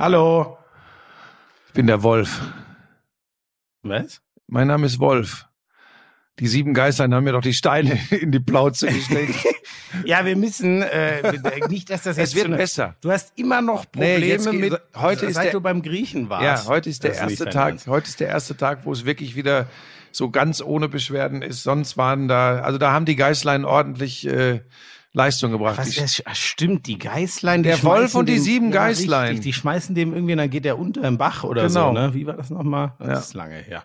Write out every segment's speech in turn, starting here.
Hallo. Ich bin der Wolf. Was? Mein Name ist Wolf. Die sieben Geißlein haben mir doch die Steine in die Plauze gesteckt. Ja, wir müssen äh, nicht, dass das jetzt es wird so eine- besser. Du hast immer noch Probleme Nee, jetzt mit heute ist seit der- du beim Griechen warst. Ja, heute ist der Das erste dein Tag. Ernst. Heute ist der erste Tag, wo es wirklich wieder so ganz ohne Beschwerden ist. Sonst waren da, also da haben die Geißlein ordentlich äh, Leistung gebracht. Was, Die- das stimmt, die Geißlein. Die Der Wolf und die dem- sieben ja, Geißlein. Richtig, die schmeißen dem irgendwie, dann geht der unter im Bach oder Genau. so. Ne? Wie war das nochmal? Das Ja. ist lange her.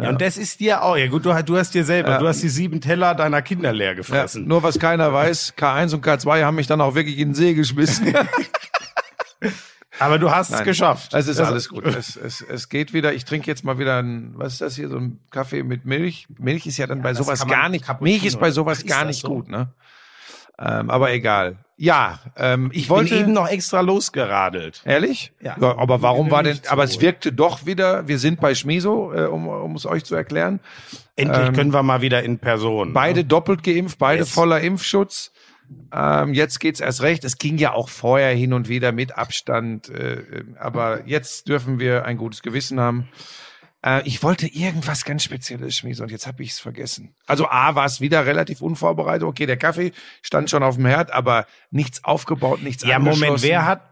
Ja, und das ist dir auch. Ja gut, du, du hast dir selber, Ja. du hast die sieben Teller deiner Kinder leer ja, gefressen. nur was keiner weiß, K1 und K2 haben mich dann auch wirklich in den See geschmissen. Aber du hast es Nein. geschafft. Es ist Also- alles gut. Es, es, es geht wieder. Ich trinke jetzt mal wieder ein, was ist das hier, so ein Kaffee mit Milch. Milch ist ja dann bei das sowas gar nicht. Milch ist bei sowas ist gar nicht so? gut, ne? Ähm, aber egal. Ja, ähm, ich, Ich bin wollte eben noch extra losgeradelt. Ehrlich? Ja. aber warum war denn, aber es wirkte doch wieder, wir sind bei Schmiso, äh, um, um es euch zu erklären. Endlich Ähm, können wir mal wieder in Person. Beide doppelt geimpft, beide Yes. voller Impfschutz. Ähm, jetzt geht's erst recht. Es ging ja auch vorher hin und wieder mit Abstand, äh, aber jetzt dürfen wir ein gutes Gewissen haben. Äh, ich wollte irgendwas ganz Spezielles schmieden und jetzt habe ich es vergessen. Also A war es wieder relativ unvorbereitet. Okay, der Kaffee stand schon auf dem Herd, aber nichts aufgebaut, nichts Ja, Moment, wer hat,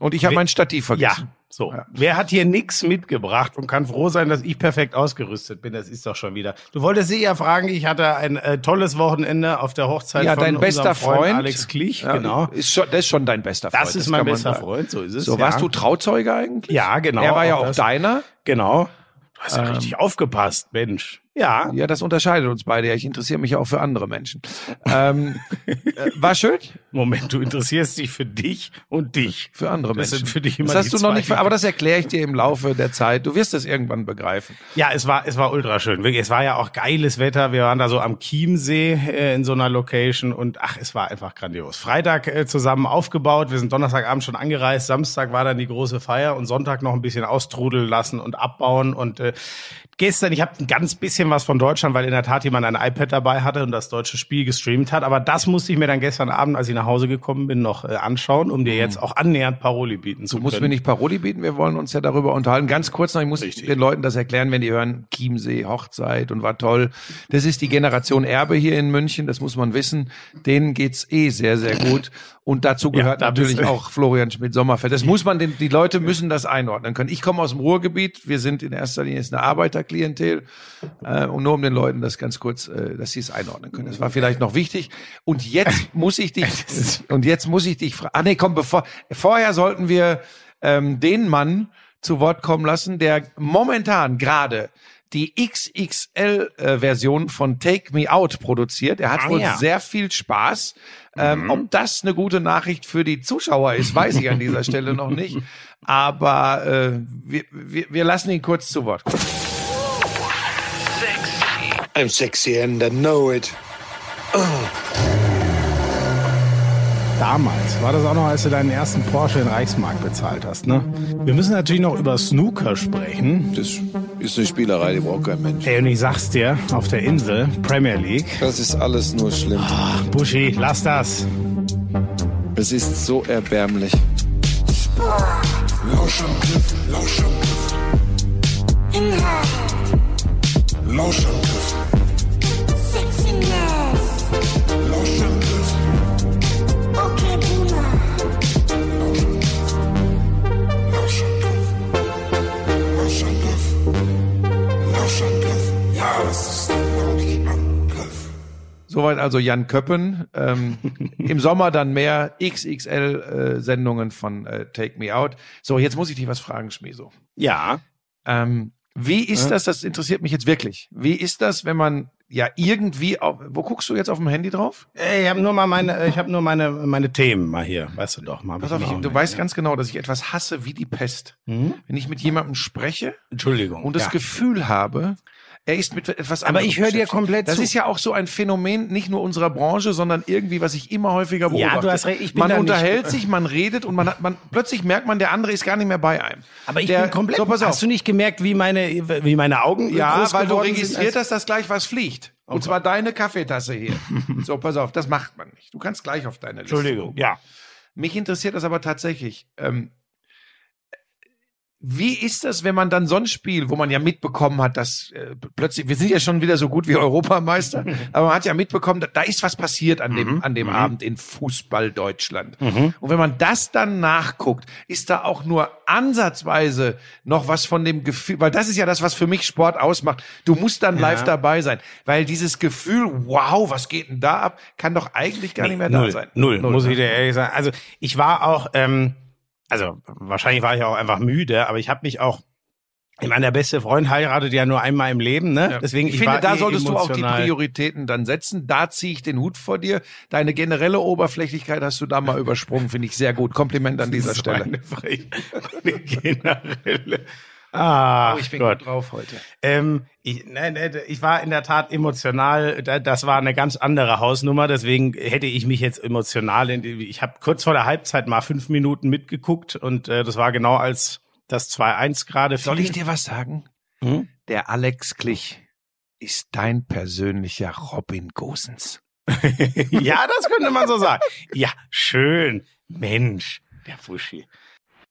Und ich habe mein Stativ ja, vergessen. So. Ja. Wer hat hier nix mitgebracht und kann froh sein, dass ich perfekt ausgerüstet bin? Das ist doch schon wieder. Du wolltest sie ja fragen, ich hatte ein äh, tolles Wochenende auf der Hochzeit Ja, von dein bester unserem Freund, Alex Klich, Ja, genau. Ist schon, das ist schon dein bester Freund. Das ist mein kann man bester sagen. Freund, so ist es. So, warst du Trauzeuge eigentlich? Ja, genau. Er war ja auch das. deiner. Genau. Du hast ja richtig aufgepasst, Mensch. Ja. Ja, das unterscheidet uns beide. Ja, ich interessiere mich ja auch für andere Menschen. ähm, äh, war schön Moment, du interessierst dich für dich und dich. für andere Das Menschen. sind für dich immer das hast du noch nicht, aber das erkläre ich dir im Laufe der Zeit. Du wirst es irgendwann begreifen. Ja, es war, es war ultra schön. Wirklich, es war ja auch geiles Wetter. Wir waren da so am Chiemsee äh, in so einer Location und ach, es war einfach grandios. Freitag äh, zusammen aufgebaut. Wir sind Donnerstagabend schon angereist. Samstag war dann die große Feier und Sonntag noch ein bisschen austrudeln lassen und abbauen und äh, Gestern, ich habe ein ganz bisschen was von Deutschland, weil in der Tat jemand ein iPad dabei hatte und das deutsche Spiel gestreamt hat. Aber das musste ich mir dann gestern Abend, als ich nach Hause gekommen bin, noch äh, anschauen, um dir jetzt auch annähernd Paroli bieten zu Du musst können. mir nicht Paroli bieten, wir wollen uns ja darüber unterhalten. Ganz kurz noch, ich muss Richtig. den Leuten das erklären, wenn die hören, Chiemsee, Hochzeit und war toll. Das ist die Generation Erbe hier in München, das muss man wissen. Denen geht's eh sehr, sehr gut. Und dazu Ja, gehört bist natürlich auch Florian Schmidt-Sommerfeld. Das muss man, den, die Leute müssen das einordnen können. Ich komme aus dem Ruhrgebiet, wir sind in erster Linie jetzt eine Arbeiterklientel. Äh, und nur um den Leuten das ganz kurz, äh, dass sie es einordnen können. Das war vielleicht noch wichtig. Und jetzt muss ich dich, und jetzt muss ich dich fragen. Ah nee, komm, bevor, vorher sollten wir ähm, den Mann zu Wort kommen lassen, der momentan gerade die XXL-Version von Take Me Out produziert. Er hat Ah, wohl ja. sehr viel Spaß. Ähm, ob das eine gute Nachricht für die Zuschauer ist, weiß ich an dieser Stelle noch nicht. Aber äh, wir, wir, wir lassen ihn kurz zu Wort kommen. I'm sexy and I know it. Damals war das auch noch, als du deinen ersten Porsche in Reichsmark bezahlt hast, ne? Wir müssen natürlich noch über Snooker sprechen. Das ist eine Spielerei, die braucht kein Mensch. Ey, und ich sag's dir, auf der Insel, Premier League. Das ist alles nur schlimm. Ach, Buschi, lass das. Es ist so erbärmlich. Lauschangriff, Lauschangriff. Inhalt, Lauschangriff, Soweit also Jan Köppen. Ähm, Im Sommer dann mehr XXL-Sendungen von äh, Take Me Out. So, jetzt muss ich dich was fragen, Schmieso. Ja. Ähm, wie ist das, das interessiert mich jetzt wirklich. Wie ist das, wenn man ja irgendwie, auf, wo guckst du jetzt auf dem Handy drauf? Ey, ich habe nur mal meine, ich habe nur meine, meine Themen mal hier, weißt du doch mal. Pass auf, ich, du weißt ganz genau, dass ich etwas hasse wie die Pest. Wenn ich mit jemandem spreche Entschuldigung. und das ja. Gefühl habe, er ist mit etwas Aber anderem ich höre dir komplett Das zu. ist ja auch so ein Phänomen, nicht nur unserer Branche, sondern irgendwie, was ich immer häufiger Ja, beobachte. du hast recht, ich bin man da nicht- unterhält sich, man redet und man hat, man, plötzlich merkt man, der andere ist gar nicht mehr bei einem. Aber ich der, bin komplett. So, pass auf. Hast du nicht gemerkt, wie meine, wie meine Augen Ja, groß weil du registriert hast, dass gleich was fliegt. Und zwar deine Kaffeetasse hier. so, pass auf, das macht man nicht. Du kannst gleich auf deine Liste. Entschuldigung. Ja. Mich interessiert das aber tatsächlich. Ähm, Wie ist das, wenn man dann so ein Spiel, wo man ja mitbekommen hat, dass äh, plötzlich, wir sind ja schon wieder so gut wie Europameister, aber man hat ja mitbekommen, da, da ist was passiert an dem, an dem Abend in Fußball Deutschland. Und wenn man das dann nachguckt, ist da auch nur ansatzweise noch was von dem Gefühl, weil das ist ja das, was für mich Sport ausmacht. Du musst dann live dabei sein, weil dieses Gefühl, wow, was geht denn da ab, kann doch eigentlich gar nicht mehr null, da sein. Null, muss ne? ich dir ehrlich sagen. Also ich war auch, ähm, also wahrscheinlich war ich auch einfach müde, aber ich habe mich auch, ich meine, der beste Freund heiratet ja nur einmal im Leben, ne? Ja. Deswegen ich, ich finde, war da eh solltest du auch die emotional. Prioritäten dann setzen. Da ziehe ich den Hut vor dir. Deine generelle Oberflächlichkeit hast du da mal übersprungen, finde ich sehr gut. Kompliment an dieser Stelle. eine Frech- eine generelle. Ah, Oh, ich bin Gott. gut drauf heute. Ähm, ich, nein, nein, ich war in der Tat emotional. Da- Das war eine ganz andere Hausnummer. Deswegen hätte ich mich jetzt emotional. In, ich habe kurz vor der Halbzeit mal fünf Minuten mitgeguckt und äh, das war genau als das 2-1 gerade. Soll ich dir was sagen? Hm? Der Alex Klich ist dein persönlicher Robin Gosens. ja, das könnte man so sagen. Ja, schön. Mensch, der Fuschi.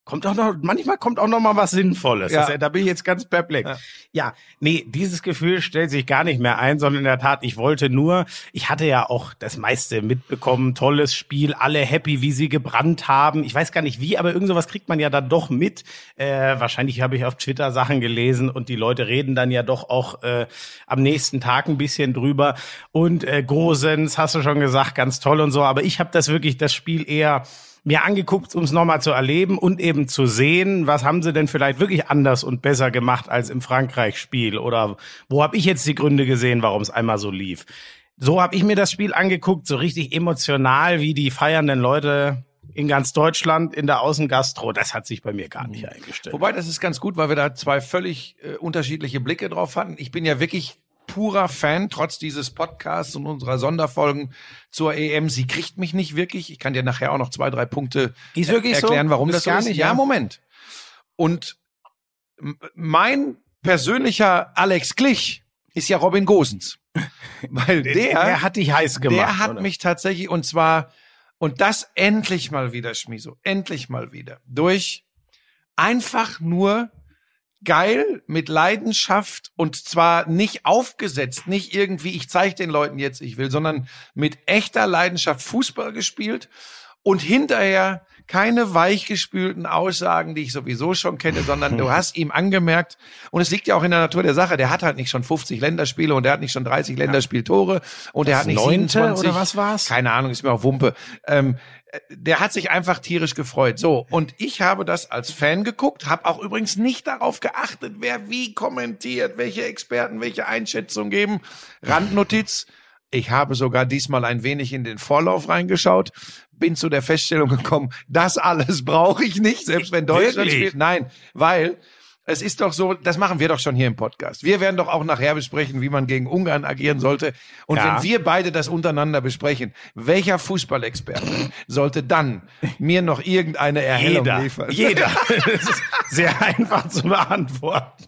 Kommt auch noch, manchmal kommt auch noch mal was Sinnvolles. Ja. Das, da bin ich jetzt ganz perplex. Ja. Ja. nee, dieses Gefühl stellt sich gar nicht mehr ein, sondern in der Tat, ich wollte nur, ich hatte ja auch das meiste mitbekommen, tolles Spiel, alle happy, wie sie gebrannt haben. Ich weiß gar nicht wie, aber irgend sowas kriegt man ja dann doch mit. Äh, wahrscheinlich habe ich auf Twitter Sachen gelesen und die Leute reden dann ja doch auch äh, am nächsten Tag ein bisschen drüber. Und äh, Gosens, hast du schon gesagt, ganz toll und so. Aber ich habe das wirklich, das Spiel eher mir angeguckt, um es nochmal zu erleben und eben zu sehen, was haben sie denn vielleicht wirklich anders und besser gemacht als im Frankreich-Spiel oder wo habe ich jetzt die Gründe gesehen, warum es einmal so lief. So habe ich mir das Spiel angeguckt, so richtig emotional wie die feiernden Leute in ganz Deutschland in der Außengastro. Das hat sich bei mir gar nicht eingestellt. Wobei, das ist ganz gut, weil wir da zwei völlig äh, unterschiedliche Blicke drauf hatten. Ich bin ja wirklich purer Fan, trotz dieses Podcasts und unserer Sonderfolgen zur EM. Sie kriegt mich nicht wirklich. Ich kann dir nachher auch noch zwei, drei Punkte wirklich so? erklären, warum Ist das so gar ist. nicht, ja, ja? Moment. Und mein persönlicher Alex Glich ist ja Robin Gosens. Weil der, der hat dich heiß gemacht. der hat oder? mich tatsächlich, und zwar, und das endlich mal wieder, Schmiso, endlich mal wieder, durch einfach nur geil mit Leidenschaft und zwar nicht aufgesetzt, nicht irgendwie, ich zeige den Leuten jetzt, ich will, sondern mit echter Leidenschaft Fußball gespielt und hinterher keine weichgespülten Aussagen, die ich sowieso schon kenne, sondern du hast ihm angemerkt, und es liegt ja auch in der Natur der Sache, der hat halt nicht schon 50 Länderspiele und der hat nicht schon 30 Länderspieltore und der hat nicht Neunte 27. oder was war's? Keine Ahnung, ist mir auch Wumpe. Ähm, äh, der hat sich einfach tierisch gefreut. So, und ich habe das als Fan geguckt, habe auch übrigens nicht darauf geachtet, wer wie kommentiert, welche Experten welche Einschätzung geben. Randnotiz, ich habe sogar diesmal ein wenig in den Vorlauf reingeschaut, bin zu der Feststellung gekommen, das alles brauche ich nicht, selbst wenn Deutschland Wirklich? spielt. Nein, weil es ist doch so, das machen wir doch schon hier im Podcast. Wir werden doch auch nachher besprechen, wie man gegen Ungarn agieren sollte. Und Ja. wenn wir beide das untereinander besprechen, welcher Fußballexperte sollte dann mir noch irgendeine Erhellung jeder, liefern? jeder. Das ist sehr einfach zu beantworten.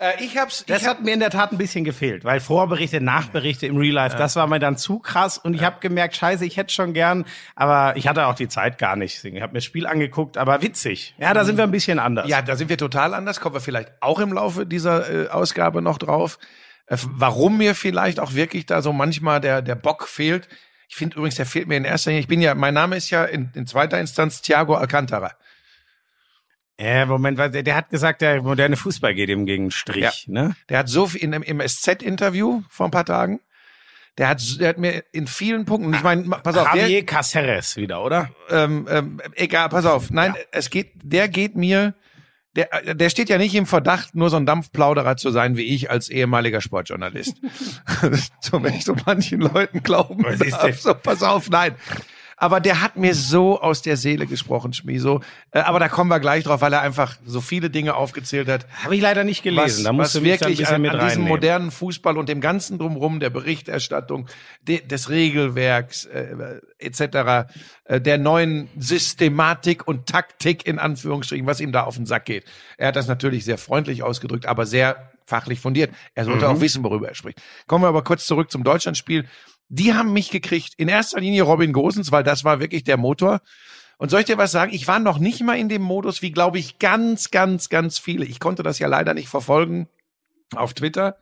Äh, ich hab's, Das ich hab, hat mir in der Tat ein bisschen gefehlt, weil Vorberichte, Nachberichte im Real Life, das war mir dann zu krass und ich habe gemerkt, scheiße, ich hätte schon gern, aber ich hatte auch die Zeit gar nicht. Ich habe mir das Spiel angeguckt, aber witzig. Ja, da sind wir ein bisschen anders. ja, da sind wir total anders, kommen wir vielleicht auch im Laufe dieser äh, Ausgabe noch drauf. Äh, warum mir vielleicht auch wirklich da so manchmal der, der Bock fehlt. Ich finde übrigens, der fehlt mir in erster Linie. Ich bin ja, mein Name ist ja in, in zweiter Instanz Thiago Alcantara. Äh, Moment, weil der, der hat gesagt, der moderne Fußball geht ihm gegen den Strich, ne? Der hat so viel in, im, SZ-Interview vor ein paar Tagen. Der hat, der hat mir in vielen Punkten, ich meine, pass auf, der, Javier Caceres wieder, oder? ähm, ähm, egal, pass auf. Nein, es geht, der geht mir, der, der steht ja nicht im Verdacht, nur so ein Dampfplauderer zu sein wie ich als ehemaliger Sportjournalist. so, wenn ich so manchen Leuten glauben darf. So, pass auf, nein. Aber der hat mir so aus der Seele gesprochen, Schmiso. Äh, aber da kommen wir gleich drauf, weil er einfach so viele Dinge aufgezählt hat Habe ich leider nicht gelesen. was, da musst was wirklich an, mit an diesem modernen Fußball und dem ganzen drumherum, der Berichterstattung, de, des Regelwerks äh, etc., äh, der neuen Systematik und Taktik in Anführungsstrichen, was ihm da auf den Sack geht. Er hat das natürlich sehr freundlich ausgedrückt, aber sehr fachlich fundiert. Er sollte Mhm. auch wissen, worüber er spricht. Kommen wir aber kurz zurück zum Deutschlandspiel. Die haben mich gekriegt. In erster Linie Robin Gosens, weil das war wirklich der Motor. Und soll ich dir was sagen? Ich war noch nicht mal in dem Modus, wie glaube ich ganz, ganz, ganz viele. Ich konnte das ja leider nicht verfolgen auf Twitter.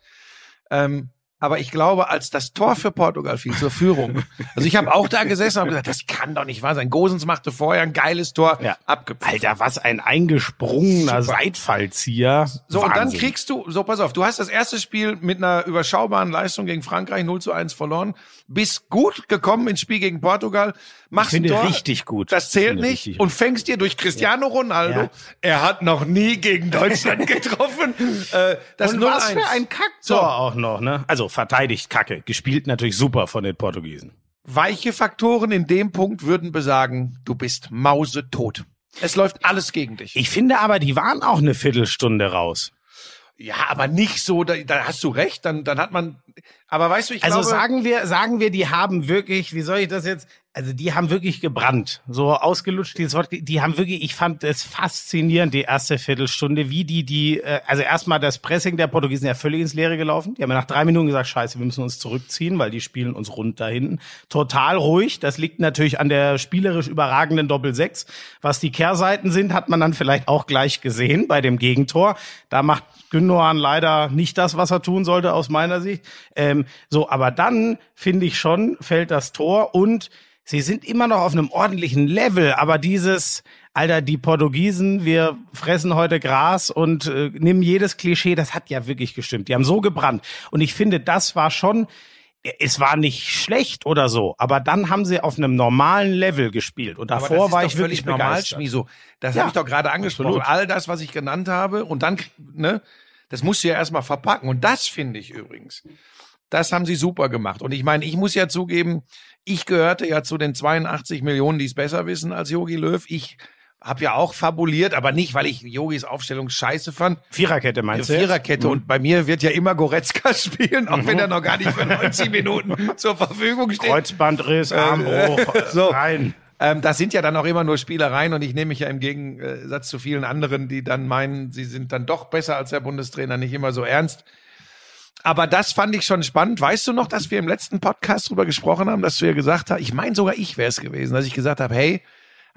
Ähm, aber ich glaube, als das Tor für Portugal fiel zur Führung, also ich habe auch da gesessen und hab gesagt, das kann doch nicht wahr sein. Gosens machte vorher ein geiles Tor, Ja. abgepfiffen. Alter, was ein eingesprungener Seitfallzieher. So, und dann Wahnsinn. kriegst du, so pass auf, du hast das erste Spiel mit einer überschaubaren Leistung gegen Frankreich 0 zu 1 verloren, bist gut gekommen ins Spiel gegen Portugal, machst finde ein Tor, richtig gut. das zählt Finde nicht richtig und fängst dir durch Cristiano Ronaldo, Ja. er hat noch nie gegen Deutschland getroffen, äh, das Und 0 was für ein Kacktor So. auch noch, ne? Also verteidigt Kacke. Gespielt natürlich super von den Portugiesen. Weiche Faktoren in dem Punkt würden besagen, du bist mausetot. Es läuft alles gegen dich. Ich finde aber, die waren auch eine Viertelstunde raus. ja, aber nicht so, da, da hast du recht, dann, dann hat man, aber weißt du, ich Also glaube, sagen wir, sagen wir, die haben wirklich, wie soll ich das jetzt? Also die haben wirklich gebrannt. So ausgelutscht dieses Wort. Die, haben wirklich, ich fand es faszinierend, die erste Viertelstunde, wie die, die, äh, also erstmal das Pressing der Portugiesen ja völlig ins Leere gelaufen. Die haben ja nach drei Minuten gesagt, scheiße, wir müssen uns zurückziehen, weil die spielen uns rund da hinten. Total ruhig. Das liegt natürlich an der spielerisch überragenden Doppel-Sechs. Was die Kehrseiten sind, hat man dann vielleicht auch gleich gesehen bei dem Gegentor. Da macht Gündogan leider nicht das, was er tun sollte, aus meiner Sicht. Ähm, so, aber dann finde ich schon, fällt das Tor und sie sind immer noch auf einem ordentlichen Level, aber dieses, Alter, die Portugiesen, wir fressen heute Gras und äh, nehmen jedes Klischee, das hat ja wirklich gestimmt. Die haben so gebrannt. Und ich finde, das war schon, es war nicht schlecht oder so, aber dann haben sie auf einem normalen Level gespielt. Und davor war ich wirklich völlig normal, begeistert. Schmiso. Das Ja, habe ich doch gerade angesprochen. absolut. All das, was ich genannt habe, und dann, ne, das musst du ja erstmal verpacken. Und das finde ich übrigens. Das haben sie super gemacht. Und ich meine, ich muss ja zugeben, ich gehörte ja zu den 82 Millionen, die es besser wissen als Yogi Löw. Ich habe ja auch fabuliert, aber nicht, weil ich Yogis Aufstellung scheiße fand. Viererkette meinst du? Viererkette. Mhm. Und bei mir wird ja immer Goretzka spielen, auch wenn er noch gar nicht für 90 Minuten zur Verfügung steht. Kreuzbandriss, äh, so. rein. Ähm, das sind ja dann auch immer nur Spielereien und ich nehme mich ja im Gegensatz zu vielen anderen, die dann meinen, sie sind dann doch besser als der Bundestrainer, nicht immer so ernst. Aber das fand ich schon spannend. Weißt du noch, dass wir im letzten Podcast drüber gesprochen haben, dass du ja gesagt hast, ich meine sogar ich wäre es gewesen, dass ich gesagt habe, hey,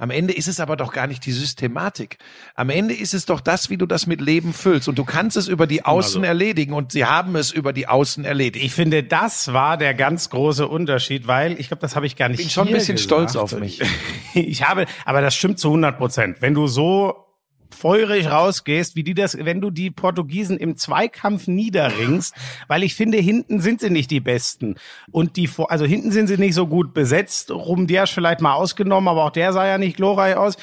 am Ende ist es aber doch gar nicht die Systematik. Am Ende ist es doch das, wie du das mit Leben füllst. Und du kannst es über die Außen so. erledigen. Und sie haben es über die Außen erledigt. Ich finde, das war der ganz große Unterschied, weil ich glaube, das habe ich gar nicht. bin schon ein bisschen gesagt. stolz auf mich. Ich habe, aber das stimmt zu 100 Prozent. Wenn du so feurig rausgehst, wie die das, wenn du die Portugiesen im Zweikampf niederringst, weil ich finde, hinten sind sie nicht die Besten. Und die, vor- also hinten sind sie nicht so gut besetzt. Rumdiasch vielleicht mal ausgenommen, aber auch der sah ja nicht glorreich aus.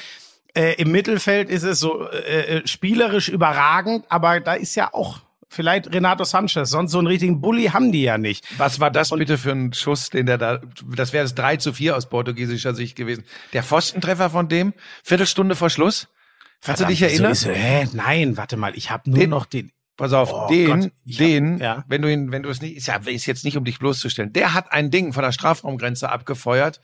Äh, Im Mittelfeld ist es so äh, äh, spielerisch überragend, aber da ist ja auch vielleicht Renato Sanchez. Sonst so einen richtigen Bully haben die ja nicht. Was war das bitte für ein Schuss, den der da, das wäre das 3 zu 4 aus portugiesischer Sicht gewesen. Der Pfostentreffer von dem, Viertelstunde vor Schluss. Kannst du dich erinnern? So hä? Nein, warte mal, ich habe nur Den- noch den. Pass auf, Oh den, Gott, ich hab- den, ja. wenn du ihn, wenn du es nicht, ist ja, ist jetzt nicht, um dich bloßzustellen. Der hat ein Ding von der Strafraumgrenze abgefeuert.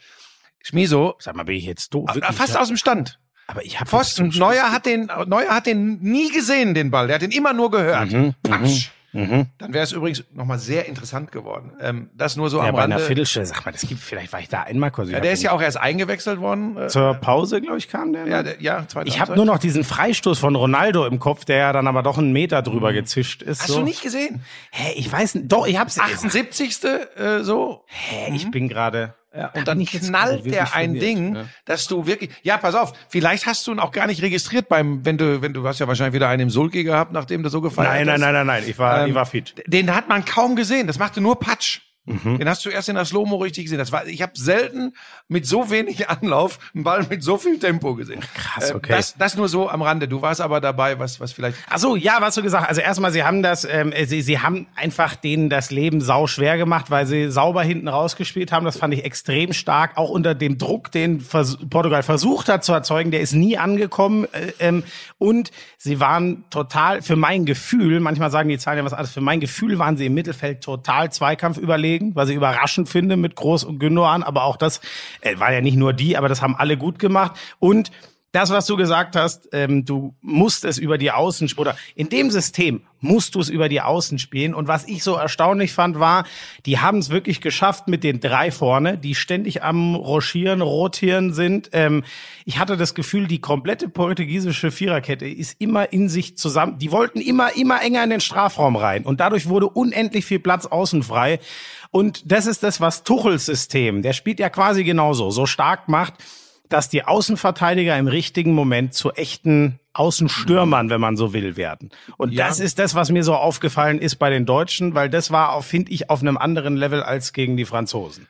Schmiso, Sag mal, bin ich jetzt doof? äh, Wirklich? fast aus dem Stand. Aber ich habe Pfosten. Neuer hat den, Neuer hat den nie gesehen, den Ball. Der hat den immer nur gehört. Mhm, Patsch. Dann wäre es übrigens nochmal sehr interessant geworden. Ähm, das nur so ja, am einer Rande. Viertelstunde. Sag mal, das gibt vielleicht war ich da einmal kurz. Ja, der ist ja auch erst eingewechselt worden. Äh, zur Pause, glaube ich, kam der. ja, der, ja, zweite ich habe nur noch diesen Freistoß von Ronaldo im Kopf, der ja dann aber doch einen Meter drüber gezischt ist. Mhm. Hast so. du nicht gesehen? Hä, ich weiß nicht. Doch, ich hab's. 78. Äh, so. Hä, ich bin gerade. Ja, und dann knallt wirklich der ein Ding, ja. dass du wirklich, ja, pass auf, vielleicht hast du ihn auch gar nicht registriert beim, wenn du, wenn du hast ja wahrscheinlich wieder einen im Sulki gehabt, nachdem du so Nein, hast. nein, nein, nein, nein. Ich war, Ähm, ich war fit. Den hat man kaum gesehen, das machte nur Patsch. Mhm. Den hast du erst in der Slow-Mo richtig gesehen. Das war, ich habe selten mit so wenig Anlauf einen Ball mit so viel Tempo gesehen. Krass, okay. das, das nur so am Rande. Du warst aber dabei, was, was vielleicht. Ach so, ja, was du gesagt. Also erstmal, sie haben das, ähm, sie, sie haben einfach denen das Leben sau schwer gemacht, weil sie sauber hinten rausgespielt haben. Das fand ich extrem stark, auch unter dem Druck, den Vers Portugal versucht hat zu erzeugen. Der ist nie angekommen. Äh, ähm, und sie waren total, für mein Gefühl, manchmal sagen die Zahlen ja was anderes, für mein Gefühl waren sie im Mittelfeld total Zweikampf überlegen, was ich überraschend finde mit Groß und Gündogan. Aber auch das äh, war ja nicht nur die, aber das haben alle gut gemacht. Und das, was du gesagt hast, ähm, du musst es über die Außen oder in dem System musst du es über die Außen spielen. Und was ich so erstaunlich fand, war, die haben es wirklich geschafft mit den drei vorne, die ständig am Rochieren, Rotieren sind. Ähm, ich hatte das Gefühl, die komplette portugiesische Viererkette ist immer in sich zusammen. Die wollten immer, immer enger in den Strafraum rein. Und dadurch wurde unendlich viel Platz außen frei. Und das ist das, was Tuchels System, der spielt ja quasi genauso, so stark macht dass die Außenverteidiger im richtigen Moment zu echten Außenstürmern, wenn man so will, werden. Und Ja. das ist das, was mir so aufgefallen ist bei den Deutschen, weil das war, finde ich, auf einem anderen Level als gegen die Franzosen.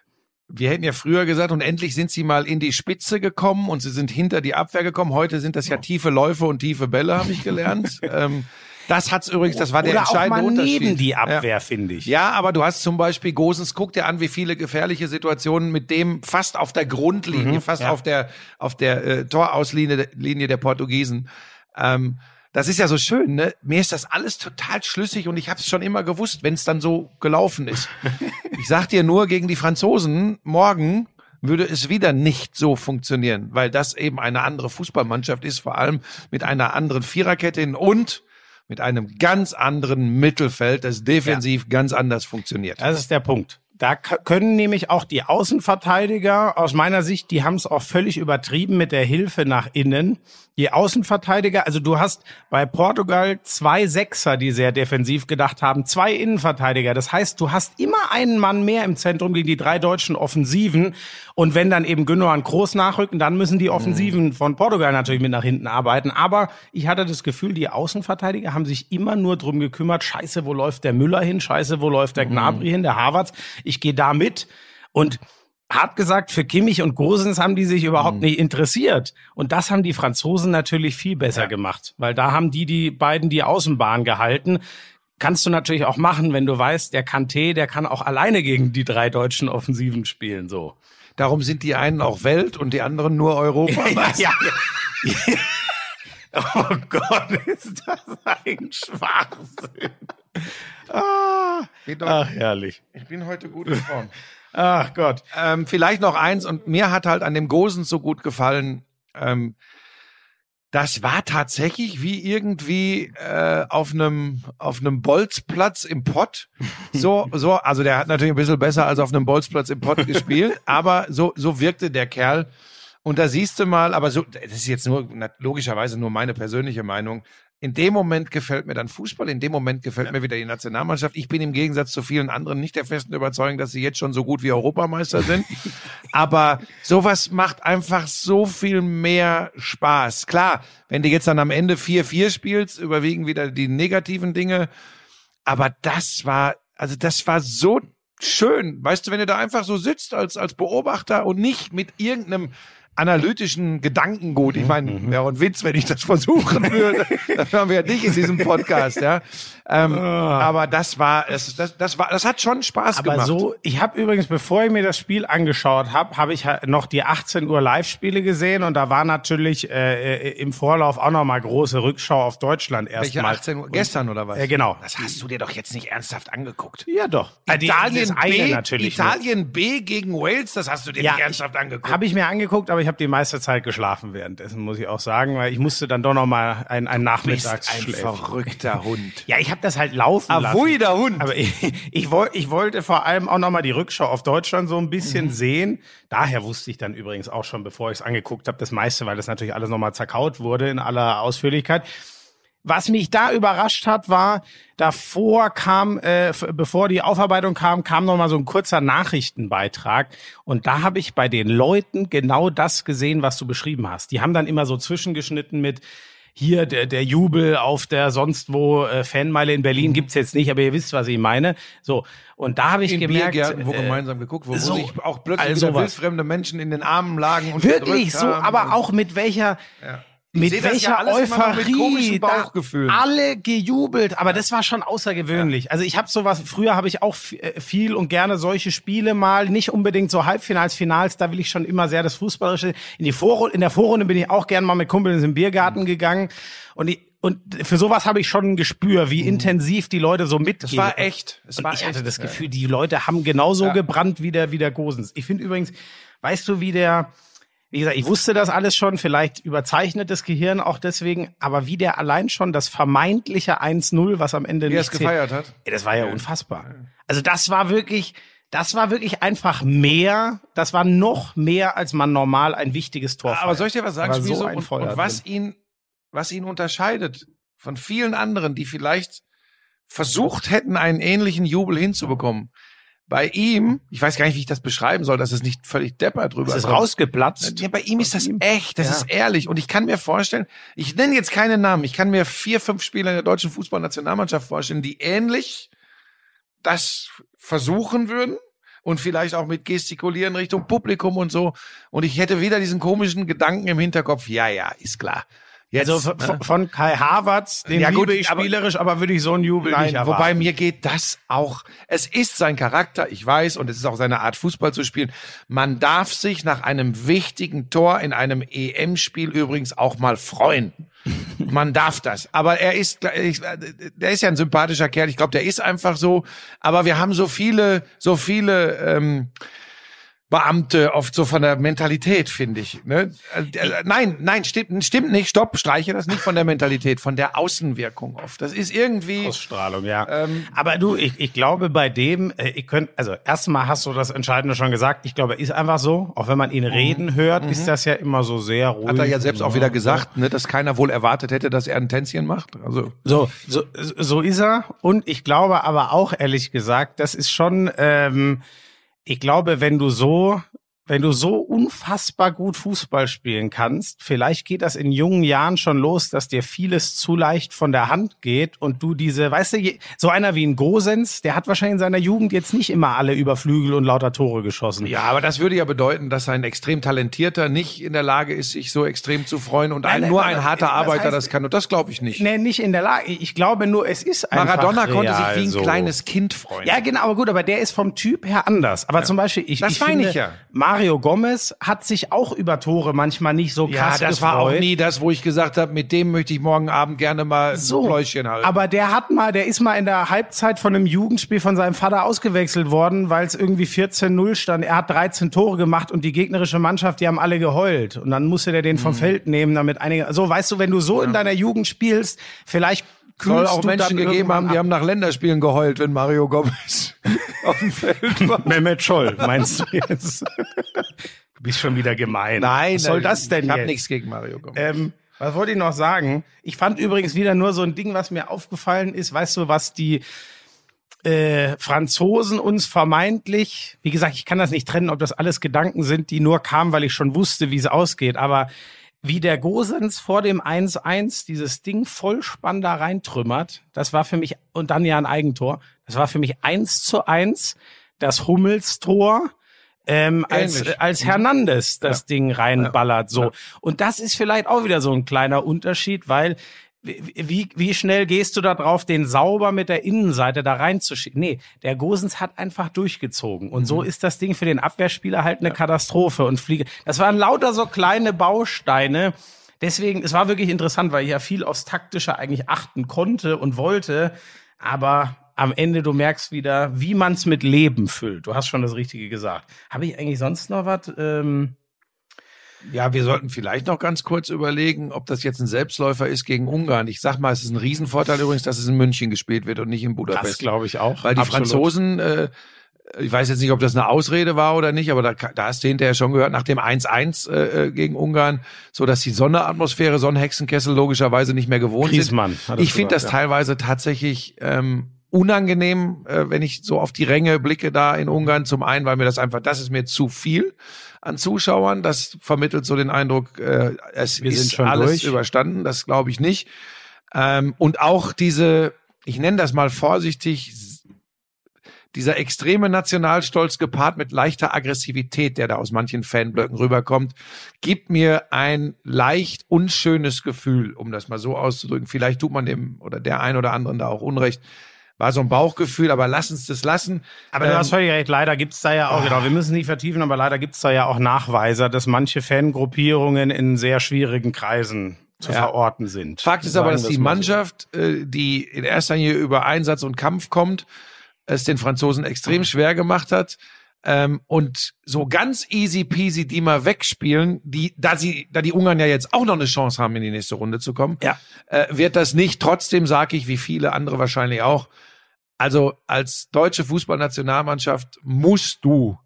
Wir hätten ja früher gesagt, und endlich sind sie mal in die Spitze gekommen und sie sind hinter die Abwehr gekommen. Heute sind das ja tiefe Läufe und tiefe Bälle, habe ich gelernt. ähm, das hat's übrigens, das war der Oder auch entscheidende mal Unterschied. neben die Ja. Abwehr, finde ich. Ja, aber du hast zum Beispiel Gosens, guck dir an, wie viele gefährliche Situationen mit dem fast auf der Grundlinie, fast ja. auf der auf der äh, Torauslinie Linie der Portugiesen. Ähm, das ist ja so schön, ne? Mir ist das alles total schlüssig und ich habe es schon immer gewusst, wenn es dann so gelaufen ist. ich sag dir nur gegen die Franzosen morgen würde es wieder nicht so funktionieren, weil das eben eine andere Fußballmannschaft ist, vor allem mit einer anderen Viererkette und mit einem ganz anderen Mittelfeld, das defensiv ganz anders funktioniert. Das ist der Punkt. Da können nämlich auch die Außenverteidiger, aus meiner Sicht, die haben es auch völlig übertrieben mit der Hilfe nach innen. Die Außenverteidiger, also du hast bei Portugal zwei Sechser, die sehr defensiv gedacht haben, zwei Innenverteidiger. Das heißt, du hast immer einen Mann mehr im Zentrum gegen die drei deutschen Offensiven. Und wenn dann eben Gündogan Groß nachrücken, dann müssen die Offensiven von Portugal natürlich mit nach hinten arbeiten. Aber ich hatte das Gefühl, die Außenverteidiger haben sich immer nur drum gekümmert, scheiße, wo läuft der Müller hin, scheiße, wo läuft der Gnabry hin, der Havertz. Ich gehe da mit. Und hart gesagt, für Kimmich und Gosens haben die sich überhaupt nicht interessiert. Und das haben die Franzosen natürlich viel besser gemacht, weil da haben die die beiden die Außenbahn gehalten. Kannst du natürlich auch machen, wenn du weißt, der Kanté, der kann auch alleine gegen die drei deutschen Offensiven spielen, so. Darum sind die einen auch Welt und die anderen nur Europa. ja, ja. Oh Gott, ist das ein Schwachsinn. Ah, ach, herrlich. Ich bin heute gut in Form. Ach Gott. ähm, vielleicht noch eins und mir hat halt an dem Gosens so gut gefallen. Ähm, das war tatsächlich wie irgendwie äh, auf einem auf einem Bolzplatz im Pott. So so, also der hat natürlich ein bisschen besser als auf einem Bolzplatz im Pott gespielt, aber so so wirkte der Kerl. Und da siehst du mal, aber so, das ist jetzt nur logischerweise nur meine persönliche Meinung. In dem Moment gefällt mir dann Fußball, in dem Moment gefällt mir wieder die Nationalmannschaft. Ich bin im Gegensatz zu vielen anderen nicht der festen Überzeugung, dass sie jetzt schon so gut wie Europameister sind. Aber sowas macht einfach so viel mehr Spaß. Klar, wenn du jetzt dann am Ende 4-4 spielst, überwiegen wieder die negativen Dinge. Aber das war, also das war so schön. Weißt du, wenn du da einfach so sitzt als, als Beobachter und nicht mit irgendeinem analytischen Gedankengut. Ich meine, wäre ein Witz, wenn ich das versuchen würde. Dafür haben wir ja dich in diesem Podcast, ja. Ähm, aber das war, es, das, das war, das hat schon Spaß Aber gemacht. so, ich habe übrigens, bevor ich mir das Spiel angeschaut habe, habe ich halt noch die 18 Uhr Live-Spiele gesehen und da war natürlich äh, äh, im Vorlauf auch noch mal große Rückschau auf Deutschland Welche erstmal. 18 Uhr? Gestern oder was? Äh, genau. Das hast du dir doch jetzt nicht ernsthaft angeguckt. Ja, doch. Äh, Italien das eine B, natürlich Italien B gegen Wales, das hast du dir nicht ernsthaft angeguckt. Habe ich mir angeguckt, aber ich habe die meiste Zeit geschlafen währenddessen, muss ich auch sagen, weil ich musste dann doch noch mal ein, ein bist Nachmittagsschläfchen. ein verrückter Hund. Ja, ich habe das halt laufen lassen. Avui, der Hund. Aber ich, ich, woll, ich wollte vor allem auch noch mal die Rückschau auf Deutschland so ein bisschen sehen. Daher wusste ich dann übrigens auch schon, bevor ich es angeguckt habe, das meiste, weil das natürlich alles noch mal zerkaut wurde in aller Ausführlichkeit. Was mich da überrascht hat, war, davor kam, äh, bevor die Aufarbeitung kam, kam noch mal so ein kurzer Nachrichtenbeitrag. Und da habe ich bei den Leuten genau das gesehen, was du beschrieben hast. Die haben dann immer so zwischengeschnitten mit, hier der, der Jubel auf der sonst wo äh, Fanmeile in Berlin gibt's jetzt nicht, aber ihr wisst, was ich meine. So und da habe ich in gemerkt, Biergärten, wo äh, gemeinsam geguckt, wo, so, wo sich auch plötzlich also wildfremde Menschen in den Armen lagen und wirklich so, haben aber auch mit welcher Ich mit das welcher ja mit Euphorie Bauchgefühlen. alle gejubelt, aber das war schon außergewöhnlich. Also ich habe sowas früher habe ich auch äh, viel und gerne solche Spiele mal, nicht unbedingt so Halbfinals, Finals, da will ich schon immer sehr das fußballerische in die Vorrunde in der Vorrunde bin ich auch gern mal mit Kumpels im Biergarten Mhm. gegangen und ich, und für sowas habe ich schon ein Gespür, wie intensiv die Leute so mitgehen. Mhm. Das war echt. Es war ich hatte echt. das Ja. Gefühl, die Leute haben genauso Ja. gebrannt wie der, wie der Gosens. Ich finde übrigens, weißt du, wie der, wie gesagt, ich wusste das alles schon, vielleicht überzeichnet das Gehirn auch deswegen, aber wie der allein schon das vermeintliche 1-0, was am Ende Wie nicht gefeiert hat. Das war ja unfassbar. Also das war wirklich, das war wirklich einfach mehr, das war noch mehr, als man normal ein wichtiges Tor Aber soll ich dir was sagen, war so ein und, und was drin. ihn, was ihn unterscheidet von vielen anderen, die vielleicht versucht hätten, einen ähnlichen Jubel hinzubekommen. Bei ihm, ich weiß gar nicht, wie ich das beschreiben soll, dass es nicht völlig deppert drüber Es ist rausgeplatzt. Ja, bei ihm ist das echt, das Ja. ist ehrlich. Und ich kann mir vorstellen, ich nenne jetzt keine Namen, ich kann mir vier, fünf Spieler in der deutschen Fußballnationalmannschaft vorstellen, die ähnlich das versuchen würden und vielleicht auch mit gestikulieren Richtung Publikum und so. Und ich hätte wieder diesen komischen Gedanken im Hinterkopf, ja, ja, ist klar. Jetzt, Also ne? von, Kai Havertz, den Ja, gut, liebe ich aber- spielerisch, aber würde ich so einen Jubel nicht Nein, erwarten. wobei mir geht das auch. Es ist sein Charakter, ich weiß, und es ist auch seine Art, Fußball zu spielen. Man darf sich nach einem wichtigen Tor in einem EM-Spiel übrigens auch mal freuen. Man darf das. Aber er ist, ich- der ist ja ein sympathischer Kerl. Ich glaube, der ist einfach so. Aber wir haben so viele, so viele. Ähm, Beamte oft so von der Mentalität, finde ich. Ne? Äh, äh, nein, nein, stimmt, stimmt nicht. Stopp, streiche das nicht von der Mentalität, von der Außenwirkung oft. Das ist irgendwie. Ausstrahlung, ja. Ähm, aber du, ich, ich glaube bei dem, äh, ich könnt, also erstmal hast du das Entscheidende schon gesagt. Ich glaube, er ist einfach so. Auch wenn man ihn reden hört, ist das ja immer so sehr ruhig. Mhm. Hat er ja selbst auch wieder gesagt, ne, dass keiner wohl erwartet hätte, dass er ein Tänzchen macht. Also So, so, so ist er. Und ich glaube aber auch, ehrlich gesagt, das ist schon, ähm, ich glaube, wenn du so, wenn du so unfassbar gut Fußball spielen kannst, vielleicht geht das in jungen Jahren schon los, dass dir vieles zu leicht von der Hand geht und du diese, weißt du, so einer wie ein Gosens, der hat wahrscheinlich in seiner Jugend jetzt nicht immer alle über Flügel und lauter Tore geschossen. ja, aber das würde ja bedeuten, dass ein extrem talentierter nicht in der Lage ist, sich so extrem zu freuen und ein, nein, nur ein harter das Arbeiter heißt- das kann. Und das glaube ich nicht. Nee, nicht in der Lage. Ich glaube nur, es ist einfach Maradona konnte sich real wie ein so. kleines Kind freuen. Ja, genau, aber gut, aber der ist vom Typ her anders. Aber zum Beispiel, ich, Das ich meine finde, ich ja. Mario Gomez hat sich auch über Tore manchmal nicht so Ja, krass das war auch gefreut. nie das, wo ich gesagt habe, mit dem möchte ich morgen Abend gerne mal so. ein Pläuschen halten. Aber der hat mal, der ist mal in der Halbzeit von einem Jugendspiel von seinem Vater ausgewechselt worden, weil es irgendwie 14-0 stand. Er hat 13 Tore gemacht und die gegnerische Mannschaft, die haben alle geheult. Und dann musste der den Mhm. vom Feld nehmen, damit einige, so, weißt du, wenn du so in deiner Jugend spielst, vielleicht soll auch Menschen gegeben haben, die ab. haben nach Länderspielen geheult, wenn Mario Gomez auf dem Feld war. Mehmet Scholl, meinst du jetzt? Du bist schon wieder gemein. Nein, Was soll das denn Ich habe nichts gegen Mario Gomez. Ähm, was wollte ich noch sagen? Ich fand übrigens wieder nur so ein Ding, was mir aufgefallen ist. Weißt du, was die äh, Franzosen uns vermeintlich, wie gesagt, ich kann das nicht trennen, ob das alles Gedanken sind, die nur kamen, weil ich schon wusste, wie es ausgeht, aber wie der Gosens vor dem 1-1 dieses Ding vollspann da reintrümmert, das war für mich, und dann ja ein Eigentor, das war für mich eins zu eins das Hummels-Tor, ähm, als, Ähnlich. als Hernandez das Ding reinballert, so. Ja. Und das ist vielleicht auch wieder so ein kleiner Unterschied, weil wie, wie, schnell gehst du da drauf, den sauber mit der Innenseite da reinzuschicken? Nee, der Gosens hat einfach durchgezogen. Und Mhm. so ist das Ding für den Abwehrspieler halt eine Katastrophe und Fliege. Das waren lauter so kleine Bausteine. Deswegen, es war wirklich interessant, weil ich ja viel aufs Taktische eigentlich achten konnte und wollte. Aber am Ende, du merkst wieder, wie man es mit Leben füllt. Du hast schon das Richtige gesagt. Habe ich eigentlich sonst noch was? Ähm, Ja, wir sollten vielleicht noch ganz kurz überlegen, ob das jetzt ein Selbstläufer ist gegen Ungarn. Ich sag mal, es ist ein Riesenvorteil übrigens, dass es in München gespielt wird und nicht in das Budapest. glaube ich auch. Weil die Absolut. Franzosen, äh, ich weiß jetzt nicht, ob das eine Ausrede war oder nicht, aber da, da hast du hinterher schon gehört, nach dem 1-1 äh, gegen Ungarn, so dass die Sonneratmosphäre, Sonnenhexenkessel logischerweise nicht mehr gewohnt Griezmann sind. Ich finde das ja. teilweise tatsächlich ähm, unangenehm, äh, wenn ich so auf die Ränge blicke da in Ungarn. Zum einen, weil mir das einfach, das ist mir zu viel an Zuschauern. Das vermittelt so den Eindruck, äh, es Wir ist sind schon alles durch. überstanden. Das glaube ich nicht. Ähm, und auch diese, ich nenne das mal vorsichtig, dieser extreme Nationalstolz gepaart mit leichter Aggressivität, der da aus manchen Fanblöcken rüberkommt, gibt mir ein leicht unschönes Gefühl, um das mal so auszudrücken. Vielleicht tut man dem oder der ein oder anderen da auch Unrecht. War so ein Bauchgefühl, aber lass uns das lassen. Aber du Ähm, hast völlig recht, leider gibt's da ja auch, genau, wir müssen nicht vertiefen, aber leider gibt's da ja auch Nachweiser, dass manche Fangruppierungen in sehr schwierigen Kreisen zu Ja. verorten sind. Fakt ist aber, dass die so. Mannschaft, äh, die in erster Linie über Einsatz und Kampf kommt, es den Franzosen extrem schwer gemacht hat. Ähm, und so ganz easy peasy die mal wegspielen, die, da sie, da die Ungarn ja jetzt auch noch eine Chance haben, in die nächste Runde zu kommen, Ja. äh, wird das nicht. Trotzdem sage ich, wie viele andere wahrscheinlich auch, also als deutsche Fußballnationalmannschaft musst du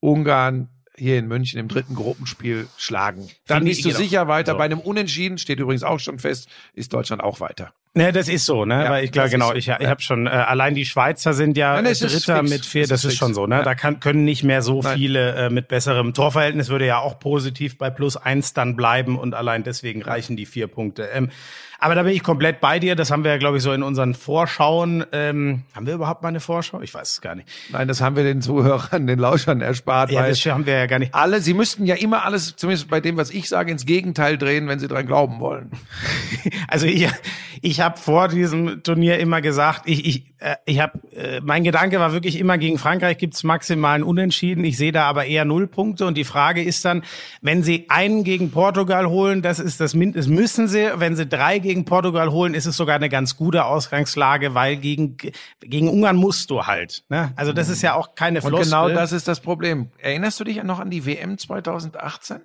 Ungarn hier in München im dritten Gruppenspiel schlagen. Dann bist du genau. sicher weiter. So. Bei einem Unentschieden steht übrigens auch schon fest, ist Deutschland auch weiter. Ne, das ist so, ne? Ja, Weil ich glaube, genau, so. ich, ich habe schon, äh, allein die Schweizer sind ja Nein, Dritter mit vier, das ist ist, schon so, ne? Ja. Da kann, können nicht mehr so Nein. viele äh, mit besserem Torverhältnis, würde ja auch positiv bei plus eins dann bleiben und allein deswegen reichen die vier Punkte. Ähm, aber da bin ich komplett bei dir, das haben wir ja, glaube ich, so in unseren Vorschauen, ähm, haben wir überhaupt mal eine Vorschau? Ich weiß es gar nicht. Nein, das haben wir den Zuhörern, den Lauschern erspart, Ja, das haben wir ja gar nicht. alle, sie müssten ja immer alles, zumindest bei dem, was ich sage, ins Gegenteil drehen, wenn sie dran glauben wollen. Also ich, ich habe vor diesem Turnier immer gesagt, ich, ich, äh, ich habe, äh, mein Gedanke war wirklich immer gegen Frankreich gibt's maximal einen Unentschieden. Ich sehe da aber eher null Punkte und die Frage ist dann, wenn sie einen gegen Portugal holen, das ist das Mindest, müssen sie. Wenn sie drei gegen Portugal holen, ist es sogar eine ganz gute Ausgangslage, weil gegen gegen Ungarn musst du halt. Ne? Also das ist ja auch keine Und Floskel. genau das ist das Problem. Erinnerst du dich noch an die WM 2018?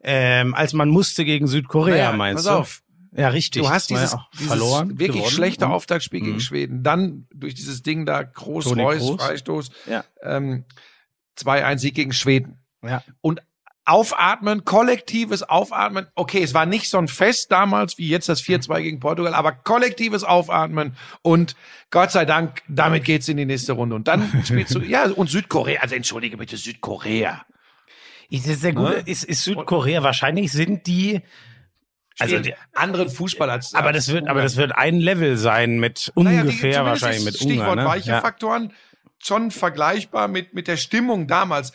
ähm, als man musste gegen Südkorea, Naja, meinst pass du? auf. Ja, richtig. Du hast dieses, ja auch dieses verloren, wirklich gewonnen. schlechte Mhm. Auftaktspiel gegen Schweden. Dann durch dieses Ding da, Groß, Toni Reus, Kroos. Freistoß, Ja. ähm, 2-1 Sieg gegen Schweden. Ja. Und aufatmen, kollektives Aufatmen. Okay, es war nicht so ein Fest damals wie jetzt das 4-2 gegen Portugal, aber kollektives Aufatmen und Gott sei Dank, damit geht's in die nächste Runde. Und dann spielst du, ja, und Südkorea, also entschuldige bitte, Südkorea. Ist sehr gut? Ne? Ist, ist Südkorea wahrscheinlich sind die also die, anderen Fußball als aber als das wird aber Ungarn. das wird ein Level sein mit Naja, die- ungefähr zumindest wahrscheinlich mit Stichwort Ungarn, ne? weiche ja. Faktoren schon vergleichbar mit mit der Stimmung damals.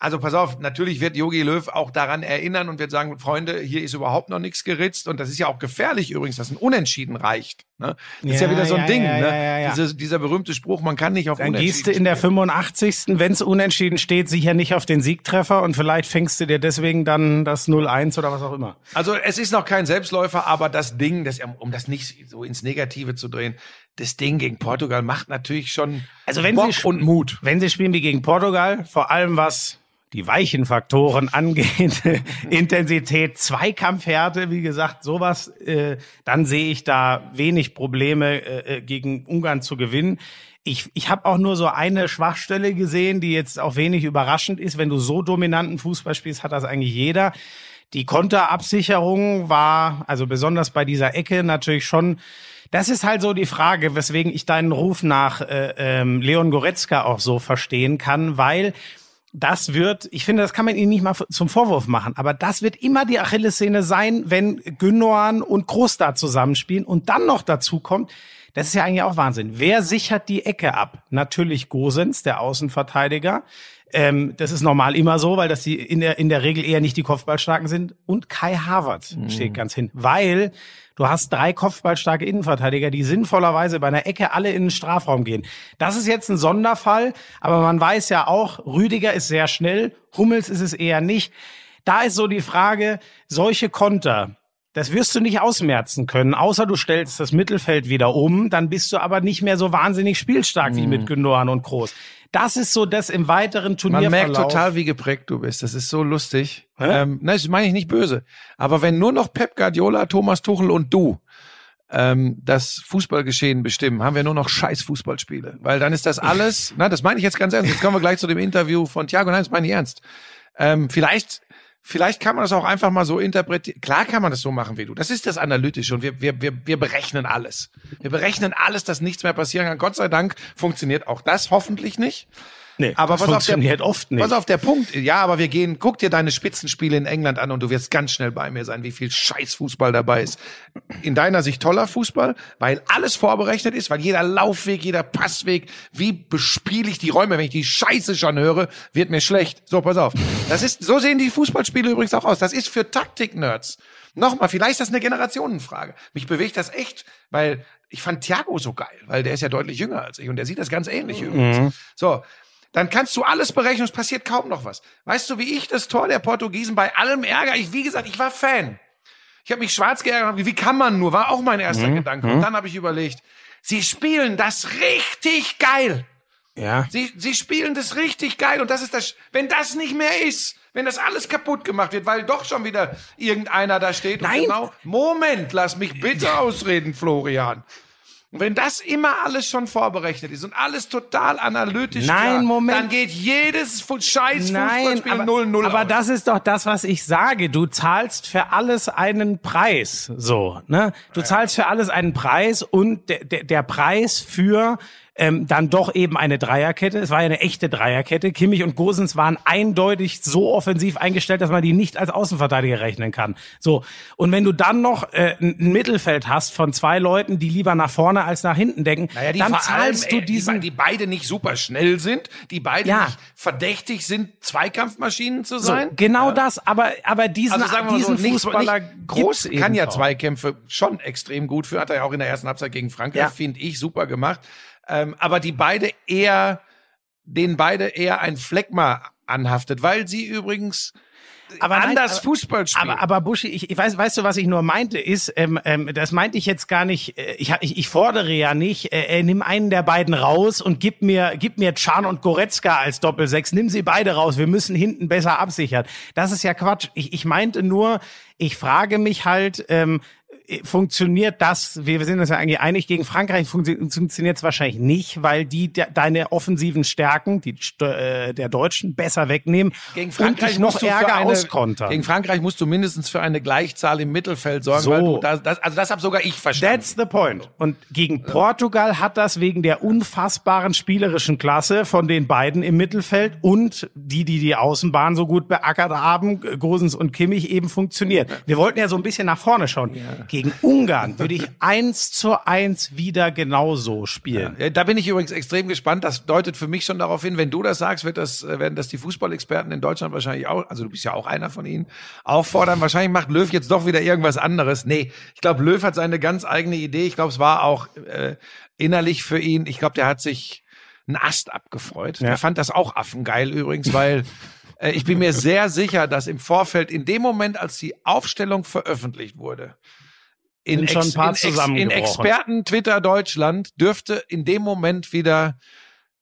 Also pass auf, natürlich wird Yogi Löw auch daran erinnern und wird sagen, Freunde, hier ist überhaupt noch nichts geritzt und das ist ja auch gefährlich übrigens, dass ein Unentschieden reicht. Ne? Das ist ja Ja, wieder so ein ja, Ding. ja, ne? ja, ja, ja. Diese, dieser berühmte Spruch, man kann nicht auf Dann Unentschieden gehst du in der spielen. 85. wenn es unentschieden steht, sicher nicht auf den Siegtreffer und vielleicht fängst du dir deswegen dann das 0-1 oder was auch immer. Also es ist noch kein Selbstläufer, aber das Ding, das, um das nicht so ins Negative zu drehen, das Ding gegen Portugal macht natürlich schon Also wenn Bock sie und Mut. Wenn sie spielen wie gegen Portugal, vor allem was die weichen Faktoren angeht, Intensität, Zweikampfhärte, wie gesagt, sowas, äh, dann sehe ich da wenig Probleme äh, äh, gegen Ungarn zu gewinnen. Ich, ich habe auch nur so eine Schwachstelle gesehen, die jetzt auch wenig überraschend ist. Wenn du so dominanten Fußball spielst, hat das eigentlich jeder. Die Konterabsicherung war, also besonders bei dieser Ecke, natürlich schon das ist halt so die Frage, weswegen ich deinen Ruf nach äh, ähm, Leon Goretzka auch so verstehen kann, weil das wird, ich finde, das kann man ihm nicht mal zum Vorwurf machen, aber das wird immer die Achillessehne sein, wenn Gündogan und Groß da zusammenspielen und dann noch dazu kommt, das ist ja eigentlich auch Wahnsinn. Wer sichert die Ecke ab? Natürlich Gosens, der Außenverteidiger. Ähm, das ist normal immer so, weil das die in der, in der Regel eher nicht die Kopfballstarken sind. Und Kai Havertz steht ganz hin, weil du hast drei kopfballstarke Innenverteidiger, die sinnvollerweise bei einer Ecke alle in den Strafraum gehen. Das ist jetzt ein Sonderfall, aber man weiß ja auch, Rüdiger ist sehr schnell, Hummels ist es eher nicht. Da ist so die Frage, solche Konter, das wirst du nicht ausmerzen können, außer du stellst das Mittelfeld wieder um, dann bist du aber nicht mehr so wahnsinnig spielstark wie mit Gündogan und Groß. Das ist so das im weiteren Man Turnierverlauf. merkt total, wie geprägt du bist. Das ist so lustig. Ähm, nein, das meine ich nicht böse. Aber wenn nur noch Pep Guardiola, Thomas Tuchel und du ähm, das Fußballgeschehen bestimmen, haben wir nur noch scheiß Fußballspiele. Weil dann ist das alles, na, das meine ich jetzt ganz ernst. Jetzt kommen wir gleich zu dem Interview von Thiago. Nein, das meine ich ernst. Ähm, vielleicht, vielleicht kann man das auch einfach mal so interpretieren. Klar kann man das so machen wie du. Das ist das Analytische und wir, wir, wir, wir berechnen alles. Wir berechnen alles, dass nichts mehr passieren kann. Gott sei Dank funktioniert auch das hoffentlich nicht. Nee, Aber das was auf der, funktioniert oft nicht. Was auf der Punkt. Ja, aber wir gehen, guck dir deine Spitzenspiele in England an und du wirst ganz schnell bei mir sein, wie viel Scheißfußball dabei ist. In deiner Sicht toller Fußball, weil alles vorberechnet ist, weil jeder Laufweg, jeder Passweg, wie bespiele ich die Räume, wenn ich die Scheiße schon höre, wird mir schlecht. So, pass auf. Das ist, so sehen die Fußballspiele übrigens auch aus. Das ist für Taktik-Nerds. Nochmal, vielleicht ist das eine Generationenfrage. Mich bewegt das echt, weil ich fand Thiago so geil, weil der ist ja deutlich jünger als ich und der sieht das ganz ähnlich übrigens. So. Dann kannst du alles berechnen, es passiert kaum noch was. Weißt du, wie ich das Tor der Portugiesen bei allem Ärger, ich, wie gesagt, ich war Fan. Ich habe mich schwarz geärgert, wie kann man nur, war auch mein erster Gedanke. Und dann habe ich überlegt, sie spielen das richtig geil. Ja. Sie, sie spielen das richtig geil und das ist das, wenn das nicht mehr ist, wenn das alles kaputt gemacht wird, weil doch schon wieder irgendeiner da steht Nein. und genau, Moment, lass mich bitte ausreden, Florian. Und wenn das immer alles schon vorberechnet ist und alles total analytisch Nein, klar, Moment. dann geht jedes scheiß Nein, Fußballspiel aber, 0-0 aber aus. das ist doch das, was ich sage. Du zahlst für alles einen Preis, so, ne? Du zahlst für alles einen Preis und der, der, der Preis für ähm, dann doch eben eine Dreierkette. Es war ja eine echte Dreierkette. Kimmich und Gosens waren eindeutig so offensiv eingestellt, dass man die nicht als Außenverteidiger rechnen kann. So. Und wenn du dann noch äh, ein Mittelfeld hast von zwei Leuten, die lieber nach vorne als nach hinten denken, Naja, dann vor allem, zahlst du äh, diesen die, die beide nicht super schnell sind, die beide Ja. nicht verdächtig sind, Zweikampfmaschinen zu so, sein. genau das, aber aber diesen, Also sagen wir so, diesen nicht, Fußballer nicht groß kann ja. Zweikämpfe schon extrem gut für, hat er ja auch in der ersten Halbzeit gegen Frankreich, Ja. finde ich, super gemacht. Ähm, aber die beide eher, denen beide eher ein Fleckma anhaftet, weil sie übrigens Aber nein, anders aber- Fußball spielen. Aber, aber Buschi, ich, ich weiß, weißt du, was ich nur meinte, ist, ähm, ähm, das meinte ich jetzt gar nicht, äh, ich, ich, ich fordere ja nicht, äh, äh, nimm einen der beiden raus und gib mir, gib mir Can und Goretzka als Doppelsechs, nimm sie beide raus, wir müssen hinten besser absichern. Das ist ja Quatsch. Ich, ich meinte nur, ich frage mich halt, ähm, funktioniert das, wir sind uns ja eigentlich einig, gegen Frankreich funktio- funktioniert es wahrscheinlich nicht, weil die de deine offensiven Stärken, die äh, der Deutschen, besser wegnehmen gegen und Frankreich dich noch musst du für Ärger eine, auskontern. Gegen Frankreich musst du mindestens für eine Gleichzahl im Mittelfeld sorgen, So. das, das, also das habe sogar ich verstanden. That's the point. Und gegen Portugal hat das wegen der unfassbaren spielerischen Klasse von den beiden im Mittelfeld und die, die die Außenbahn so gut beackert haben, Gosens und Kimmich, eben funktioniert. Wir wollten ja so ein bisschen nach vorne schauen. Gegen Ungarn würde ich eins zu eins wieder genauso spielen. Ja, Da bin ich übrigens extrem gespannt. Das deutet für mich schon darauf hin, wenn du das sagst, wird das, äh, werden das die Fußballexperten in Deutschland wahrscheinlich auch, also du bist ja auch einer von ihnen, auffordern. Wahrscheinlich macht Löw jetzt doch wieder irgendwas anderes. Nee, ich glaube, Löw hat seine ganz eigene Idee. Ich glaube, es war auch äh, innerlich für ihn. Ich glaube, der hat sich einen Ast abgefreut. Ja. Der fand das auch affengeil übrigens, weil äh, ich bin mir sehr sicher, dass im Vorfeld, in dem Moment, als die Aufstellung veröffentlicht wurde, in, schon ein paar in, in. Experten-Twitter Deutschland dürfte in dem Moment wieder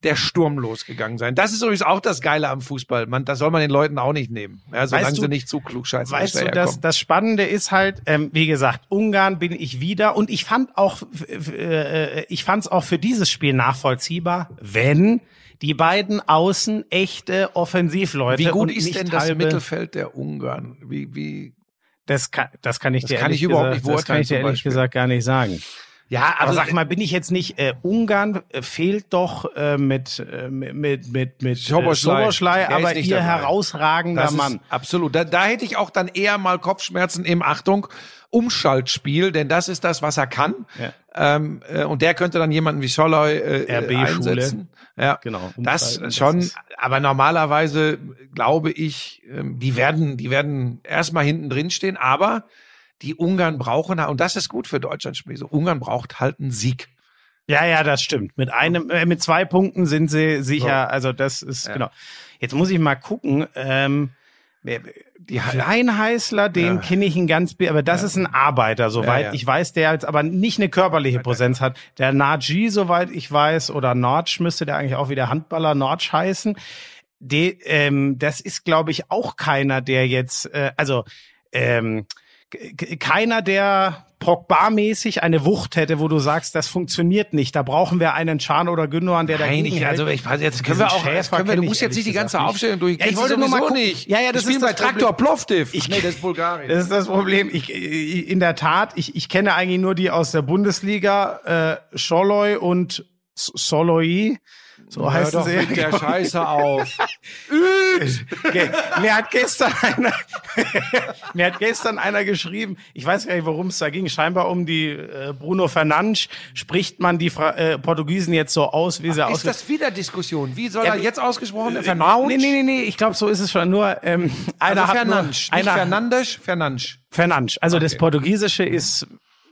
der Sturm losgegangen sein. Das ist übrigens auch das Geile am Fußball. Man, das soll man den Leuten auch nicht nehmen. Ja, solange Weißt du- sie nicht zu klug scheißen. Weißt du, das, das Spannende ist halt, ähm, wie gesagt, Ungarn bin ich wieder und ich fand auch, äh, ich fand es auch für dieses Spiel nachvollziehbar, wenn die beiden Außen echte Offensivleute Wie gut ist denn das Mittelfeld der Ungarn? Wie, wie, Das kann, das kann ich Das dir kann ehrlich ich überhaupt gesagt, nicht Das kann ich dir ehrlich gesagt gar nicht sagen. Ja, Aber also sag mal, bin ich jetzt nicht äh, Ungarn äh, fehlt doch äh, mit äh, mit mit mit Soboschlei. äh, aber ihr dabei. herausragender Das Mann. absolut. Da, da hätte ich auch dann eher mal Kopfschmerzen im Achtung Umschaltspiel, denn das ist das, was er kann. Ja. Ähm, äh, und der könnte dann jemanden wie Scholloy äh, RB äh, Schule. einsetzen. Ja, Genau, Das das schon. ist- aber normalerweise glaube ich, ähm, die werden, die werden erstmal hinten drin stehen. Aber die Ungarn brauchen und das ist gut für Deutschland. So Ungarn braucht halt einen Sieg. Ja, ja, das stimmt. Mit einem, äh, mit zwei Punkten sind sie sicher. So. Also das ist Ja. genau. Jetzt muss ich mal gucken. Ähm, die Kleinheißler, den Ja. kenne ich ein ganz, aber das ist ein Arbeiter, soweit Ja, ja. ich weiß, der jetzt aber nicht eine körperliche Präsenz hat. Der Naji, soweit ich weiß, oder Notch müsste der eigentlich auch wieder Handballer Notch heißen. De, ähm, das ist, glaube ich, auch keiner, der jetzt, äh, also ähm, keiner, der Pogba-mäßig eine Wucht hätte, wo du sagst, das funktioniert nicht. Da brauchen wir einen Chan oder Gündogan, der dagegen ich, hält. also ich weiß jetzt können wir auch, Schäfer können wir, du musst jetzt nicht die ganze Aufstellung durch. Ja, ich wollte nur mal gucken. Nicht. Ja, ja, das ist bei das. Traktor Plovdiv. Ich- nee, das ist Bulgarien. Das ist das Problem. Ich, in der Tat, ich, ich kenne eigentlich nur die aus der Bundesliga, äh, Scholloy und Soloi. So heißt Hör doch sie. mit der Scheiße auf. Ge- Mir hat gestern einer, mir hat gestern einer geschrieben, ich weiß gar nicht, worum es da ging, scheinbar um die äh, Bruno Fernandes. Spricht man die Fra äh, Portugiesen jetzt so aus, wie sie aus Ist das wieder Diskussion? Wie soll Ja, er jetzt ausgesprochen werden? Nee, Fernandes? nee, nee, nee, ich glaube, so ist es schon. Nur ähm, einer Also hat nur, Fernandes. Einer Fernandes, Fernandes. Fernandes. Also das Portugiesische ist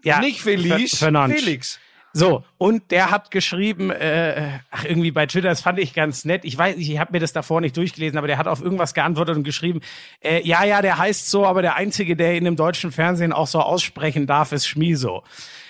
ja Nicht Feliz, Fer- Fernandes. Felix. So, Und der hat geschrieben, äh, ach irgendwie bei Twitter, das fand ich ganz nett. Ich weiß, ich habe mir das davor nicht durchgelesen, aber der hat auf irgendwas geantwortet und geschrieben, äh, ja, ja, der heißt so, aber der einzige, der ihn im deutschen Fernsehen auch so aussprechen darf, ist Schmiso.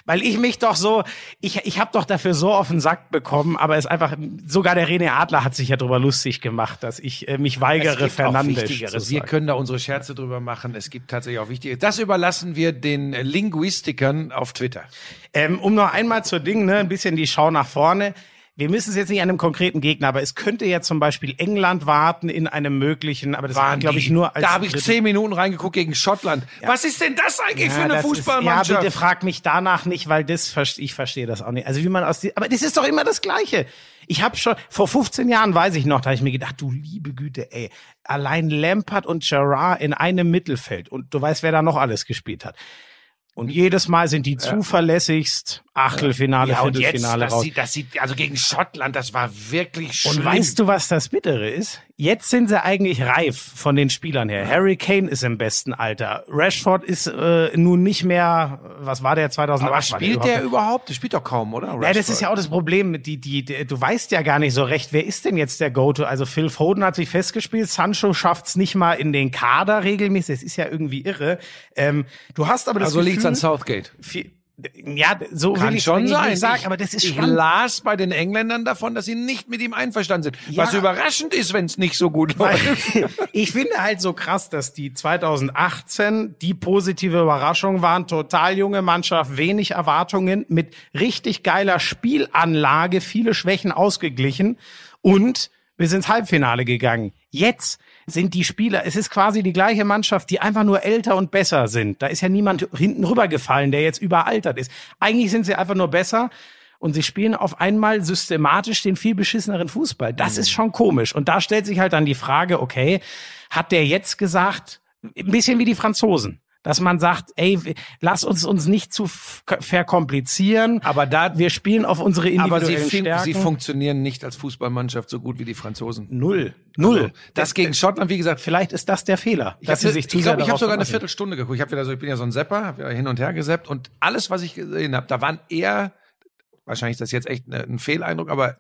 Weil ich mich doch so, ich, ich habe doch dafür so auf den Sack bekommen, aber es einfach, sogar der René Adler hat sich ja darüber lustig gemacht, dass ich äh, mich weigere, Fernandes zu. Wir können da unsere Scherze drüber machen. Es gibt tatsächlich auch Wichtigeres. Das überlassen wir den Linguistikern auf Twitter. Ähm, um noch einmal zur Ding, ne, ein bisschen die Schau nach vorne. Wir müssen es jetzt nicht an einem konkreten Gegner, aber es könnte ja zum Beispiel England warten in einem möglichen, aber das war, glaube ich, nur als Da habe ich zehn Minuten reingeguckt gegen Schottland. Was ist denn das eigentlich für eine Fußballmannschaft? Ist, ja, bitte frag mich danach nicht, weil das ich verstehe das auch nicht. Also wie man aus die, aber das ist doch immer das Gleiche. Ich habe schon vor 15 Jahren weiß ich noch, da habe ich mir gedacht, du liebe Güte, ey, allein Lampard und Gerard in einem Mittelfeld und du weißt, wer da noch alles gespielt hat. Und jedes Mal sind die zuverlässigst Achtelfinale, ja, und jetzt, Viertelfinale das raus. sieht, das sieht, also gegen Schottland, das war wirklich schlimm. Und weißt du, was das Bittere ist? Jetzt sind sie eigentlich reif von den Spielern her. Harry Kane ist im besten Alter. Rashford ist äh, nun nicht mehr, was war der 2008? aber spielt der überhaupt- überhaupt? Der spielt doch kaum, oder? Ja, das ist ja auch das Problem. Die, die, die, du weißt ja gar nicht so recht, wer ist denn jetzt der Go-To? Also Phil Foden hat sich festgespielt, Sancho schafft's nicht mal in den Kader regelmäßig. Das ist ja irgendwie irre. Ähm, du hast aber das Also liegt's Gefühl, an Southgate. viel, ja, so will Kann ich schon sein. nicht sagen, ich, aber das ist ich spannend. las bei den Engländern davon, dass sie nicht mit ihm einverstanden sind. Ja. Was überraschend ist, wenn es nicht so gut läuft. ich finde halt so krass, dass die 2018 die positive Überraschung waren. Total junge Mannschaft, wenig Erwartungen, mit richtig geiler Spielanlage, viele Schwächen ausgeglichen und wir sind ins Halbfinale gegangen. Jetzt sind die Spieler, es ist quasi die gleiche Mannschaft, die einfach nur älter und besser sind. Da ist ja niemand hinten rübergefallen, der jetzt überaltert ist. Eigentlich sind sie einfach nur besser und sie spielen auf einmal systematisch den viel beschisseneren Fußball. Das ist schon komisch. Und da stellt sich halt dann die Frage, okay, hat der jetzt gesagt, ein bisschen wie die Franzosen, dass man sagt, ey, lass uns uns nicht zu verkomplizieren, Aber da, wir spielen auf unsere aber sie, individuellen Stärken. sie funktionieren nicht als Fußballmannschaft so gut wie die Franzosen. Null. Null. Also, das gegen Schottland, wie gesagt, Vielleicht ist das der Fehler, Ich dass sie sich zu ich glaube, ich habe sogar eine. Viertelstunde geguckt. Ich habe wieder so, ich bin ja so ein Sepper, habe ja hin und her geseppt und alles, was ich gesehen habe, da waren eher, wahrscheinlich ist das jetzt echt ne- ein Fehleindruck, aber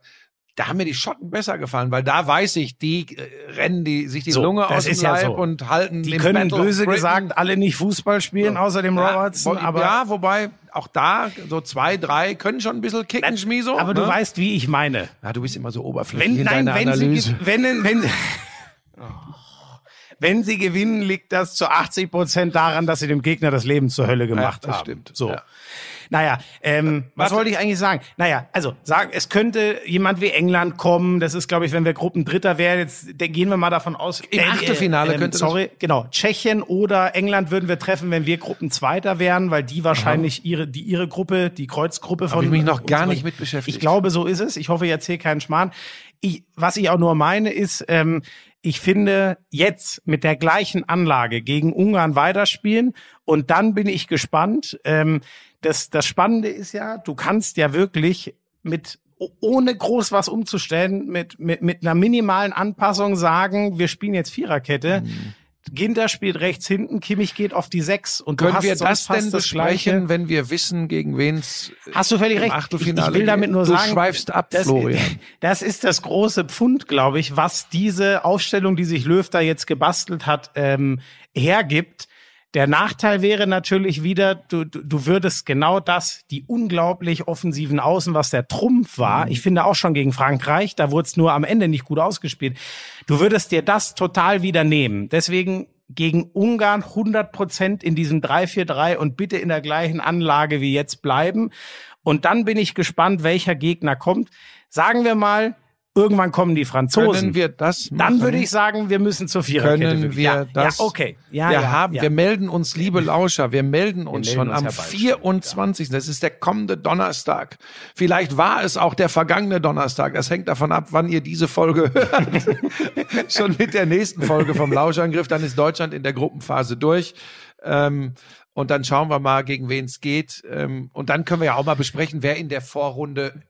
da haben mir die Schotten besser gefallen, weil da weiß ich, die äh, rennen die sich die So, Lunge aus dem ist ja Leib so. und halten Die den können Battle böse gesagt alle nicht Fußball spielen, außer dem Robertson, ja, aber ja, wobei auch da so zwei, drei können schon ein bisschen kicken, Schmieso. aber du ne? weißt, wie ich meine. ja, du bist immer so oberflächlich Wenn, in nein, deiner wenn Analyse. sie, wenn, wenn, wenn sie gewinnen, liegt das zu 80 Prozent daran, dass sie dem Gegner das Leben zur Hölle gemacht das haben. stimmt. So. Ja. Naja, ähm, was Warte. wollte ich eigentlich sagen? Naja, also sagen, es könnte jemand wie England kommen. Das ist, glaube ich, wenn wir Gruppendritter wären, jetzt da gehen wir mal davon aus. Im Achtelfinale könnte das- Sorry, genau. Tschechien oder England würden wir treffen, wenn wir Gruppenzweiter wären, weil die wahrscheinlich ihre, die ihre Gruppe, die Kreuzgruppe von ich mich noch gar nicht mit beschäftigt. Ich glaube, so ist es. Ich hoffe, ich erzähle keinen Schmarrn. Ich, was ich auch nur meine, ist, ähm, ich finde, jetzt mit der gleichen Anlage gegen Ungarn weiterspielen und dann bin ich gespannt. Ähm, das, das Spannende ist ja, du kannst ja wirklich mit ohne groß was umzustellen, mit, mit, mit einer minimalen Anpassung sagen, wir spielen jetzt Viererkette. Mhm. Ginter spielt rechts hinten, Kimmich geht auf die Sechs und Können wir das denn besprechen, wenn wir wissen, gegen wen's Hast du völlig recht. Ich, ich will damit nur? Du sagen, schweifst ab, das, Florian. Das ist das große Pfund, glaube ich, was diese Aufstellung, die sich Löw da jetzt gebastelt hat, ähm, hergibt. Der Nachteil wäre natürlich wieder, du, du, würdest genau das, die unglaublich offensiven Außen, was der Trumpf war, ich finde auch schon gegen Frankreich, da wurde es nur am Ende nicht gut ausgespielt, du würdest dir das total wieder nehmen. Deswegen gegen Ungarn 100 Prozent in diesem 3-4-3 und bitte in der gleichen Anlage wie jetzt bleiben. Und dann bin ich gespannt, welcher Gegner kommt. Sagen wir mal, irgendwann kommen die Franzosen. Können wir das machen? dann würde ich sagen, wir müssen zur Viererkette. können wirklich. wir ja, das? Ja, okay. Ja, wir ja, haben, ja. wir melden uns, liebe Lauscher, wir melden uns melden schon uns am herbei. 24. Das ist der kommende Donnerstag. Vielleicht war es auch der vergangene Donnerstag. Das hängt davon ab, wann ihr diese Folge hört. schon mit der nächsten Folge vom Lauschangriff. Dann ist Deutschland in der Gruppenphase durch. Ähm, und dann schauen wir mal, gegen wen es geht. Ähm, und dann können wir ja auch mal besprechen, wer in der Vorrunde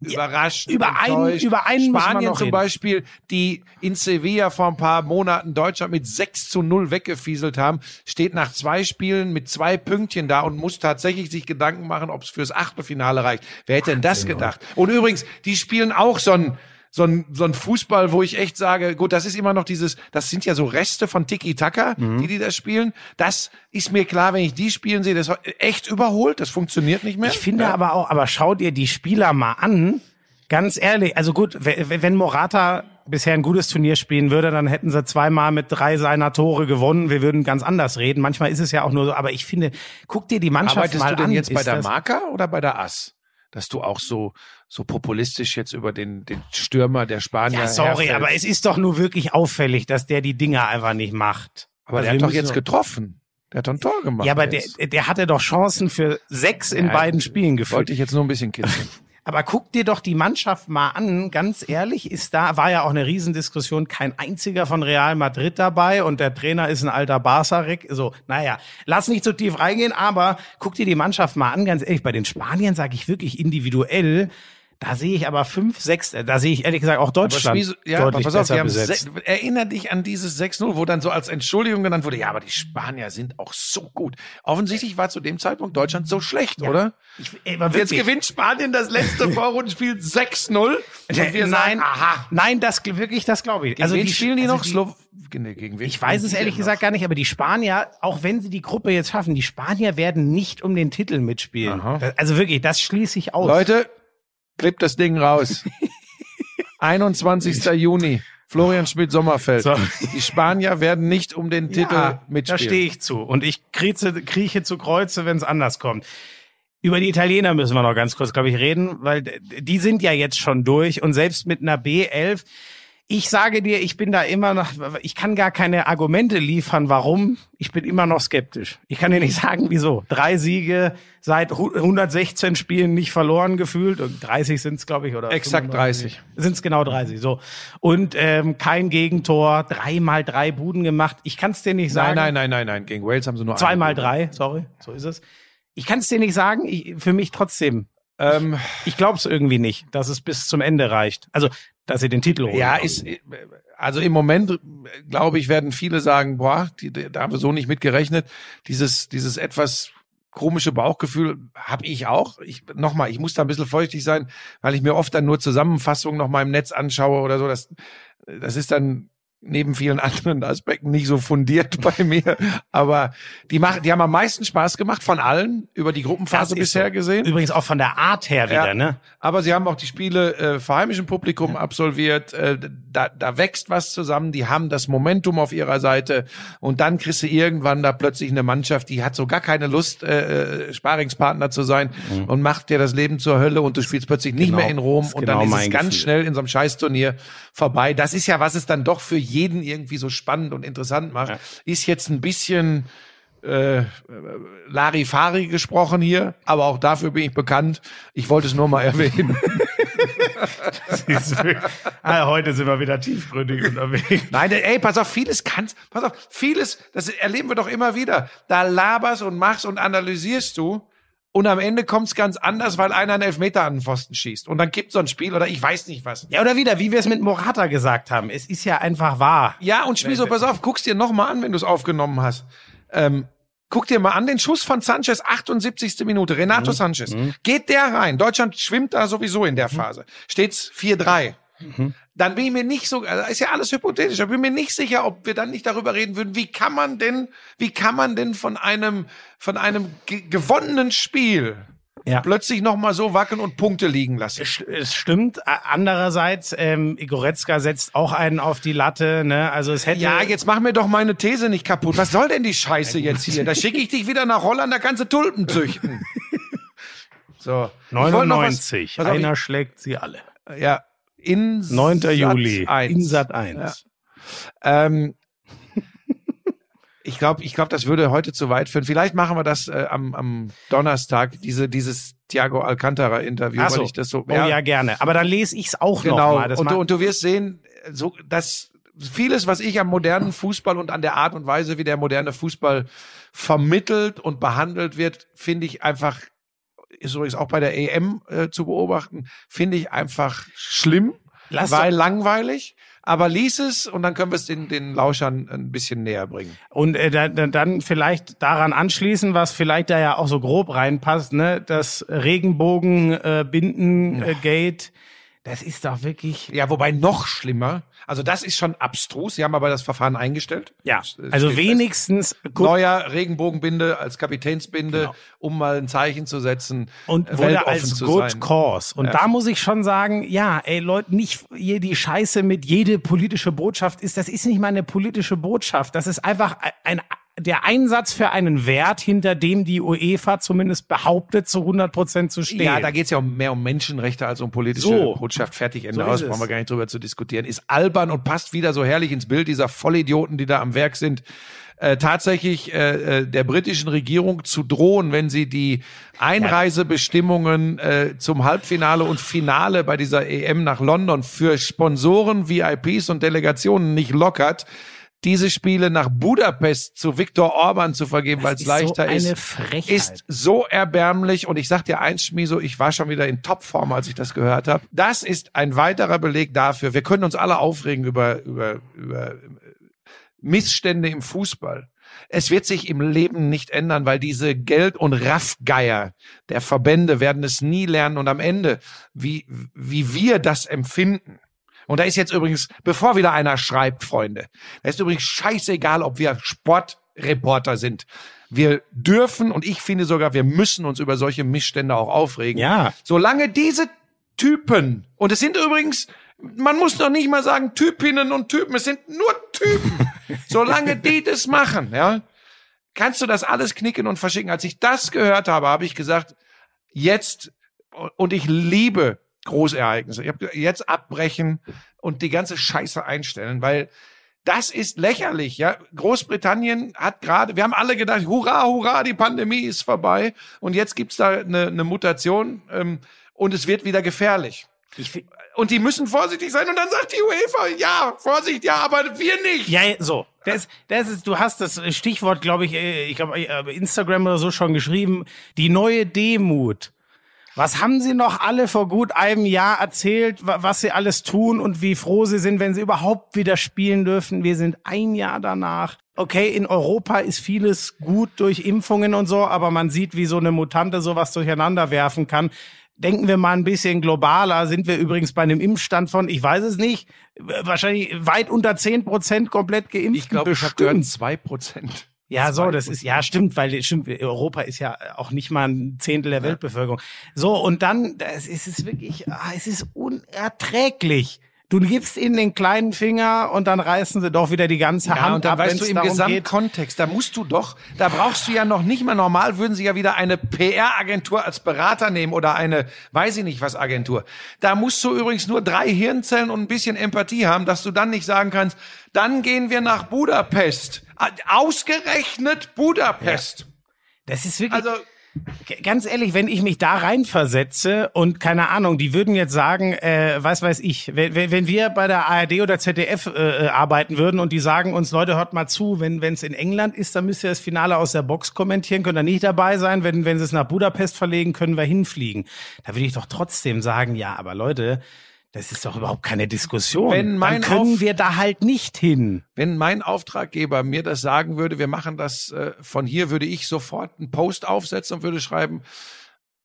überrascht. über einen- enttäuscht. über einen Spanien zum reden. Beispiel, die in Sevilla vor ein paar Monaten Deutschland mit 6 zu 0 weggefieselt haben, steht nach zwei Spielen mit zwei Pünktchen da und muss tatsächlich sich Gedanken machen, ob es fürs Achtelfinale reicht. Wer hätte denn das gedacht? Und übrigens, die spielen auch so ein so ein, so ein Fußball, wo ich echt sage, gut, das ist immer noch dieses, das sind ja so Reste von Tiki-Taka, Mhm. die die da spielen. Das ist mir klar, wenn ich die spielen sehe, das ist echt überholt, das funktioniert nicht mehr. Ich finde aber auch, aber schau dir die Spieler mal an. Ganz ehrlich, also gut, we- wenn Morata bisher ein gutes Turnier spielen würde, dann hätten sie zweimal mit drei seiner Tore gewonnen. Wir würden ganz anders reden. Manchmal ist es ja auch nur so, aber ich finde, guck dir die Mannschaft Arbeitest mal du denn an. jetzt bei der Marker oder bei der Ass? Dass du auch so, so populistisch jetzt über den, den Stürmer der Spanier Ja, sorry, herfällst. aber es ist doch nur wirklich auffällig, dass der die Dinger einfach nicht macht. Aber Also der hat doch jetzt getroffen. Der hat doch ein Tor gemacht. Ja, aber der, jetzt. der hatte doch Chancen für sechs in Ja, beiden Spielen gefühlt. Wollte ich jetzt nur ein bisschen kitzeln. Aber guck dir doch die Mannschaft mal an. Ganz ehrlich, ist da, war ja auch eine Riesendiskussion, kein einziger von Real Madrid dabei und der Trainer ist ein alter Barca-Rick. So, naja, lass nicht zu tief reingehen, aber guck dir die Mannschaft mal an. Ganz ehrlich, bei den Spaniern sage ich wirklich individuell, da sehe ich aber fünf, sechs, da sehe ich ehrlich gesagt auch Deutschland Schmieso- ja, deutlich pass auf, besser besetzt. se- erinner dich an dieses 6-0, wo dann so als Entschuldigung genannt wurde, ja, aber die Spanier sind auch so gut. Offensichtlich war zu dem Zeitpunkt Deutschland so schlecht, oder? Ich, ey, aber Jetzt gewinnt Spanien das letzte Vorrundenspiel 6-0. Und wir nein, sagen, aha. nein, das wirklich, das glaube ich. Also wen spielen die also noch? Slo nee, gegen wen Ich weiß es die ehrlich gesagt gar nicht, aber die Spanier, auch wenn sie die Gruppe jetzt schaffen, die Spanier werden nicht um den Titel mitspielen. Aha. Also wirklich, das schließe ich aus. noch? Leute, klippt das Ding raus. 21. Juni. Florian Schmidt-Sommerfeld. So. Die Spanier werden nicht um den Titel ja, mitspielen. da stehe ich zu. Und ich krieche, krieche zu Kreuze, wenn es anders kommt. Über die Italiener müssen wir noch ganz kurz, glaube ich, reden, weil die sind ja jetzt schon durch und selbst mit einer B11, ich sage dir, ich bin da immer noch, ich kann gar keine Argumente liefern, warum. Ich bin immer noch skeptisch. Ich kann dir nicht sagen, wieso. Drei Siege seit hu- 116 Spielen nicht verloren gefühlt. Und 30 sind es, glaube ich, oder? Exakt 30. Sind es genau 30, so. Und ähm, kein Gegentor, dreimal drei Buden gemacht. Ich kann es dir nicht sagen. Nein, nein, nein, nein, nein. Gegen Wales haben sie nur Zweimal drei, sorry, so ist es. Ich kann es dir nicht sagen, ich, für mich trotzdem. Ähm, Ich glaube es irgendwie nicht, dass es bis zum Ende reicht. Also, dass sie den Titel holen. ja, ist, also im Moment, glaube ich, werden viele sagen, boah, die, da haben wir so nicht mit gerechnet. Dieses, dieses etwas komische Bauchgefühl habe ich auch. Ich, nochmal, ich muss da ein bisschen feuchtig sein, weil ich mir oft dann nur Zusammenfassungen noch mal im Netz anschaue oder so. Das, das ist dann neben vielen anderen Aspekten nicht so fundiert bei mir. Aber die machen, die haben am meisten Spaß gemacht von allen über die Gruppenphase bisher so. gesehen. Übrigens auch von der Art her wieder, Ja. ne? Aber sie haben auch die Spiele äh, vor heimischem Publikum absolviert. Äh, da, da wächst was zusammen. Die haben das Momentum auf ihrer Seite. Und dann kriegst du irgendwann da plötzlich eine Mannschaft, die hat so gar keine Lust, äh, äh, Sparingspartner zu sein und macht dir das Leben zur Hölle und du spielst plötzlich nicht Genau. mehr in Rom und genau dann ist es ganz Gefühl. schnell in so einem Scheißturnier vorbei. Das ist ja, was es dann doch für jeden irgendwie so spannend und interessant macht. Ist jetzt ein bisschen äh, Larifari gesprochen hier, aber auch dafür bin ich bekannt. Ich wollte es nur mal erwähnen. ah, heute sind wir wieder tiefgründig unterwegs. Nein, ey, pass auf, vieles kannst, pass auf, vieles, das erleben wir doch immer wieder. Da laberst und machst und analysierst du und am Ende kommt's ganz anders, weil einer einen Elfmeter an den Pfosten schießt und dann gibt so ein Spiel oder ich weiß nicht was. Ja, oder wieder, wie wir es mit Morata gesagt haben. Es ist ja einfach wahr. Ja, und Schmiso, pass auf, guck's dir noch mal an, wenn du es aufgenommen hast. Ähm, guck dir mal an den Schuss von Sanchez, 78. Minute, Renato Sanchez. Geht der rein? Deutschland schwimmt da sowieso in der Phase. Steht's 4-3. Dann bin ich mir nicht so, also ist ja alles hypothetisch, aber bin mir nicht sicher, ob wir dann nicht darüber reden würden, wie kann man denn, wie kann man denn von einem, von einem ge gewonnenen Spiel Ja. plötzlich noch mal so wackeln und Punkte liegen lassen? Es stimmt. Andererseits, ähm, Goretzka setzt auch einen auf die Latte, ne? Also es hätte. Ja, jetzt mach mir doch meine These nicht kaputt. Was soll denn die Scheiße jetzt hier? Da schicke ich dich wieder nach Holland, da kannst du Tulpen züchten. So. Ich wollte noch was- 99. Pass auf, Einer schlägt sie alle. ich- Ja. In 9. Sat Juli. 1. In Sat 1. Ähm, ich glaube, ich glaub, das würde heute zu weit führen. Vielleicht machen wir das äh, am, am Donnerstag, diese, dieses Thiago Alcantara-Interview, so. weil ich das so. Oh ja, gerne. Aber dann lese ich's auch noch Genau. mal. Das und, und du wirst sehen, so, dass vieles, was ich am modernen Fußball und an der Art und Weise, wie der moderne Fußball vermittelt und behandelt wird, finde ich einfach ist übrigens auch bei der EM äh, zu beobachten, finde ich einfach schlimm, Lass weil langweilig. Aber lies es und dann können wir es den, den Lauschern ein bisschen näher bringen. Und äh, da, da, dann vielleicht daran anschließen, was vielleicht da ja auch so grob reinpasst, ne? Das Regenbogen-Binden-Gate, äh, das ist doch wirklich. Ja, wobei noch schlimmer. Also das ist schon abstrus. Sie haben aber das Verfahren eingestellt. Ja, also wenigstens Neuer Regenbogenbinde als Kapitänsbinde, Genau. um mal ein Zeichen zu setzen. und äh, wurde als Good sein. Cause. Und Ja. da muss ich schon sagen, ja, ey Leute, nicht hier die Scheiße mit jede politische Botschaft ist, das ist nicht mal eine politische Botschaft. Das ist einfach ein, der Einsatz für einen Wert, hinter dem die UEFA zumindest behauptet, zu 100 Prozent zu stehen. Ja, da geht's ja um, mehr um Menschenrechte als um politische So. Botschaft. Fertig, Ende So aus. Brauchen wir es. gar nicht drüber zu diskutieren. Ist albern und passt wieder so herrlich ins Bild dieser Vollidioten, die da am Werk sind. Äh, tatsächlich äh, äh, der britischen Regierung zu drohen, wenn sie die Einreisebestimmungen äh, zum Halbfinale und Finale bei dieser EM nach London für Sponsoren, VIPs und Delegationen nicht lockert, diese Spiele nach Budapest zu Viktor Orban zu vergeben, weil es so leichter eine ist, Frechheit. ist so erbärmlich. Und ich sag dir eins, Schmiso, ich war schon wieder in Topform, als ich das gehört habe. Das ist ein weiterer Beleg dafür. Wir können uns alle aufregen über, über, über Missstände im Fußball. Es wird sich im Leben nicht ändern, weil diese Geld- und Raffgeier der Verbände werden es nie lernen und am Ende, wie, wie wir das empfinden. Und da ist jetzt übrigens, bevor wieder einer schreibt, Freunde, da ist übrigens scheißegal, ob wir Sportreporter sind. Wir dürfen und ich finde sogar, wir müssen uns über solche Missstände auch aufregen. Ja. Solange diese Typen, und es sind übrigens, man muss doch nicht mal sagen Typinnen und Typen, es sind nur Typen. Solange die das machen, ja, kannst du das alles knicken und verschicken. Als ich das gehört habe, habe ich gesagt, jetzt, und ich liebe Großereignisse, ich habe jetzt abbrechen und die ganze Scheiße einstellen, weil das ist lächerlich, ja. Großbritannien hat gerade, wir haben alle gedacht, hurra, hurra, die Pandemie ist vorbei und jetzt gibt's da eine, eine Mutation ähm, und es wird wieder gefährlich. Und die müssen vorsichtig sein und dann sagt die UEFA, ja, Vorsicht, ja, aber wir nicht. Ja, so. Das, das ist, du hast das Stichwort, glaube ich, äh, ich glaube, äh, Instagram oder so schon geschrieben, die neue Demut. Was haben sie noch alle vor gut einem Jahr erzählt, wa- was sie alles tun und wie froh sie sind, wenn sie überhaupt wieder spielen dürfen? Wir sind ein Jahr danach. Okay, in Europa ist vieles gut durch Impfungen und so, aber man sieht, wie so eine Mutante sowas durcheinander werfen kann. Denken wir mal ein bisschen globaler, sind wir übrigens bei einem Impfstand von, ich weiß es nicht, wahrscheinlich weit unter 10 Prozent komplett geimpft. Ich glaube, ich habe gehört, zwei Prozent. Ja, so, das ist, ja, stimmt, weil, stimmt, Europa ist ja auch nicht mal ein Zehntel der Weltbevölkerung. So, und dann, das ist es wirklich, ah, es ist unerträglich. Du gibst ihnen den kleinen Finger und dann reißen sie doch wieder die ganze Ja, Hand und dann ab, weißt du im. Gesamtkontext, da musst du doch, da brauchst du ja noch nicht mal normal, würden sie ja wieder eine PR-Agentur als Berater nehmen oder eine, weiß ich nicht was Agentur. Da musst du übrigens nur drei Hirnzellen und ein bisschen Empathie haben, dass du dann nicht sagen kannst, dann gehen wir nach Budapest. Ausgerechnet Budapest. Das ist wirklich, Also, Ganz ehrlich, wenn ich mich da reinversetze und keine Ahnung, die würden jetzt sagen, äh, was weiß ich, wenn, wenn wir bei der ARD oder ZDF äh, äh, arbeiten würden und die sagen uns, Leute, hört mal zu, wenn es in England ist, dann müsst ihr das Finale aus der Box kommentieren, könnt ihr nicht dabei sein. Wenn, wenn sie es nach Budapest verlegen, können wir hinfliegen. Da würde ich doch trotzdem sagen, ja, aber Leute, das ist doch überhaupt keine Diskussion. Wenn mein dann können Auf- wir da halt nicht hin. Wenn mein Auftraggeber mir das sagen würde, wir machen das äh, von hier, würde ich sofort einen Post aufsetzen und würde schreiben,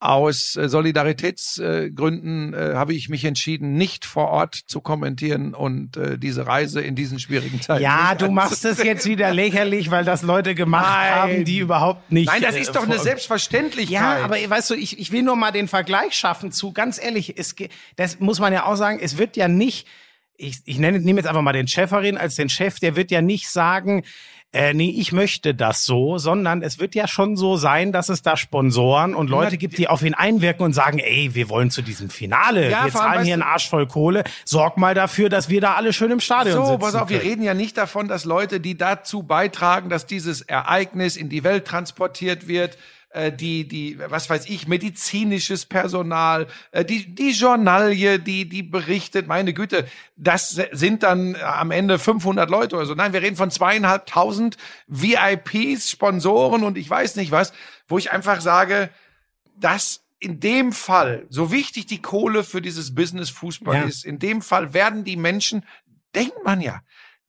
aus äh, Solidaritätsgründen äh, habe ich mich entschieden, nicht vor Ort zu kommentieren und äh, diese Reise in diesen schwierigen Zeiten. Ja, du machst es jetzt wieder lächerlich, weil das Leute gemacht Nein. haben, die überhaupt nicht. Nein, das äh, ist doch eine Selbstverständlichkeit. Ja, aber weißt du, ich, ich will nur mal den Vergleich schaffen zu, ganz ehrlich, es, das muss man ja auch sagen, es wird ja nicht, ich, ich nenne, nehme jetzt einfach mal den Cheferin als den Chef, der wird ja nicht sagen, äh, nee, ich möchte das so, sondern es wird ja schon so sein, dass es da Sponsoren und Leute gibt, die auf ihn einwirken und sagen, ey, wir wollen zu diesem Finale, Ja, wir allem, zahlen hier einen Arsch voll Kohle, sorg mal dafür, dass wir da alle schön im Stadion So, sitzen pass auf, wir können. reden ja nicht davon, dass Leute, die dazu beitragen, dass dieses Ereignis in die Welt transportiert wird, äh, die, die, was weiß ich, medizinisches Personal, äh, die, die Journalie, die, die berichtet, meine Güte, das sind dann am Ende 500 Leute oder so. Nein, wir reden von zweieinhalbtausend VIPs, Sponsoren und ich weiß nicht was, wo ich einfach sage, das in dem Fall, so wichtig die Kohle für dieses Business Fußball Ja. ist, in dem Fall werden die Menschen, denkt man ja,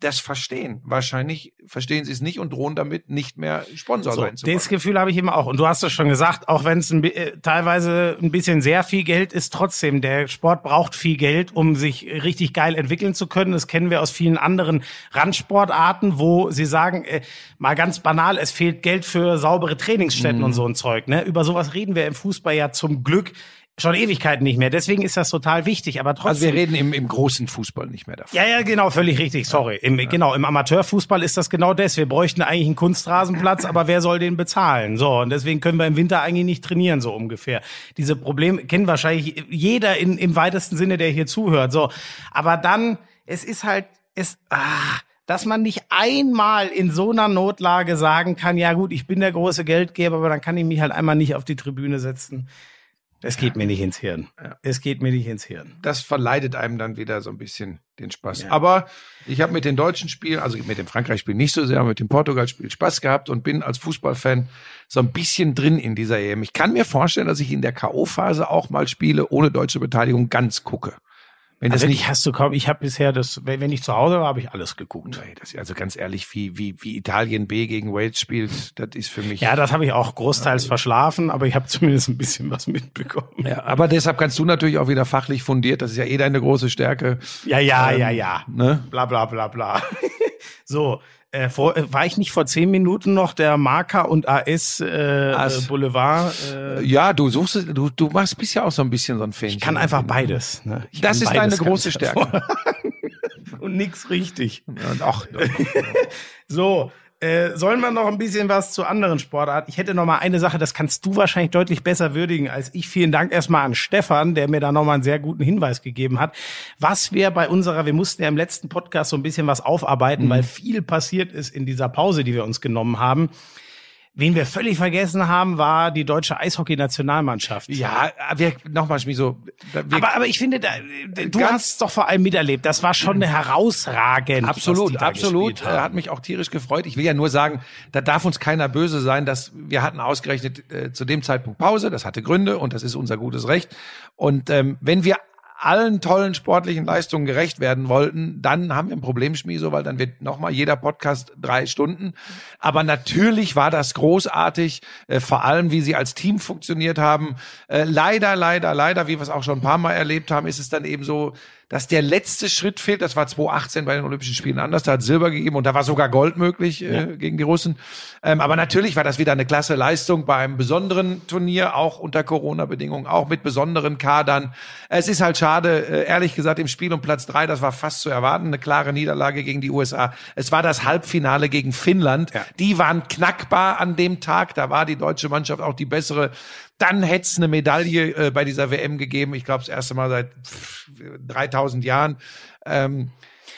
das verstehen. Wahrscheinlich verstehen sie es nicht und drohen damit, nicht mehr Sponsor So, sein zu wollen. das Gefühl habe ich immer auch. Und du hast es schon gesagt, auch wenn es äh, teilweise ein bisschen sehr viel Geld ist, trotzdem, der Sport braucht viel Geld, um sich richtig geil entwickeln zu können. Das kennen wir aus vielen anderen Randsportarten, wo sie sagen, äh, mal ganz banal, es fehlt Geld für saubere Trainingsstätten Mhm. und so ein Zeug. Ne? Über sowas reden wir im Fußball ja zum Glück schon Ewigkeiten nicht mehr. Deswegen ist das total wichtig. Aber trotzdem. Also wir reden im, im großen Fußball nicht mehr davon. Ja, ja, genau, völlig richtig, sorry. Im, Genau, im Amateurfußball ist das genau das. Wir bräuchten eigentlich einen Kunstrasenplatz, aber wer soll den bezahlen? So, und deswegen können wir im Winter eigentlich nicht trainieren, so ungefähr. Diese Probleme kennen wahrscheinlich jeder in, im weitesten Sinne, der hier zuhört. So, aber dann, es ist halt, es, ah, dass man nicht einmal in so einer Notlage sagen kann, ja gut, ich bin der große Geldgeber, aber dann kann ich mich halt einmal nicht auf die Tribüne setzen. Es geht mir nicht ins Hirn. Es geht mir nicht ins Hirn. das verleidet einem dann wieder so ein bisschen den Spaß. Aber ich habe mit den deutschen Spielen, also mit dem Frankreich-Spiel nicht so sehr, aber mit dem Portugal-Spiel Spaß gehabt und bin als Fußballfan so ein bisschen drin in dieser EM. Ich kann mir vorstellen, dass ich in der K.O.-Phase auch mal Spiele ohne deutsche Beteiligung ganz gucke. Wenn das Also nicht hast du kaum, ich habe bisher das, wenn ich zu Hause war, habe ich alles geguckt. Nee, das, also ganz ehrlich, wie, wie, wie Italien B gegen Wales spielt, das ist für mich. Ja, das habe ich auch großteils verschlafen, aber ich habe zumindest ein bisschen was mitbekommen. Ja, aber deshalb kannst du natürlich auch wieder fachlich fundiert, das ist ja eh deine große Stärke. Ja, ja, ja, ja. Ne? Bla bla bla bla. so, äh, vor, äh, war ich nicht vor zehn Minuten noch der Marker und AS, äh, As. äh, Boulevard? Äh, Ja, du suchst, es- du, du machst, bist ja auch so ein bisschen so ein Fan. ich kann einfach beides. Ne? Ich Das ist deine beides große ganz Stärke. und nix richtig. Ach, So, äh, sollen wir noch ein bisschen was zu anderen Sportarten? Ich hätte noch mal eine Sache, das kannst du wahrscheinlich deutlich besser würdigen als ich. Vielen Dank erstmal an Stefan, der mir da noch mal einen sehr guten Hinweis gegeben hat. Was wir bei unserer, wir mussten ja im letzten Podcast so ein bisschen was aufarbeiten, weil viel passiert ist in dieser Pause, die wir uns genommen haben. Wen wir völlig vergessen haben, war die deutsche Eishockey-Nationalmannschaft. ja, wir, nochmal, Schmiso. Aber, aber ich finde, da, du hast es doch vor allem miterlebt. Das war schon herausragend. Absolut, absolut. Hat mich auch tierisch gefreut. Ich will ja nur sagen, da darf uns keiner böse sein, dass wir hatten ausgerechnet äh, zu dem Zeitpunkt Pause. Das hatte Gründe und das ist unser gutes Recht. Und ähm, wenn wir allen tollen sportlichen Leistungen gerecht werden wollten, dann haben wir ein Problem, Schmieso, weil dann wird nochmal jeder Podcast drei Stunden. Aber natürlich war das großartig, äh, vor allem wie sie als Team funktioniert haben. Äh, leider, leider, leider, wie wir es auch schon ein paar Mal erlebt haben, ist es dann eben so, dass der letzte Schritt fehlt. Das war 2018 bei den Olympischen Spielen anders. Da hat Silber gegeben und da war sogar Gold möglich äh, gegen die Russen. Ähm, aber natürlich war das wieder eine klasse Leistung bei einem besonderen Turnier, auch unter Corona-Bedingungen, auch mit besonderen Kadern. Es ist halt schade, äh, ehrlich gesagt, im Spiel um Platz drei, das war fast zu erwarten, eine klare Niederlage gegen die USA. Es war das Halbfinale gegen Finnland. Die waren knackbar an dem Tag. Da war die deutsche Mannschaft auch die bessere. Dann hätte es eine Medaille äh, bei dieser WM gegeben. Ich glaube, das erste Mal seit pff, 3000 Jahren. Ähm,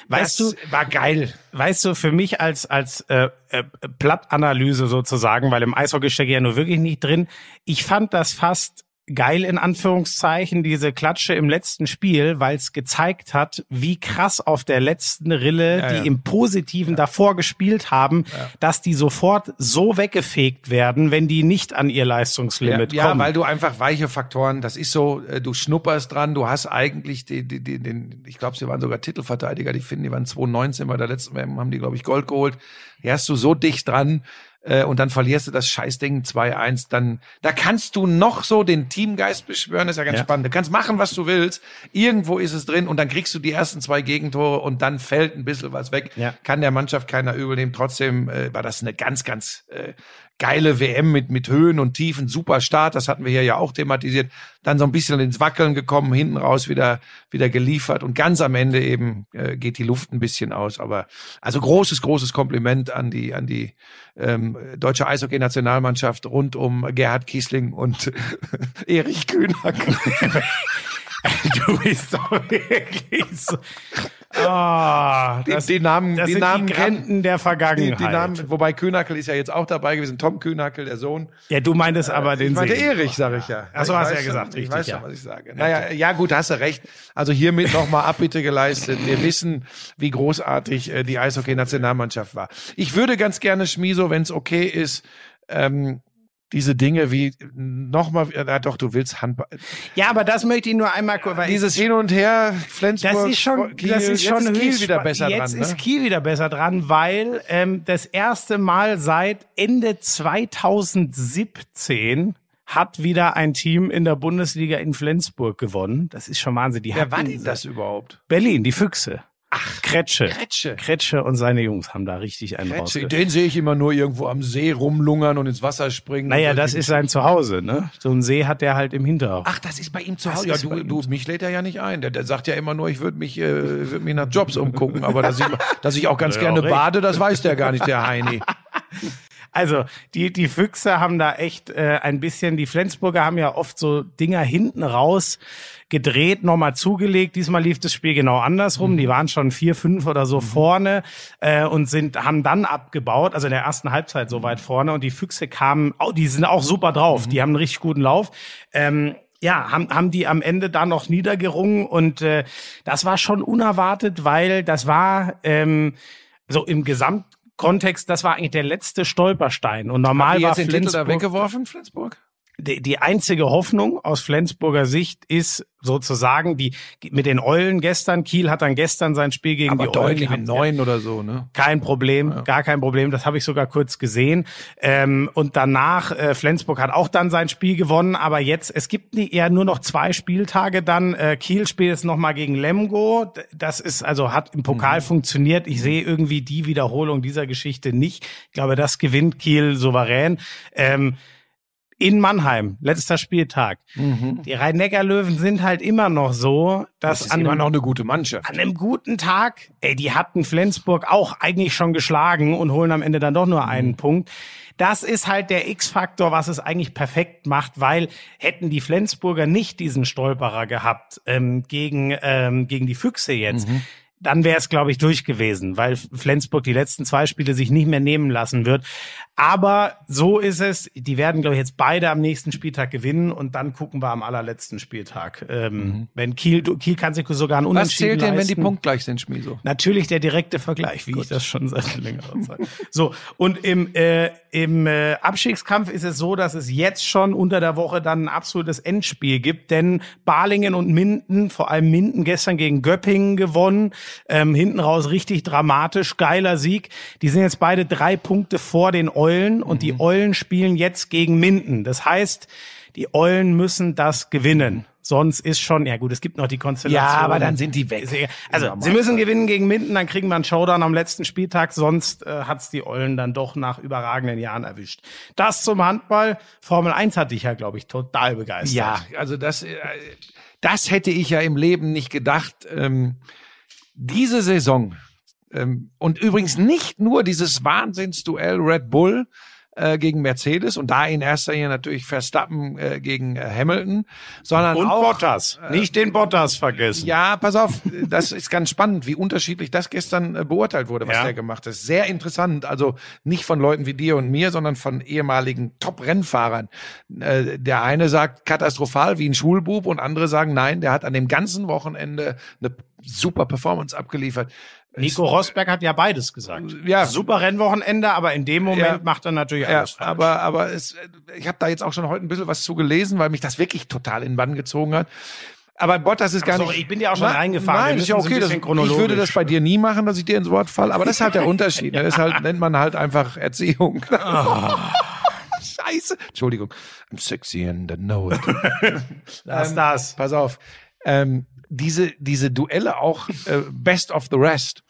Weißt das du- war geil. Weißt du, für mich als, als äh, äh, Plattanalyse sozusagen, weil im Eishockey stecke ich ja nur wirklich nicht drin, ich fand das fast geil in Anführungszeichen, diese Klatsche im letzten Spiel, weil es gezeigt hat, wie krass auf der letzten Rille, Ja, die ja. im Positiven davor gespielt haben, dass die sofort so weggefegt werden, wenn die nicht an ihr Leistungslimit ja, ja, kommen. weil du einfach weiche Faktoren, das ist so, äh, du schnupperst dran, du hast eigentlich die, die, die, den, ich glaube, sie waren sogar Titelverteidiger, die finden, die waren 2019 bei der letzten WM, haben die, glaube ich, Gold geholt. Die hast du so dicht dran äh, und dann verlierst du das Scheißding 2-1, dann, da kannst du noch so den Teamgeist beschwören, das ist ja ganz Ja. spannend. Du kannst machen, was du willst, irgendwo ist es drin und dann kriegst du die ersten zwei Gegentore und dann fällt ein bisschen was weg. Ja. Kann der Mannschaft keiner übel nehmen. Trotzdem äh, war das eine ganz, ganz äh, geile WM mit, mit Höhen und Tiefen, super Start, das hatten wir hier ja auch thematisiert. Dann so ein bisschen ins Wackeln gekommen, hinten raus wieder, wieder geliefert und ganz am Ende eben äh, geht die Luft ein bisschen aus. Aber also großes, großes Kompliment an die, an die ähm, deutsche Eishockey-Nationalmannschaft rund um Gerhard Kiesling und Erich Kühnack. du bist doch wirklich so. Die, das, die Namen, das die sind Namen die. Granden der Die, Vergangenheit. die Namen, wobei Kühnackel ist ja jetzt auch dabei gewesen, Tom Kühnackel, der Sohn. ja, du meintest aber den Ich meinte. Erich, sage ich ja. Ach so, Ich hast du ja gesagt, schon, Ich richtig, weiß ja. schon, was ich sage. Naja, ja gut, hast du recht. Also hiermit nochmal Abbitte geleistet. Wir wissen, wie großartig äh, die Eishockey-Nationalmannschaft war. Ich würde ganz gerne, Schmiso, wenn es okay ist, ähm, diese Dinge wie nochmal, ja doch, du willst Handball. Ja, aber das möchte ich nur einmal kurz, weil Dieses Hin und Her, Flensburg, Das ist schon, Kiel, das ist schon jetzt ist Kiel wieder besser Jetzt dran. ist Ne? Kiel wieder besser dran, weil ähm, das erste Mal seit Ende 2017 hat wieder ein Team in der Bundesliga in Flensburg gewonnen. Das ist schon Wahnsinn. Die Wer war denn das überhaupt? Berlin, die Füchse. Ach, Kretsche. Kretsche. Kretsche und seine Jungs haben da richtig einen Kretsche. Den sehe ich immer nur irgendwo am See rumlungern und ins Wasser springen. Naja, das ist sein Zuhause, ne? So ein See hat der halt im Hinterhof. Ach, das ist bei ihm zu Hause. Ja, du, du, mich lädt er ja nicht ein. Der, der sagt ja immer nur, ich würde mich, äh, würd mich nach Jobs umgucken. Aber dass ich, dass ich auch ganz Ja, gerne auch bade, das weiß der gar nicht, der Heini. Also, die, die Füchse haben da echt äh, ein bisschen, die Flensburger haben ja oft so Dinger hinten raus gedreht, nochmal zugelegt. Diesmal lief das Spiel genau andersrum. Die waren schon vier, fünf oder so vorne äh, und sind, haben dann abgebaut, also in der ersten Halbzeit so weit vorne. Und die Füchse kamen, oh, die sind auch super drauf. Die haben einen richtig guten Lauf. Ähm, ja, haben, haben die am Ende da noch niedergerungen und äh, das war schon unerwartet, weil das war ähm, so im Gesamtkontext, das war eigentlich der letzte Stolperstein. Und normal Die war jetzt den Titel da Flensburg weggeworfen, Flensburg? Die, die einzige Hoffnung aus Flensburger Sicht ist sozusagen die mit den Eulen gestern. Kiel hat dann gestern sein Spiel gegen Aber die Eulen. deutlich Die mit haben- neun oder so, ne? kein Problem, gar kein Problem. Das habe ich sogar kurz gesehen. Ähm, und danach, äh, Flensburg hat auch dann sein Spiel gewonnen. Aber jetzt, es gibt nie, eher nur noch zwei Spieltage dann. Äh, Kiel spielt jetzt nochmal gegen Lemgo. Das ist, also hat im Pokal funktioniert. Ich sehe irgendwie die Wiederholung dieser Geschichte nicht. Ich glaube, das gewinnt Kiel souverän. Ähm, in Mannheim, letzter Spieltag. Die Rhein-Neckar-Löwen sind halt immer noch so, dass Das ist an immer einem- noch eine gute Mannschaft. an einem guten Tag, ey, die hatten Flensburg auch eigentlich schon geschlagen und holen am Ende dann doch nur einen Punkt. Das ist halt der X-Faktor, was es eigentlich perfekt macht, weil hätten die Flensburger nicht diesen Stolperer gehabt ähm, gegen, ähm, gegen die Füchse jetzt, dann wäre es, glaube ich, durch gewesen, weil Flensburg die letzten zwei Spiele sich nicht mehr nehmen lassen wird. Aber so ist es. Die werden, glaube ich, jetzt beide am nächsten Spieltag gewinnen und dann gucken wir am allerletzten Spieltag. Ähm, Wenn Kiel, Kiel kann sich sogar ein Was Unentschieden zählt denn, wenn die leisten. punktgleich sind, Schmieso? Natürlich der direkte Vergleich, wie ich das schon seit längerer Zeit. So, und im, äh, im äh, Abstiegskampf ist es so, dass es jetzt schon unter der Woche dann ein absolutes Endspiel gibt, denn Balingen und Minden, vor allem Minden gestern gegen Göppingen gewonnen, ähm, hinten raus richtig dramatisch, geiler Sieg. Die sind jetzt beide drei Punkte vor den Eulen und die Eulen spielen jetzt gegen Minden. Das heißt, die Eulen müssen das gewinnen. Sonst ist schon, ja gut, es gibt noch die Konstellation. Ja, aber dann sind die weg. Also, sie müssen gewinnen gegen Minden, dann kriegen wir einen Showdown am letzten Spieltag, sonst äh, hat's die Eulen dann doch nach überragenden Jahren erwischt. Das zum Handball. Formel 1 hatte ich ja, glaube ich, total begeistert. Ja, also das, äh, das hätte ich ja im Leben nicht gedacht. Ähm, diese Saison ähm, und übrigens nicht nur dieses Wahnsinnsduell Red Bull äh, gegen Mercedes und da in erster Linie natürlich Verstappen äh, gegen äh, Hamilton, sondern Und auch Bottas. Nicht den Bottas vergessen. ja, pass auf, das ist ganz spannend, wie unterschiedlich das gestern äh, beurteilt wurde, was Ja. der gemacht hat. Sehr interessant, also nicht von Leuten wie dir und mir, sondern von ehemaligen Top-Rennfahrern. Äh, der eine sagt katastrophal wie ein Schulbub und andere sagen, nein, der hat an dem ganzen Wochenende eine super Performance abgeliefert. Nico Rosberg hat ja beides gesagt. Ja. Super Rennwochenende, aber in dem Moment Ja. macht er natürlich Ja, alles falsch. aber aber es, ich habe da jetzt auch schon heute ein bisschen was zu gelesen, weil mich das wirklich total in den Bann gezogen hat. Aber Bottas ist gar Ach so, nicht. ich bin ja auch schon Na- reingefahren. Nein, ist ja okay. Das, ich würde das bei dir nie machen, dass ich dir ins Wort falle. Aber das ist halt der Unterschied. ne? Das halt, nennt man halt einfach Erziehung. Ah. Scheiße. Entschuldigung. I'm sexy and I know it. Lass das. Pass auf. Ähm, diese, diese Duelle auch äh, best of the rest.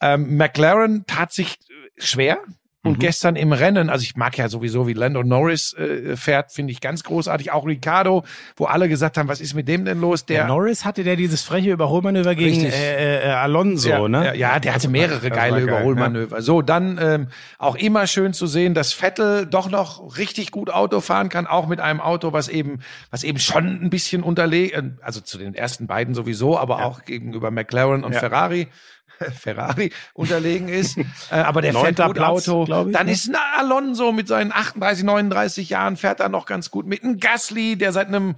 Ähm, McLaren tat sich schwer. Und gestern im Rennen, also ich mag ja sowieso, wie Lando Norris äh, fährt, finde ich ganz großartig. Auch Ricardo, wo alle gesagt haben, was ist mit dem denn los? Der Der, Norris hatte der dieses freche Überholmanöver gegen Richtig. äh, äh, Alonso, ja, ne? Ja, ja, der hatte mehrere Das geile geil, Überholmanöver. So, dann ähm, auch immer schön zu sehen, dass Vettel doch noch richtig gut Auto fahren kann, auch mit einem Auto, was eben, was eben schon ein bisschen unterlegen, also zu den ersten beiden sowieso, aber auch gegenüber McLaren und Ja. Ferrari. Ferrari unterlegen ist, äh, aber der fährt gut Platz, Auto. ich, Dann ne? ist ein Alonso mit seinen 38, 39 Jahren fährt er noch ganz gut mit. Ein Gasly, der seit einem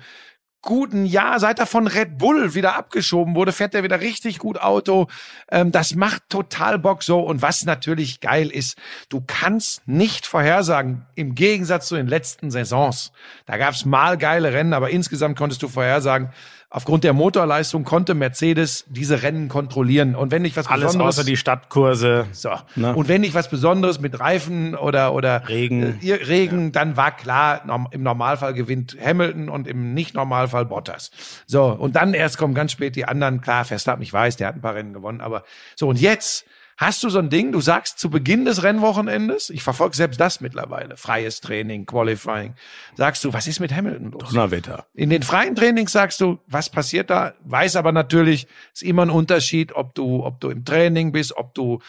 guten Jahr, seit er von Red Bull wieder abgeschoben wurde, fährt er wieder richtig gut Auto. Ähm, das macht total Bock so. Und was natürlich geil ist, du kannst nicht vorhersagen, im Gegensatz zu den letzten Saisons. Da gab's mal geile Rennen, aber insgesamt konntest du vorhersagen, aufgrund der Motorleistung konnte Mercedes diese Rennen kontrollieren. Und wenn nicht was Alles Besonderes außer die Stadtkurse. so. Ne? Und wenn nicht was Besonderes mit Reifen oder, oder Regen. äh, Regen, dann war klar, im Normalfall gewinnt Hamilton und im Nicht-Normalfall Bottas. So. Und dann erst kommen ganz spät die anderen. Klar, Verstappen, ich weiß, der hat ein paar Rennen gewonnen, aber so. Und jetzt hast du so ein Ding, du sagst zu Beginn des Rennwochenendes, ich verfolge selbst das mittlerweile, freies Training, Qualifying, sagst du, was ist mit Hamilton los? Donnerwetter. In den freien Trainings sagst du, was passiert da? Weiß aber natürlich, ist immer ein Unterschied, ob du, ob du im Training bist, ob du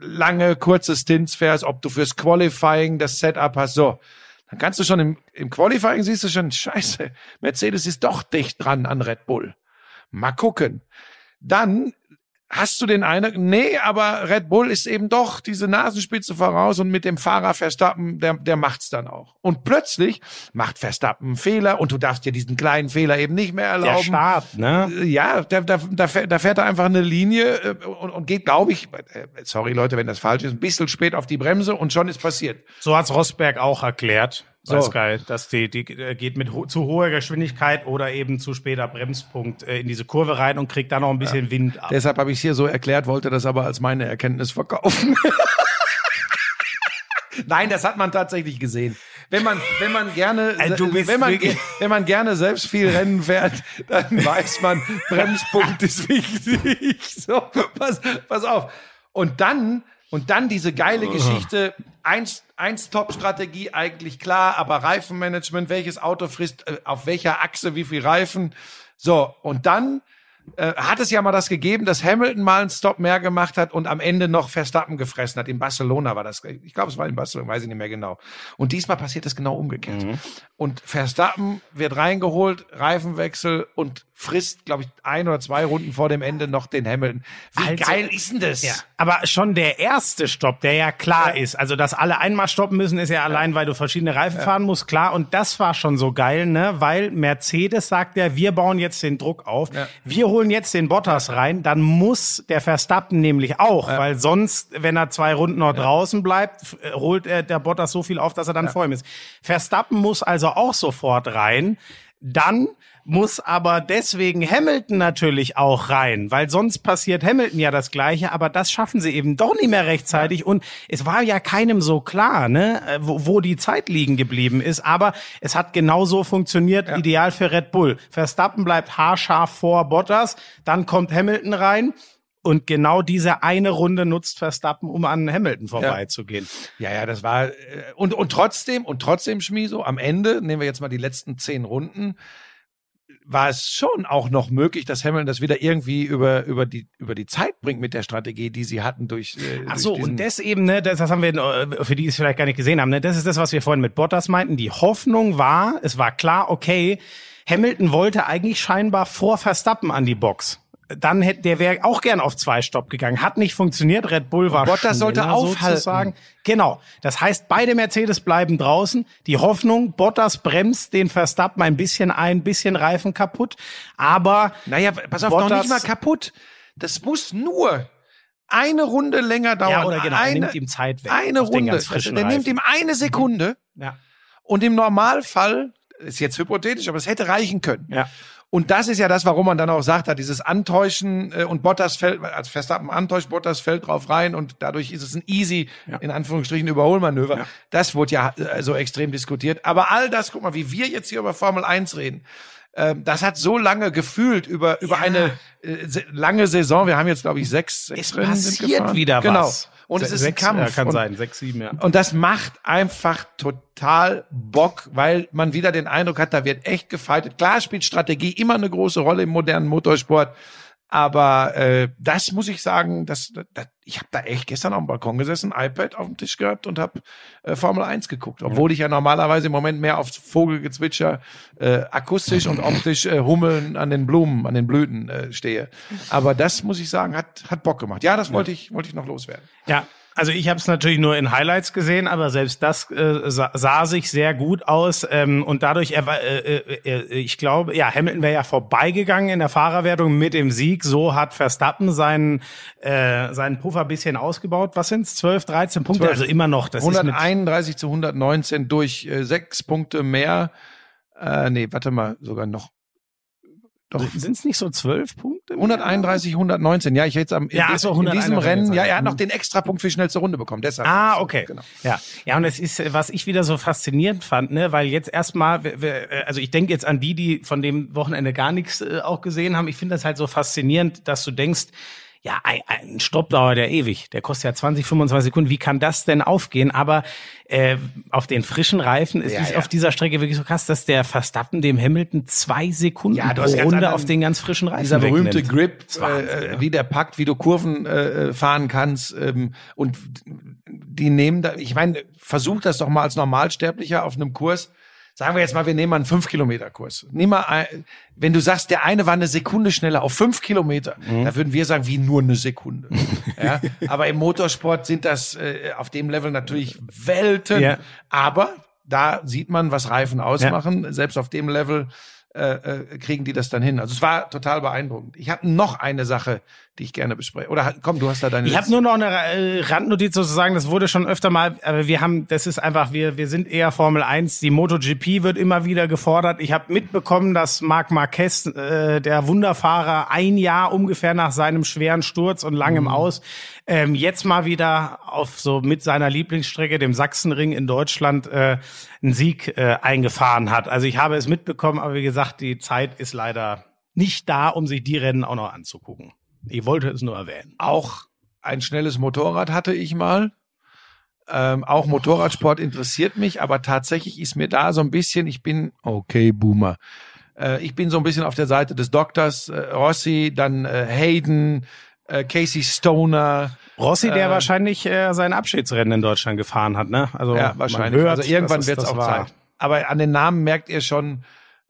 lange, kurze Stints fährst, ob du fürs Qualifying das Setup hast. So. Dann kannst du schon im, im Qualifying siehst du schon, scheiße, Mercedes ist doch dicht dran an Red Bull. Mal gucken. Dann hast du den Eindruck, nee, aber Red Bull ist eben doch diese Nasenspitze voraus und mit dem Fahrer Verstappen, der, der macht's dann auch. Und plötzlich macht Verstappen einen Fehler und du darfst dir diesen kleinen Fehler eben nicht mehr Der erlauben. Start, ne? Ja, da, da, da, fährt, da fährt er einfach eine Linie äh, und, und geht, glaube ich, äh, sorry Leute, wenn das falsch ist, ein bisschen spät auf die Bremse und schon ist passiert. So hat's Rosberg auch erklärt. So. So. Sky, dass die, die äh, geht mit ho zu hoher Geschwindigkeit oder eben zu später Bremspunkt äh, in diese Kurve rein und kriegt dann noch ein bisschen Wind ab. Deshalb habe ich es hier so erklärt, wollte das aber als meine Erkenntnis verkaufen. Nein, das hat man tatsächlich gesehen. Wenn man, wenn man gerne, bist wenn man, wenn man gerne selbst viel Rennen fährt, dann weiß man, Bremspunkt ist wichtig. So, pass, pass auf. Und dann, und dann diese geile Geschichte, eins, eins Top-Strategie eigentlich klar, aber Reifenmanagement, welches Auto frisst äh, auf welcher Achse wie viel Reifen. So, und dann äh, hat es ja mal das gegeben, dass Hamilton mal einen Stop mehr gemacht hat und am Ende noch Verstappen gefressen hat. In Barcelona war das. Ich glaube, es war in Barcelona, weiß ich nicht mehr genau. Und diesmal passiert es genau umgekehrt. Und Verstappen wird reingeholt, Reifenwechsel und frisst, glaube ich, ein oder zwei Runden vor dem Ende noch den Hamilton. Wie Also- geil ist denn das? Ja, aber schon der erste Stopp, der ja klar ist, also dass alle einmal stoppen müssen, ist ja allein, weil du verschiedene Reifen fahren musst, klar. Und das war schon so geil, ne? Weil Mercedes sagt ja, wir bauen jetzt den Druck auf, wir holen jetzt den Bottas rein, dann muss der Verstappen nämlich auch, weil sonst, wenn er zwei Runden noch draußen bleibt, äh, holt er der Bottas so viel auf, dass er dann vor ihm ist. Verstappen muss also auch sofort rein. Dann muss aber deswegen Hamilton natürlich auch rein, weil sonst passiert Hamilton ja das Gleiche, aber das schaffen sie eben doch nicht mehr rechtzeitig und es war ja keinem so klar, ne, äh, wo, wo die Zeit liegen geblieben ist, aber es hat genauso funktioniert, ideal für Red Bull. Verstappen bleibt haarscharf vor Bottas, dann kommt Hamilton rein und genau diese eine Runde nutzt Verstappen, um an Hamilton vorbeizugehen. Ja, ja, das war äh, und und trotzdem und trotzdem Schmieso am Ende nehmen wir jetzt mal die letzten zehn Runden war es schon auch noch möglich, dass Hamilton das wieder irgendwie über über die über die Zeit bringt mit der Strategie, die sie hatten durch. Äh, Ach so, und das eben, ne, das, das haben wir, äh, für die es vielleicht gar nicht gesehen haben, ne, das ist das, was wir vorhin mit Bottas meinten. Die Hoffnung war, es war klar, okay, Hamilton wollte eigentlich scheinbar vor Verstappen an die Box. Dann hätte der wäre auch gern auf zwei Stopp gegangen. Hat nicht funktioniert. Red Bull war Bottas sollte schneller, aufhalten. sozusagen. Genau. Das heißt, beide Mercedes bleiben draußen. Die Hoffnung, Bottas bremst den Verstappen ein bisschen ein, bisschen Reifen kaputt. Aber Naja, pass auf, noch Bottas- nicht mal kaputt. Das muss nur eine Runde länger dauern. Ja, oder genau, er eine, nimmt ihm Zeit weg Eine Runde. frischen der nimmt ihm eine Sekunde ja, und im Normalfall, ist jetzt hypothetisch, aber es hätte reichen können. ja. Und das ist ja das, warum man dann auch sagt, hat dieses Antäuschen äh, und Bottas fällt, als Verstappen antäuscht, Bottas fällt drauf rein und dadurch ist es ein easy, in Anführungsstrichen, Überholmanöver. Das wurde ja äh, so extrem diskutiert. Aber all das, guck mal, wie wir jetzt hier über Formel 1 reden, ähm, das hat so lange gefühlt über, über eine äh, lange Saison. Wir haben jetzt, glaube ich, sechs, sechs Es Rennen sind passiert gefahren. wieder genau. Und es Se- ist ein sechs, Kampf. Ja, kann und, sein, sechs, sieben, ja. und das macht einfach total Bock, weil man wieder den Eindruck hat, da wird echt gefightet. Klar spielt Strategie immer eine große Rolle im modernen Motorsport, aber äh, das muss ich sagen, das, das, ich habe da echt gestern auf dem Balkon gesessen, iPad auf dem Tisch gehabt und habe äh, Formel 1 geguckt, obwohl ich ja normalerweise im Moment mehr auf Vogelgezwitscher äh, akustisch und optisch äh, Hummeln an den Blumen, an den Blüten äh, stehe. Aber das muss ich sagen, hat hat Bock gemacht. Ja, das wollte ich wollte ich noch loswerden. Ja, Also ich habe es natürlich nur in Highlights gesehen, aber selbst das äh, sah, sah sich sehr gut aus ähm, und dadurch, er, äh, äh, äh, ich glaube, ja, Hamilton wäre ja vorbeigegangen in der Fahrerwertung mit dem Sieg. So hat Verstappen seinen äh, seinen Puffer ein bisschen ausgebaut. Was sind's? 12, 13 Punkte, 12. also immer noch. Das ist mit 131 zu 119 durch äh, sechs Punkte mehr. Äh, nee, warte mal, sogar noch. Doch. Sind es nicht so zwölf Punkte? 131, 119. Ja, ich hätte am Ja, in, so, in diesem 131 Rennen, ja, er hat noch den Extrapunkt für die schnellste Runde bekommen. Deshalb. Ah, okay. Genau. Ja, ja, und es ist, was ich wieder so faszinierend fand, ne, weil jetzt erstmal, äh, also ich denke jetzt an die, die von dem Wochenende gar nichts äh, auch gesehen haben. Ich finde das halt so faszinierend, dass du denkst, ja, ein, ein Stopp dauert ja ewig. Der kostet ja 20, 25 Sekunden. Wie kann das denn aufgehen? Aber äh, auf den frischen Reifen ist Ja, es ja. auf dieser Strecke wirklich so krass, dass der Verstappen dem Hamilton zwei Sekunden Ja, pro Runde auf den ganz frischen Reifen Dieser berühmte wegnimmt. Grip, Das ist Wahnsinn, äh, ja. wie der packt, wie du Kurven äh, fahren kannst. Ähm, und die nehmen da, ich meine, versuch das doch mal als Normalsterblicher auf einem Kurs. Sagen wir jetzt mal, wir nehmen mal einen 5-Kilometer-Kurs. Nimm mal, ein, wenn du sagst, der eine war eine Sekunde schneller auf 5 Kilometer, Mhm. da würden wir sagen, wie nur eine Sekunde. ja? Aber im Motorsport sind das äh, auf dem Level natürlich Welten. Ja. Aber da sieht man, was Reifen ausmachen. Selbst auf dem Level äh, äh, kriegen die das dann hin. Also es war total beeindruckend. Ich habe noch eine Sache, die ich gerne bespreche. Oder halt, komm, du hast da deine. Ich habe nur noch eine äh, Randnotiz sozusagen, das wurde schon öfter mal, aber wir haben, das ist einfach, wir, wir sind eher Formel 1, die MotoGP wird immer wieder gefordert. Ich habe mitbekommen, dass Marc Marquez, äh, der Wunderfahrer, ein Jahr ungefähr nach seinem schweren Sturz und langem Aus, ähm, jetzt mal wieder auf so mit seiner Lieblingsstrecke, dem Sachsenring in Deutschland, äh, einen Sieg äh, eingefahren hat. Also ich habe es mitbekommen, aber wie gesagt, die Zeit ist leider nicht da, um sich die Rennen auch noch anzugucken. Ich wollte es nur erwähnen. auch ein schnelles Motorrad hatte ich mal. Ähm, auch Motorradsport interessiert mich, aber tatsächlich ist mir da so ein bisschen, ich bin, okay, Boomer. Äh, ich bin so ein bisschen auf der Seite des Doktors, äh, Rossi, dann äh, Hayden, äh, Casey Stoner. Rossi, der Äh, wahrscheinlich äh, sein Abschiedsrennen in Deutschland gefahren hat, ne? Also Ja, man wahrscheinlich. hört, also irgendwann wird es auch war. Zeit. Aber an den Namen merkt ihr schon,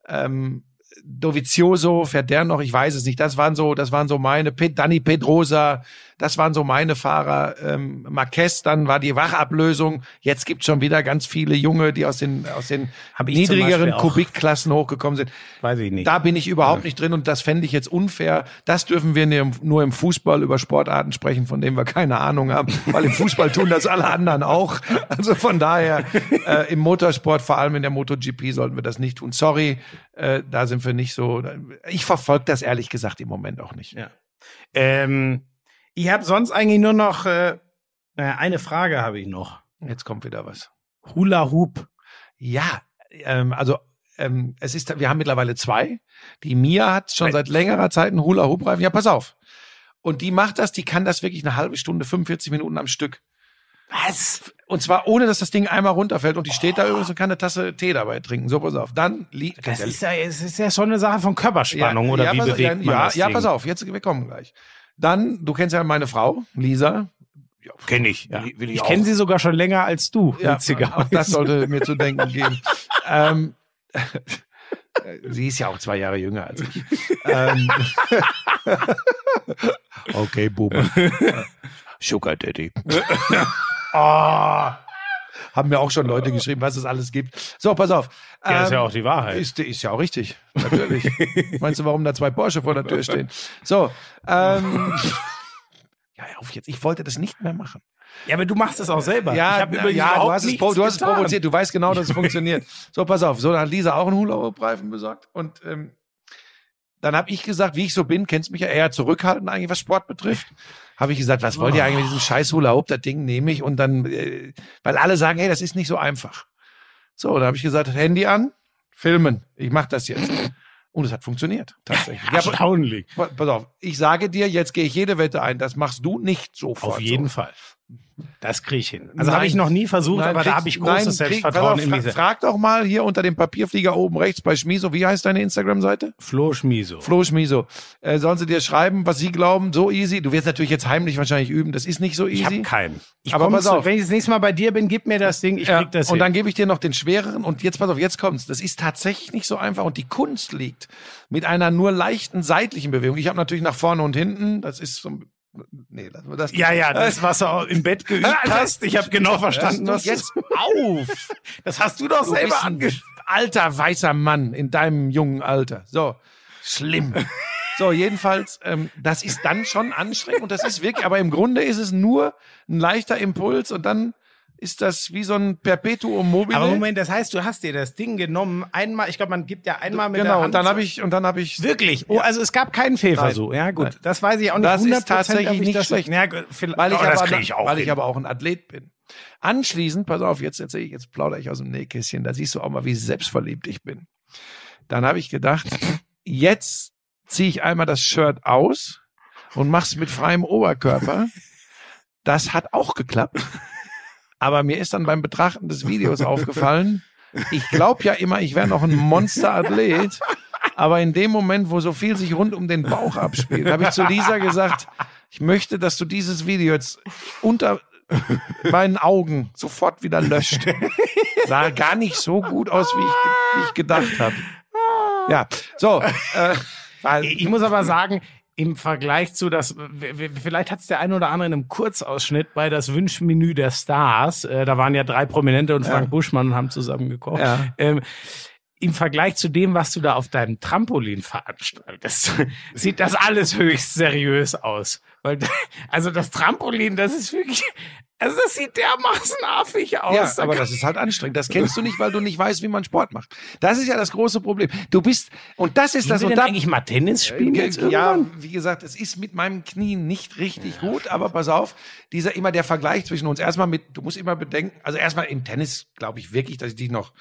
ähm, Dovizioso, fährt der noch? Ich weiß es nicht. Das waren so, das waren so meine, Dani Pedrosa, das waren so meine Fahrer. Ähm, Marquez, dann war die Wachablösung. Jetzt gibt schon wieder ganz viele Junge, die aus den, aus den niedrigeren. Kubikklassen hochgekommen sind. Weiß ich nicht. Da bin ich überhaupt nicht drin und das fände ich jetzt unfair. Das dürfen wir nur- nur im Fußball über Sportarten sprechen, von denen wir keine Ahnung haben, weil im Fußball tun das alle anderen auch. Also von daher, äh, im Motorsport, vor allem in der MotoGP, sollten wir das nicht tun. Sorry, äh, da sind wir nicht so. Ich verfolge das ehrlich gesagt im Moment auch nicht. Ja. Ähm, ich habe sonst eigentlich nur noch äh, eine Frage habe ich noch. Jetzt kommt wieder was. Hula Hoop. Ja, ähm, also ähm, es ist, wir haben mittlerweile zwei. Die Mia hat schon seit längerer Zeit einen Hula-Hoop-Reifen. Ja, pass auf. Und die macht das, die kann das wirklich eine halbe Stunde, 45 Minuten am Stück. Was? Und zwar ohne, dass das Ding einmal runterfällt. Und die steht da übrigens und kann eine Tasse Tee dabei trinken. So, pass auf. Dann liegt Das ist ja, es ist ja schon eine Sache von Körperspannung ja, oder ja, wie pass, bewegt ja, man ja, das ja, Ding? pass auf. Jetzt, wir kommen gleich. Dann, du kennst ja meine Frau, Lisa. Kenn ich. Ja, will ich ich kenne sie sogar schon länger als du. Ja, auch das sollte mir zu denken geben. ähm, sie ist ja auch zwei Jahre jünger als ich. ähm, okay, Bube. Sugar Daddy. oh, haben mir auch schon Leute geschrieben, was es alles gibt. So, pass auf. Ja, ist ja Ähm, auch die Wahrheit. Ist, ist ja auch richtig, natürlich. Meinst du, warum da zwei Porsche vor der Tür stehen? So, ähm, ja, auf jetzt. Ich wollte das nicht mehr machen. Ja, aber du machst es auch selber. Ja, ich hab übrigens ja du hast, es, du hast es provoziert. Du weißt genau, dass es funktioniert. So, pass auf. So, dann hat Lisa auch einen Hula-Hoop-Reifen besorgt. Und ähm, dann habe ich gesagt, wie ich so bin, kennst mich ja eher zurückhaltend eigentlich, was Sport betrifft. Habe ich gesagt, was wollt ihr eigentlich mit diesem scheiß Hula-Hoop? Das Ding nehme ich und dann, äh, weil alle sagen, hey, das ist nicht so einfach. So, da habe ich gesagt, Handy an, filmen. Ich mache das jetzt. Und es hat funktioniert, tatsächlich. Ja, Erstaunlich. Pa- Pass auf, ich sage dir, jetzt gehe ich jede Wette ein. Das machst du nicht sofort. Auf jeden so. Fall. Das kriege ich hin. Also habe Nein. ich noch nie versucht, Nein, aber da kriegst- habe ich nein, großes krieg- Selbstvertrauen pass in fra Frag doch mal hier unter dem Papierflieger oben rechts bei Schmiso. Wie heißt deine Instagram-Seite? Flo Schmiso. Flo Schmiso. Äh, sollen sie dir schreiben, was sie glauben? So easy. Du wirst natürlich jetzt heimlich wahrscheinlich üben. Das ist nicht so easy. Ich habe keinen. Ich Aber pass auf. Wenn ich das nächste Mal bei dir bin, gib mir das Ding, ich Ja, krieg das und hin. dann gebe ich dir noch den schwereren und jetzt pass auf, jetzt kommt's. Das ist tatsächlich nicht so einfach und die Kunst liegt mit einer nur leichten seitlichen Bewegung. Ich habe natürlich nach vorne und hinten, das ist so Nee, lassen wir das. Ja, ja, das, was du im Bett geübt hast. Ich habe genau verstanden, was jetzt auf. Das hast du doch Du selber angesprochen. alter weißer Mann in deinem jungen Alter. So, schlimm. So, jedenfalls, ähm, das ist dann schon anstrengend und das ist wirklich, aber im Grunde ist es nur ein leichter Impuls und dann ist das wie so ein Perpetuum mobile. Aber Moment, das heißt, du hast dir das Ding genommen, einmal, ich glaube, man gibt ja einmal mit der genau, Hand. und dann habe ich und dann habe ich Wirklich? Oh, also es gab keinen Fehlversuch. Ja, gut. Nein. Das weiß ich auch nicht. Das ist 100% tatsächlich nicht das, schlecht. Ja, weil ich, oh, aber, ich auch weil hin. ich aber auch ein Athlet bin. Anschließend, pass auf, jetzt erzähle ich, jetzt plaudere ich aus dem Nähkästchen, da siehst du auch mal, wie selbstverliebt ich bin. Dann habe ich gedacht, jetzt ziehe ich einmal das Shirt aus und mach's mit freiem Oberkörper. Das hat auch geklappt. Aber mir ist dann beim Betrachten des Videos aufgefallen, ich glaube ja immer, ich wäre noch ein Monsterathlet. Aber in dem Moment, wo so viel sich rund um den Bauch abspielt, habe ich zu Lisa gesagt, ich möchte, dass du dieses Video jetzt unter meinen Augen sofort wieder löscht. Sah gar nicht so gut aus, wie ich, wie ich gedacht habe. Ja, so. Äh, Ich muss aber sagen, im Vergleich zu das, vielleicht hat es der eine oder andere in einem Kurzausschnitt bei das Wünschmenü der Stars, äh, da waren ja drei Prominente und Frank Buschmann und haben zusammen gekocht. Ja. Ähm, im Vergleich zu dem, was du da auf deinem Trampolin veranstaltest, sieht das alles höchst seriös aus. Weil, also das Trampolin, das ist wirklich, also das sieht dermaßen affig aus. ja, aber das ist halt anstrengend. Das kennst du nicht, weil du nicht weißt, wie man Sport macht. Das ist ja das große Problem. Du bist, und das ist Wollen das, wir und denn da, eigentlich mal Tennis spielen jetzt ja, irgendwann? wie gesagt, es ist mit meinem Knie nicht richtig gut, aber pass auf, dieser immer der Vergleich zwischen uns. Erstmal mit, du musst immer bedenken, also erstmal im Tennis glaube ich wirklich, dass ich dich noch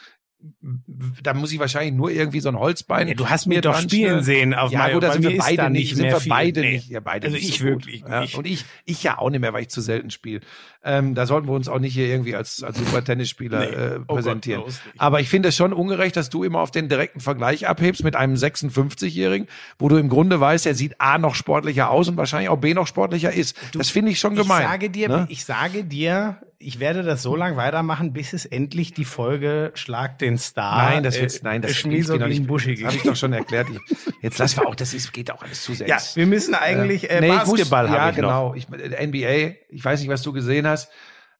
da muss ich wahrscheinlich nur irgendwie so ein Holzbein. Ja, du hast mir doch spielen sehen auf ja, Mayo. gut, da sind wir beide nicht, sind wir viel. beide Nee. nicht, ja, beide Also nicht ich so wirklich. Ja, nicht. und ich, ich ja auch nicht mehr, weil ich zu selten spiele. Ähm, da sollten wir uns auch nicht hier irgendwie als, als super Tennisspieler Nee. äh, Oh Gott, präsentieren. bloß nicht. Aber ich finde es schon ungerecht, dass du immer auf den direkten Vergleich abhebst mit einem 56-Jährigen, wo du im Grunde weißt, er sieht A noch sportlicher aus und wahrscheinlich auch B noch sportlicher ist. das finde ich schon gemein. Ich sage dir, ne? ich sage dir, ich werde das so lange weitermachen, bis es endlich die Folge Schlag den Star. Nein, das wird's, nein, das geht und doch nicht. Buschi Das habe ich doch schon erklärt. Ich, jetzt lass wir auch, das ist, geht auch alles zu sehr. Ja, wir müssen eigentlich äh, Nee, ich muss- Basketball ja, haben. ich genau. Ich, äh, NBA, ich weiß nicht, was du gesehen hast.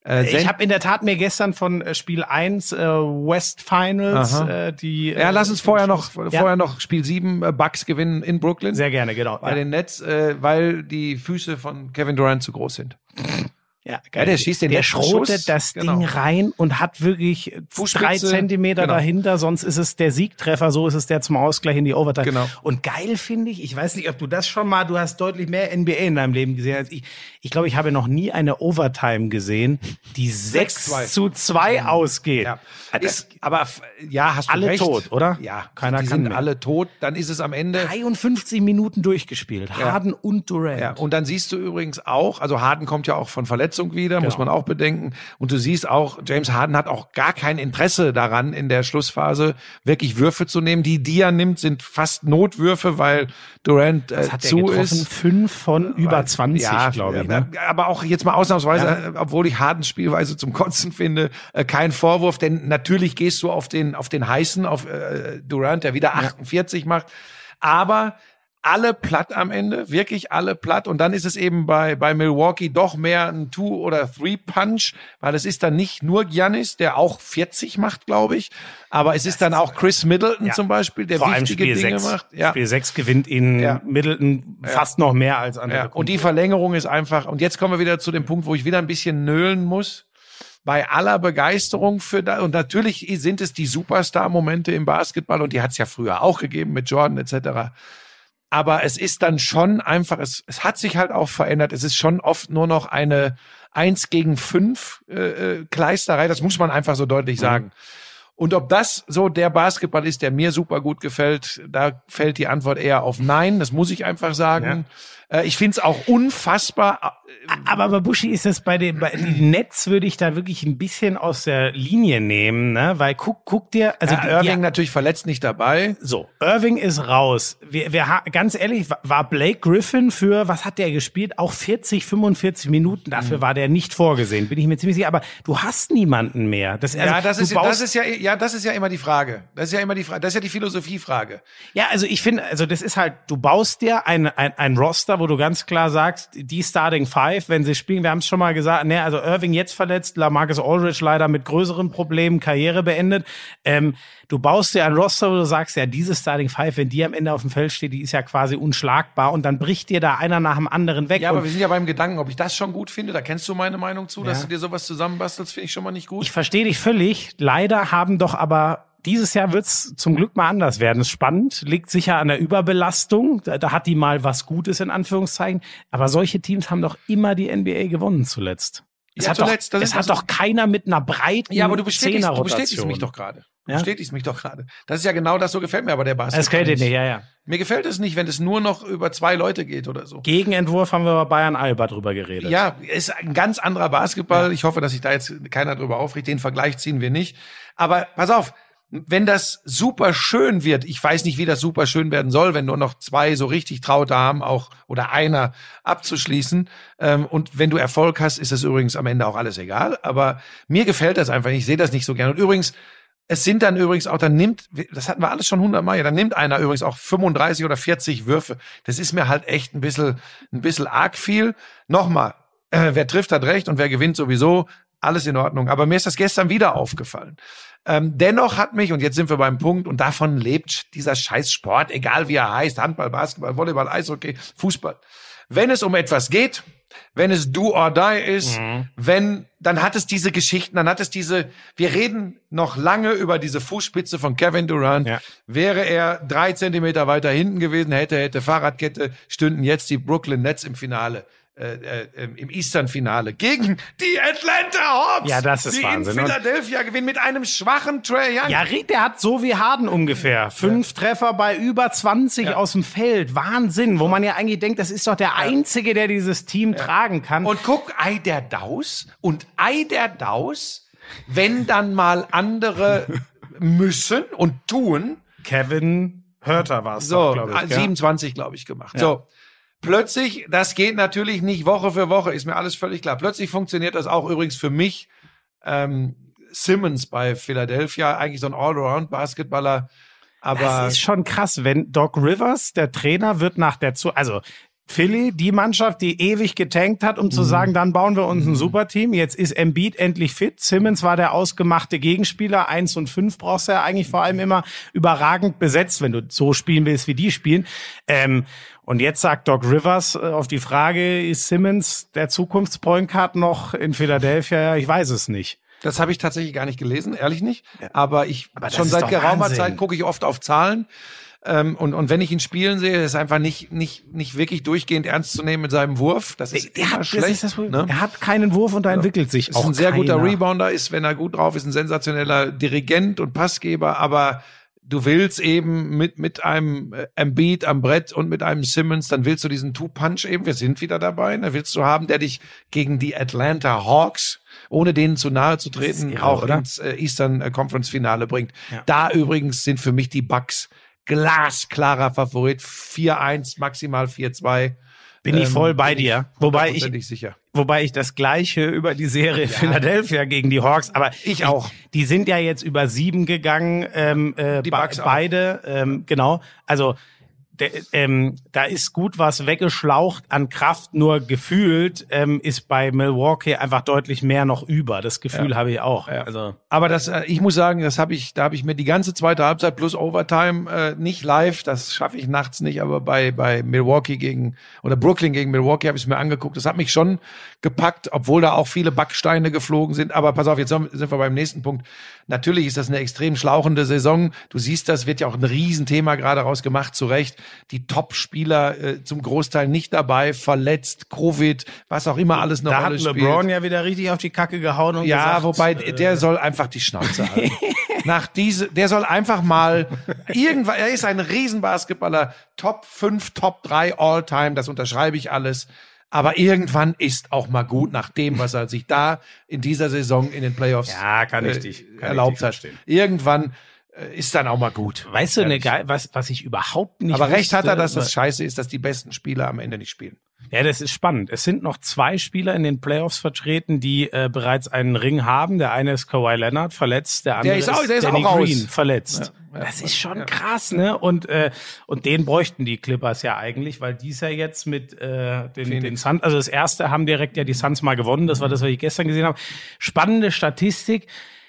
Äh, Ich habe in der Tat mir gestern von äh, Spiel 1 äh, West Finals äh, die ja, äh, lass uns vorher noch, Ja. vorher noch Spiel 7 äh, Bucks gewinnen in Brooklyn. sehr gerne, genau. bei Ja, den Nets, äh, weil die Füße von Kevin Durant zu groß sind. Ja, Ja, der schießt den der schrotet Schuss. das Genau. Ding rein und hat wirklich Fußspitze, drei Zentimeter genau. dahinter, sonst ist es der Siegtreffer, so ist es der zum Ausgleich in die Overtime. Genau. Und geil finde ich, ich weiß nicht, ob du das schon mal, du hast deutlich mehr NBA in deinem Leben gesehen als ich. Ich glaube, ich habe noch nie eine Overtime gesehen, die 6 6-2. zu 2 ausgeht. Ja. Das, Ist, aber ja, hast du Alle recht. tot, oder? Ja, Keiner die kann sind mehr. alle tot. Dann ist es am Ende 53 Minuten durchgespielt. Harden und Durant. Ja, und dann siehst du übrigens auch, also Harden kommt ja auch von Verletzung wieder, muss Genau. man auch bedenken. Und du siehst auch, James Harden hat auch gar kein Interesse daran, in der Schlussphase wirklich Würfe zu nehmen. Die, die er nimmt, sind fast Notwürfe, weil Durant äh, zu getroffen? ist. Fünf von über 20, glaube ich. Ne? Aber auch jetzt mal ausnahmsweise, äh, obwohl ich Hardens Spielweise zum Kotzen finde, äh, kein Vorwurf, denn natürlich gehst du auf den, auf den heißen, auf äh, Durant, der wieder 48 macht. Aber alle platt am Ende, wirklich alle platt. Und dann ist es eben bei, bei Milwaukee doch mehr ein Two- oder Three-Punch, weil es ist dann nicht nur Giannis, der auch 40 macht, glaube ich, aber es ist dann auch Chris Middleton Ja. zum Beispiel, der Vor wichtige Dinge 6. macht. Ja. Spiel 6 gewinnt ihn Ja. Middleton fast noch mehr als andere. Und die Verlängerung ist einfach, und jetzt kommen wir wieder zu dem Punkt, wo ich wieder ein bisschen nölen muss. Bei aller Begeisterung für da, und natürlich sind es die Superstar-Momente im Basketball, und die hat es ja früher auch gegeben mit Jordan etc. Aber es ist dann schon einfach, es, es hat sich halt auch verändert. Es ist schon oft nur noch eine eins gegen fünf äh, äh, Kleisterei, das muss man einfach so deutlich sagen. Und ob das so der Basketball ist, der mir super gut gefällt, da fällt die Antwort eher auf Nein. Das muss ich einfach sagen. Äh, ich finde es auch unfassbar. Aber bei Buschi ist es bei dem bei Netz würde ich da wirklich ein bisschen aus der Linie nehmen, ne? Weil guck, guck dir, also ja, Irving die, natürlich verletzt nicht dabei. so Irving ist raus. Wir, wir ganz ehrlich wa- war Blake Griffin für was hat der gespielt? Auch 40, 45 Minuten. Mhm. Dafür war der nicht vorgesehen, bin ich mir ziemlich sicher. Aber du hast niemanden mehr. Das, also, ja, das ist, das ist ja, ja, das ist ja immer die Frage. Das ist ja immer die Frage. Das ist ja die Philosophiefrage. Ja, also ich finde, also das ist halt, du baust dir ein, ein, ein Roster, wo du ganz klar sagst, die Starting Five, wenn sie spielen, wir haben es schon mal gesagt, ne, also Irving jetzt verletzt, Lamarcus Aldridge leider mit größeren Problemen, Karriere beendet. Ähm, du baust dir ein Roster, wo du sagst, ja, diese Starting Five, wenn die am Ende auf dem Feld steht, die ist ja quasi unschlagbar und dann bricht dir da einer nach dem anderen weg. Ja, aber wir sind ja beim Gedanken, ob ich das schon gut finde. Da kennst du meine Meinung zu, dass Ja. du dir sowas zusammenbastelst, finde ich schon mal nicht gut. ich verstehe dich völlig. Leider haben doch aber dieses Jahr wird's zum Glück mal anders werden. Es ist spannend, liegt sicher an der Überbelastung. Da, da hat die mal was Gutes in Anführungszeichen. Aber solche Teams haben doch immer die NBA gewonnen zuletzt. Es Ja, hat, zuletzt, doch, das es hat doch keiner mit einer breiten ja, aber du bestätigst, du bestätigst mich doch gerade. Ja? bestätigst mich doch gerade. Das ist ja genau das, so gefällt mir aber der Basketball. Das gefällt dir nicht, ja, ja. Mir gefällt es nicht, wenn es nur noch über zwei Leute geht oder so. Gegenentwurf haben wir bei Bayern Alba drüber geredet. Ja, ist ein ganz anderer Basketball. Ich hoffe, dass sich da jetzt keiner drüber aufregt. Den Vergleich ziehen wir nicht. Aber pass auf, wenn das super schön wird, ich weiß nicht, wie das super schön werden soll, wenn nur noch zwei so richtig Traute haben, auch oder einer abzuschließen. Ähm, und wenn du Erfolg hast, ist das übrigens am Ende auch alles egal. Aber mir gefällt das einfach. Ich sehe das nicht so gern. Und übrigens, es sind dann übrigens auch, dann nimmt, das hatten wir alles schon hundertmal, ja, dann nimmt einer übrigens auch 35 oder 40 Würfe. Das ist mir halt echt ein bisschen, ein bisschen arg viel. Nochmal, äh, wer trifft, hat recht und wer gewinnt sowieso, alles in Ordnung. Aber mir ist das gestern wieder aufgefallen. Ähm, dennoch hat mich, und jetzt sind wir beim Punkt, und davon lebt dieser scheiß Sport, egal wie er heißt, Handball, Basketball, Volleyball, Eishockey, Fußball. Wenn es um etwas geht, wenn es do or die ist, wenn, dann hat es diese Geschichten, dann hat es diese, wir reden noch lange über diese Fußspitze von Kevin Durant. Ja. Wäre er drei Zentimeter weiter hinten gewesen, hätte, hätte Fahrradkette, stünden jetzt die Brooklyn Nets im Finale. Äh, äh, im Eastern-Finale gegen die Atlanta Hawks, Ja, das ist die Wahnsinn. in Und- Philadelphia gewinnen mit einem schwachen Trey Young. Ja, Ried, der hat so wie Harden ungefähr. Fünf Treffer bei über 20 aus dem Feld. Wahnsinn, wo man ja eigentlich denkt, das ist doch der Einzige, der dieses Team tragen kann. Und guck, Ei der Daus und Ei der Daus, wenn dann mal andere müssen und tun, Kevin Hörter war es so, glaube ich. ah, gell? 27, glaube ich, gemacht. So. Plötzlich, das geht natürlich nicht Woche für Woche, ist mir alles völlig klar. Plötzlich funktioniert das auch übrigens für mich. Ähm, Simmons bei Philadelphia, eigentlich so ein Allround-Basketballer. Aber Das ist schon krass, wenn Doc Rivers, der Trainer, wird nach der zu, also Philly, die Mannschaft, die ewig getankt hat, um zu Mhm. sagen, dann bauen wir uns ein Superteam. Jetzt ist Embiid endlich fit. Simmons war der ausgemachte Gegenspieler. Eins und fünf brauchst du ja eigentlich vor allem immer überragend besetzt, wenn du so spielen willst, wie die spielen. Ähm, und jetzt sagt Doc Rivers äh, auf die Frage, ist Simmons der Zukunftspoint Guard noch in Philadelphia? Ich weiß es nicht. Das habe ich tatsächlich gar nicht gelesen, ehrlich nicht. Aber ich Aber schon seit geraumer Wahnsinn. Zeit gucke ich oft auf Zahlen. Ähm, und, und wenn ich ihn spielen sehe, ist einfach nicht, nicht, nicht wirklich durchgehend ernst zu nehmen mit seinem Wurf. Das ist Der immer hat, das schlecht. das Problem. ne? Er hat keinen Wurf und da entwickelt sich Ist auch ein sehr guter keiner. Rebounder, ist, wenn er gut drauf ist, ein sensationeller Dirigent und Passgeber, aber du willst eben mit, mit einem äh, Embiid am Brett und mit einem Simmons, dann willst du diesen Two-Punch eben, wir sind wieder dabei, da willst du haben, der dich gegen die Atlanta Hawks, ohne denen zu nahe zu treten, irre, auch oder? ins äh, Eastern äh, Conference Finale bringt. Ja. Da übrigens sind für mich die Bucks glasklarer Favorit, 4-1, maximal 4-2. Bin ich Ähm, voll bei dir. Wobei ich, sicher. wobei ich das Gleiche über die Serie Philadelphia gegen die Hawks, aber Ich auch. Die sind ja jetzt über sieben gegangen, ähm, äh, Die be- Bucks auch. beide, ähm, genau. Also der, ähm, da ist gut was weggeschlaucht an Kraft, nur gefühlt ähm, ist bei Milwaukee einfach deutlich mehr noch über. Das Gefühl habe ich auch. Ja. Also Aber das, äh, ich muss sagen, das habe ich, da habe ich mir die ganze zweite Halbzeit plus Overtime äh, nicht live, das schaffe ich nachts nicht, aber bei bei Milwaukee gegen oder Brooklyn gegen Milwaukee habe ich es mir angeguckt. Das hat mich schon gepackt, obwohl da auch viele Backsteine geflogen sind. Aber pass auf, jetzt sind wir beim nächsten Punkt. Natürlich ist das eine extrem schlauchende Saison. Du siehst, das wird ja auch ein Riesenthema gerade rausgemacht, zu Recht. Die Top-Spieler äh, zum Großteil nicht dabei, verletzt, Covid, was auch immer alles eine da Rolle hat spielt. LeBron ja wieder richtig auf die Kacke gehauen und Ja, gesagt, wobei äh, der soll einfach die Schnauze halten. Nach diese, der soll einfach mal irgendwann, er ist ein Riesenbasketballer, Top 5, Top 3 All-Time, das unterschreibe ich alles. Aber irgendwann ist auch mal gut nach dem, was er sich da in dieser Saison in den Playoffs Ja, kann ich äh, dich- kann ich erlaubt dich hat. verstehen. Irgendwann äh, ist dann auch mal gut. Weißt du, eine geil, was, was ich überhaupt nicht Aber recht hat er, dass wusste, das scheiße ist, dass die besten Spieler am Ende nicht spielen. Ja, das ist spannend. Es sind noch zwei Spieler in den Playoffs vertreten, die äh, bereits einen Ring haben. Der eine ist Kawhi Leonard verletzt, der andere ist auch- der ist Danny. Green verletzt. Ja, ja. das ist schon krass, ne? Und äh, und den bräuchten die Clippers ja eigentlich, weil dies ja jetzt mit äh, den, den Suns, also das erste haben direkt ja die Suns mal gewonnen. Das war das, was ich gestern gesehen habe. Spannende Statistik.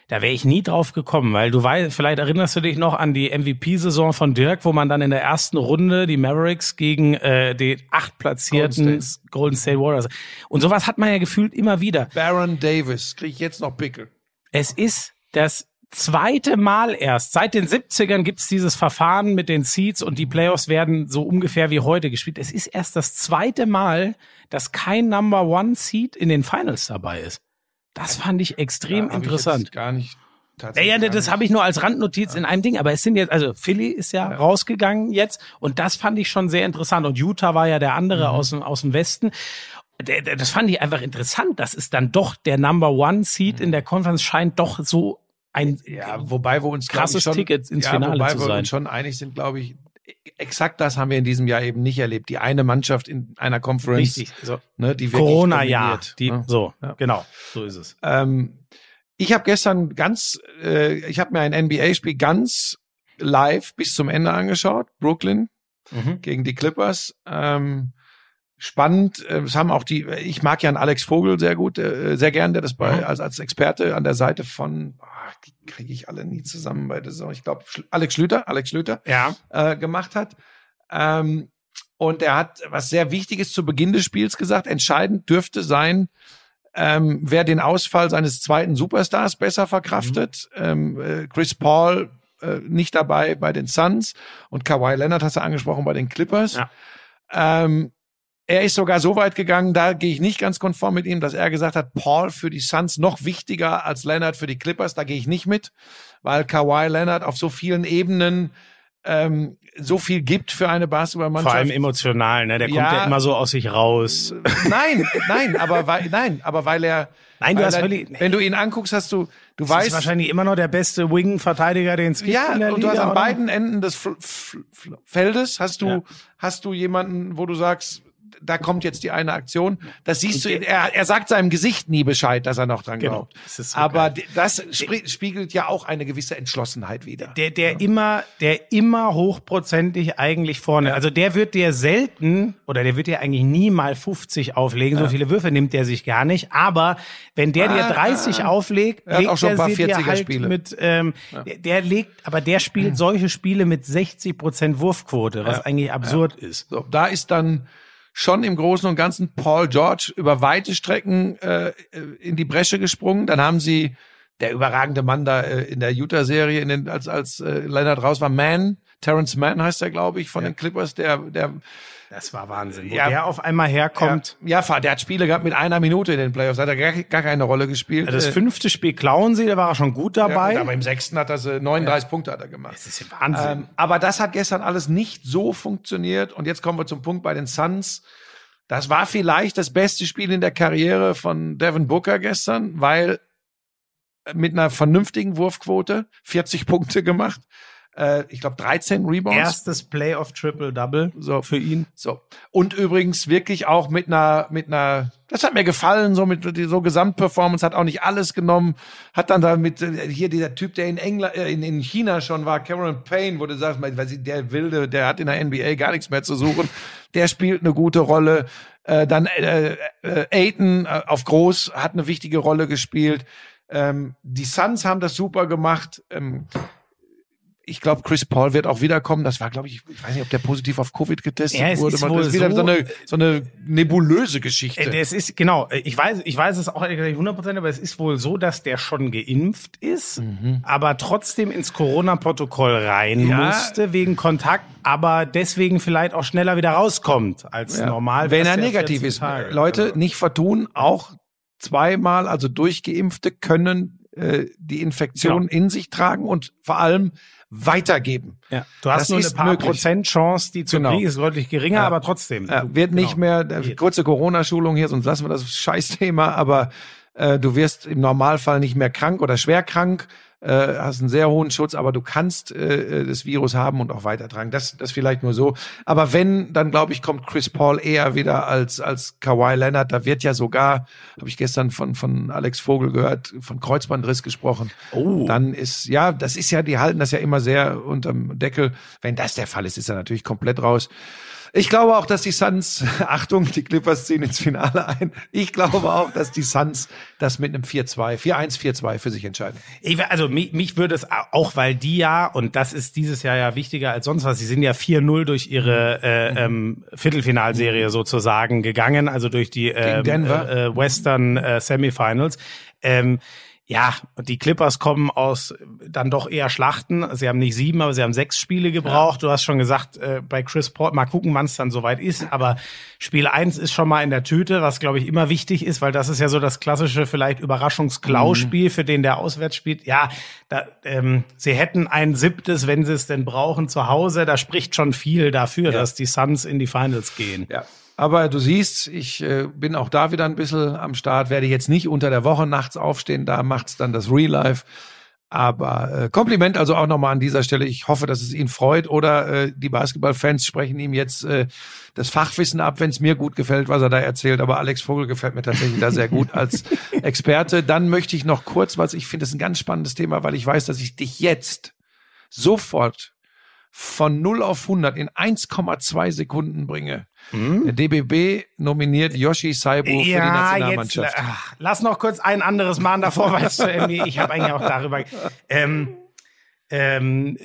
Da wäre ich nie drauf gekommen, weil du weißt, vielleicht erinnerst du dich noch an die MVP-Saison von Dirk, wo man dann in der ersten Runde die Mavericks gegen äh, die acht platzierten Golden Golden State. Warriors. Und sowas hat man ja gefühlt immer wieder. Baron Davis, kriege ich jetzt noch Pickel. Es ist das zweite Mal erst. Seit den 70ern gibt's dieses Verfahren mit den Seeds und die Playoffs werden so ungefähr wie heute gespielt. Es ist erst das zweite Mal, dass kein Number One Seed in den Finals dabei ist. Das fand ich extrem Ja, ich interessant. jetzt Gar nicht. Ja, tatsächlich ja, gar das habe ich nur als Randnotiz in einem Ding, aber es sind jetzt, also Philly ist ja, rausgegangen jetzt und das fand ich schon sehr interessant und Utah war ja der andere Mhm. aus, dem, aus dem Westen. Das fand ich einfach interessant, dass es dann doch der Number One Seed in der Conference scheint doch so ein. Ja, wobei wir uns krasses schon, Ticket ins ja, Finale wobei zu wir sein. uns schon einig sind, glaube ich. Exakt das haben wir in diesem Jahr eben nicht erlebt. Die eine Mannschaft in einer Conference, richtig, so. ne, die Corona-Jahr, dominiert, die, ne? so, Ja. genau, so ist es. Ähm, ich habe gestern ganz, äh, ich habe mir ein NBA-Spiel ganz live bis zum Ende angeschaut. Brooklyn Mhm. gegen die Clippers. Ähm, spannend. Äh, Es haben auch die, ich mag ja einen Alex Vogel sehr gut, äh, sehr gern, der das bei, Mhm. als, als Experte an der Seite von, ah, die kriege ich alle nie zusammen bei der Saison. Ich glaube, Alex Schlüter, Alex Schlüter Ja, äh, gemacht hat. Ähm, und er hat was sehr Wichtiges zu Beginn des Spiels gesagt. Entscheidend dürfte sein, ähm, wer den Ausfall seines zweiten Superstars besser verkraftet. Ähm, äh, Chris Paul äh, nicht dabei bei den Suns und Kawhi Leonard hast du angesprochen bei den Clippers. Ja. Ähm, er ist sogar so weit gegangen, da gehe ich nicht ganz konform mit ihm, dass er gesagt hat, Paul für die Suns noch wichtiger als Leonard für die Clippers. Da gehe ich nicht mit, weil Kawhi Leonard auf so vielen Ebenen ähm, so viel gibt für eine Basketballmannschaft. vor allem emotional, ne? Der kommt Ja. ja immer so aus sich raus. Nein, nein, aber weil, nein, aber weil er, Nein, du hast er, völlig- wenn du ihn anguckst, hast du, du Das ist weißt, wahrscheinlich immer noch der beste Wing-Verteidiger, den es gibt ja, und du Liga, hast an oder? beiden Enden des Fl Fl Feldes hast du, Ja. hast du jemanden, wo du sagst, da kommt jetzt die eine Aktion. Das siehst du, er, er sagt seinem Gesicht nie Bescheid, dass er noch dran Genau. glaubt. Das so Aber geil. das spiegelt ja auch eine gewisse Entschlossenheit wider. Der, der immer, der immer hochprozentig eigentlich vorne. Also der wird dir selten oder der wird dir eigentlich nie mal 50 auflegen. So viele Würfe nimmt der sich gar nicht. Aber wenn der dir Ah, 30 auflegt, Er legt auch schon ein paar sie dir 40er halt Spiele. mit. Ähm, der, der legt, aber der spielt solche Spiele mit 60 Prozent Wurfquote, was eigentlich absurd ist. So, da ist dann schon im Großen und Ganzen Paul George über weite Strecken äh, in die Bresche gesprungen. Dann haben sie der überragende Mann da äh, in der Utah-Serie, in den, als als äh, Leonard raus war, Mann, Terrence Mann heißt er, glaube ich, von den Clippers, der der Das war Wahnsinn. Wo Ja. der auf einmal herkommt. ja, ja, der hat Spiele gehabt mit einer Minute in den Playoffs, hat er gar, gar keine Rolle gespielt. Das Äh, fünfte Spiel klauen sie, da war er schon gut dabei. ja, gut, aber im sechsten hat er sie 39 Punkte hat er gemacht. das ist ja Wahnsinn. Ähm, aber das hat gestern alles nicht so funktioniert. Und jetzt kommen wir zum Punkt bei den Suns. Das war vielleicht das beste Spiel in der Karriere von Devin Booker gestern, weil mit einer vernünftigen Wurfquote 40 Punkte gemacht. Äh, ich glaube 13 Rebounds. Erstes Playoff Triple Double So. für ihn. So. Und übrigens wirklich auch mit einer, mit einer, das hat mir gefallen, so mit, so Gesamtperformance, hat auch nicht alles genommen, hat dann da mit, äh, hier dieser Typ, der in England, äh, in, in China schon war, Cameron Payne, wo du sagst, weil sie, der Wilde, der hat in der NBA gar nichts mehr zu suchen, der spielt eine gute Rolle. Äh, dann äh, äh, Aiton äh, auf Groß hat eine wichtige Rolle gespielt. Ähm, die Suns haben das super gemacht. Ähm, ich glaube, Chris Paul wird auch wiederkommen. Das war, glaube ich, ich weiß nicht, ob der positiv auf Covid getestet Ja, es wurde. ist Man- das ist wieder so. so, eine, so eine nebulöse Geschichte. Äh, Das ist, genau, äh, ich weiß, ich weiß es auch ehrlich nicht 100%, aber es ist wohl so, dass der schon geimpft ist, aber trotzdem ins Corona-Protokoll rein Mhm. Ja. musste wegen Kontakt, aber deswegen vielleicht auch schneller wieder rauskommt als Ja. normal. Wenn er negativ 14 ist. Tage. Leute, Also, nicht vertun, auch zweimal, also Durchgeimpfte können äh, die Infektion in sich tragen und vor allem weitergeben. ja. Du hast das nur eine paar möglich. Prozent Chance, die zu Genau. kriegen, ist deutlich geringer, Ja. aber trotzdem. Ja, wird nicht genau. mehr, äh, kurze Corona-Schulung hier, sonst lassen wir das Scheißthema, aber äh, du wirst im Normalfall nicht mehr krank oder schwer krank. Äh, hast einen sehr hohen Schutz, aber du kannst äh, äh, das Virus haben und auch weitertragen. Das, das vielleicht nur so. Aber wenn, dann glaube ich, kommt Chris Paul eher wieder als als Kawhi Leonard. Da wird ja sogar, habe ich gestern von von Alex Vogel gehört, von Kreuzbandriss gesprochen. Oh. Dann ist ja, das ist ja, die halten das ja immer sehr unterm Deckel. Wenn das der Fall ist, ist er natürlich komplett raus. Ich glaube auch, dass die Suns, Achtung, die Clippers ziehen ins Finale ein. Ich glaube auch, dass die Suns das mit einem 4-2, 4-1, 4-2 für sich entscheiden. Ich, also mich, mich würde es auch, weil die ja, und das ist dieses Jahr ja wichtiger als sonst was, sie sind ja 4-0 durch ihre äh, ähm, Viertelfinalserie sozusagen gegangen, also durch die ähm, äh, äh, Western äh, Semifinals. Ähm, ja, die Clippers kommen aus dann doch eher Schlachten. Sie haben nicht sieben, aber sie haben sechs Spiele gebraucht. Du hast schon gesagt, äh, bei Chris Paul, mal gucken, wann es dann soweit ist. Aber Spiel eins ist schon mal in der Tüte, was glaube ich immer wichtig ist, weil das ist ja so das klassische vielleicht Überraschungsklauspiel, für den der auswärts spielt. Ja, da, ähm, sie hätten ein siebtes, wenn sie es denn brauchen, zu Hause. Da spricht schon viel dafür, dass die Suns in die Finals gehen. Ja. Aber du siehst, ich äh, bin auch da wieder ein bisschen am Start, werde jetzt nicht unter der Woche nachts aufstehen, da macht's dann das Real Life. Aber äh, Kompliment also auch nochmal an dieser Stelle. Ich hoffe, dass es ihn freut oder äh, die Basketballfans sprechen ihm jetzt äh, das Fachwissen ab, wenn es mir gut gefällt, was er da erzählt. Aber Alex Vogel gefällt mir tatsächlich da sehr gut als Experte. Dann möchte ich noch kurz, was ich finde, das ist ein ganz spannendes Thema, weil ich weiß, dass ich dich jetzt sofort von 0 auf 100 in 1,2 Sekunden bringe. Der DBB nominiert Yoshi Saibu für die jetzt Nationalmannschaft. ach, lass noch kurz ein anderes Mal davor, weißt du, irgendwie, ich habe eigentlich auch darüber. Ähm, ähm,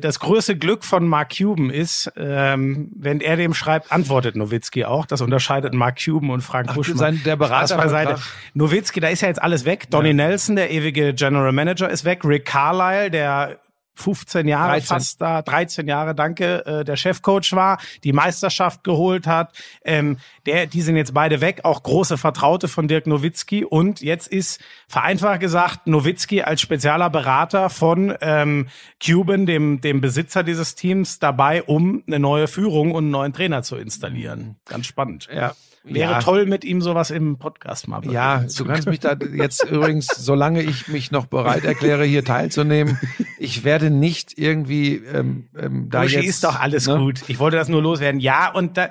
das größte Glück von Mark Cuban ist, ähm, wenn er dem schreibt, antwortet Nowitzki auch. Das unterscheidet Mark Cuban und Frank Buschmann. sein- der Berater beiseite. Nowitzki, da ist ja jetzt alles weg. Donny Nelson, der ewige General Manager, ist weg. Rick Carlisle, der 15 Jahre 13. fast da, 13 Jahre, danke, äh, der Chefcoach war, die Meisterschaft geholt hat. Ähm, der, die sind jetzt beide weg, auch große Vertraute von Dirk Nowitzki. Und jetzt ist vereinfacht gesagt Nowitzki als spezieller Berater von ähm, Cuban, dem, dem Besitzer dieses Teams, dabei, um eine neue Führung und einen neuen Trainer zu installieren. Ganz spannend. Ja. Wäre ja. toll, mit ihm sowas im Podcast mal Ja, du kannst mich da jetzt übrigens, solange ich mich noch bereit erkläre, hier teilzunehmen, ich werde nicht irgendwie ähm, ähm, da Uschi jetzt. ist doch alles ne? gut. Ich wollte das nur loswerden. Ja, und da,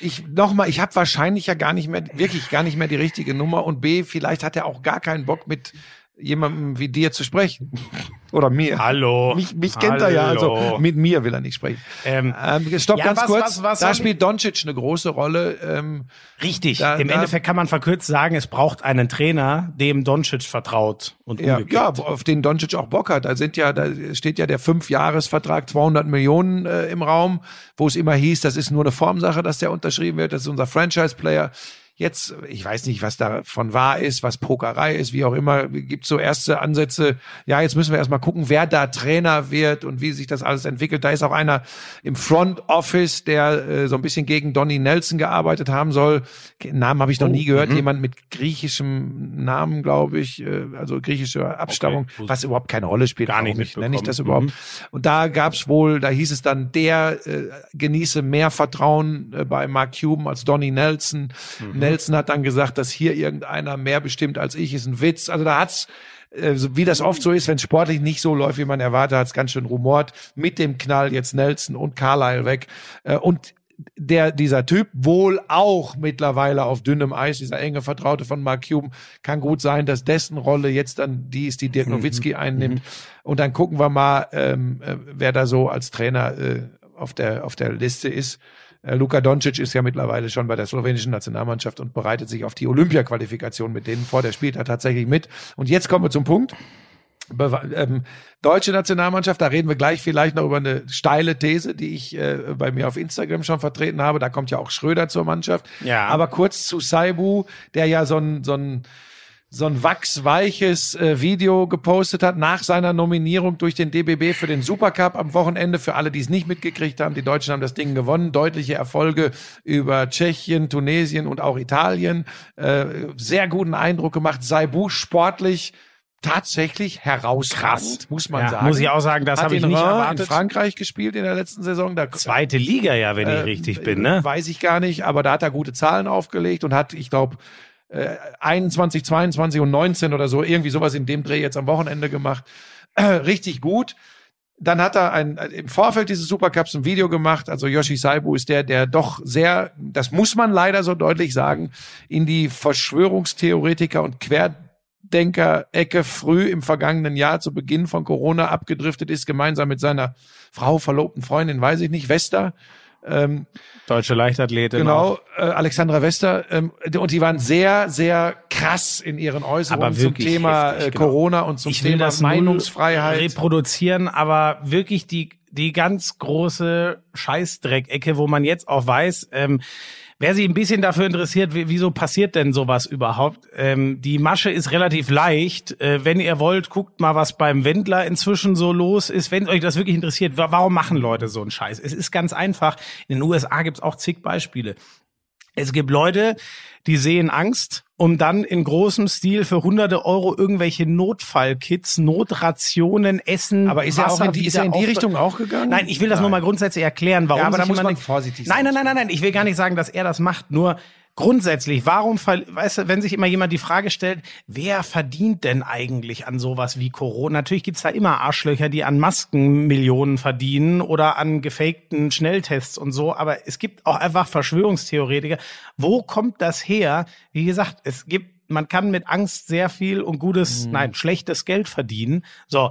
Ich nochmal, ich habe wahrscheinlich ja gar nicht mehr, wirklich gar nicht mehr die richtige Nummer und B, vielleicht hat er auch gar keinen Bock mit jemandem wie dir zu sprechen. Oder mir. Hallo. Mich, mich kennt er ja, also Hallo. mit mir will er nicht sprechen. Ähm, Ähm, stopp ja, ganz was- kurz. was- was da spielt Doncic eine große Rolle. Ähm, Richtig. Da- Im da- Endeffekt kann man verkürzt sagen, es braucht einen Trainer, dem Doncic vertraut und Ja, umgekehrt. ja, auf den Doncic auch Bock hat. Da sind ja, da steht ja der Fünfjahresvertrag 200 Millionen äh, im Raum, wo es immer hieß, das ist nur eine Formsache, dass der unterschrieben wird. Das ist unser Franchise-Player. Jetzt, ich weiß nicht, was davon wahr ist, was Pokerei ist, wie auch immer, gibt so erste Ansätze. Ja, jetzt müssen wir erstmal gucken, wer da Trainer wird und wie sich das alles entwickelt. Da ist auch einer im Front Office, der äh, so ein bisschen gegen Donny Nelson gearbeitet haben soll. Namen habe ich noch nie gehört. Jemand mit griechischem Namen, glaube ich, äh, also griechischer Abstammung, Okay. was überhaupt keine Rolle spielt. Gar nicht Warum Nenne ich das überhaupt? Und da gab's wohl, da hieß es dann, der äh, genieße mehr Vertrauen äh, bei Mark Cuban als Donny Nelson. Nelson hat dann gesagt, dass hier irgendeiner mehr bestimmt als ich, ist ein Witz. Also da hat's äh, wie das oft so ist, wenn sportlich nicht so läuft, wie man erwartet, hat's ganz schön rumort. Mit dem Knall jetzt Nelson und Carlisle weg. Äh, und der, dieser Typ wohl auch mittlerweile auf dünnem Eis, dieser enge Vertraute von Mark Cuban, kann gut sein, dass dessen Rolle jetzt dann die ist, die Dirk Nowitzki einnimmt. Und dann gucken wir mal, ähm, äh, wer da so als Trainer äh, auf der, auf der Liste ist. Äh, Luka Doncic ist ja mittlerweile schon bei der slowenischen Nationalmannschaft und bereitet sich auf die Olympia-Qualifikation mit denen vor. Der spielt da tatsächlich mit. Und jetzt kommen wir zum Punkt. Bewa- ähm, deutsche Nationalmannschaft, da reden wir gleich vielleicht noch über eine steile These, die ich äh, bei mir auf Instagram schon vertreten habe. Da kommt ja auch Schröder zur Mannschaft. Ja. Aber kurz zu Saibu, der ja so ein, so ein so ein wachsweiches äh, Video gepostet hat nach seiner Nominierung durch den DBB für den Supercup am Wochenende. Für alle, die es nicht mitgekriegt haben, die Deutschen haben das Ding gewonnen. Deutliche Erfolge über Tschechien, Tunesien und auch Italien. Äh, sehr guten Eindruck gemacht. Saibu sportlich tatsächlich herausragend, muss man Ja, sagen. muss ich auch sagen, das habe ich nicht Reims erwartet. in Frankreich gespielt in der letzten Saison. Da Zweite Liga ja, wenn ich äh, richtig bin, ne? Weiß ich gar nicht, aber da hat er gute Zahlen aufgelegt und hat, ich glaube, äh, 21, 22 und 19 oder so, irgendwie sowas in dem Dreh jetzt am Wochenende gemacht. Richtig gut. Dann hat er ein, im Vorfeld dieses Supercups ein Video gemacht. Also Yoshi Saibu ist der, der doch sehr, das muss man leider so deutlich sagen, in die Verschwörungstheoretiker und Querdenker-Ecke früh im vergangenen Jahr zu Beginn von Corona abgedriftet ist, gemeinsam mit seiner Frau, verlobten Freundin, weiß ich nicht, Wester. Ähm, Deutsche Leichtathletin. genau, äh, Alexandra Wester. Ähm, und die waren sehr, sehr krass in ihren Äußerungen zum Thema heftig, äh, genau. Corona und zum Ich will Thema das null Meinungsfreiheit. reproduzieren, aber wirklich die, die ganz große Scheißdreckecke, wo man jetzt auch weiß, ähm, Wer sich ein bisschen dafür interessiert, wie, wieso passiert denn sowas überhaupt? Ähm, die Masche ist relativ leicht. Äh, wenn ihr wollt, guckt mal, was beim Wendler inzwischen so los ist. Wenn euch das wirklich interessiert, wa- warum machen Leute so einen Scheiß? Es ist ganz einfach. In den USA gibt's auch zig Beispiele. Es gibt Leute, die sehen Angst, um dann in großem Stil für hunderte Euro irgendwelche Notfallkits, Notrationen, Essen, Aber ist er auch in die, ist er in die Richtung auch gegangen? Nein, ich will das nur mal grundsätzlich erklären, warum Ja, aber da muss man vorsichtig Nein, sein. nein, nein, nein, nein, ich will gar nicht sagen, dass er das macht, nur grundsätzlich, warum, weißt du, wenn sich immer jemand die Frage stellt, wer verdient denn eigentlich an sowas wie Corona? Natürlich gibt's da immer Arschlöcher, die an Masken Millionen verdienen oder an gefakten Schnelltests und so, aber es gibt auch einfach Verschwörungstheoretiker. Wo kommt das her? Wie gesagt, es gibt man kann mit Angst sehr viel und gutes, Mhm. nein, schlechtes Geld verdienen. So.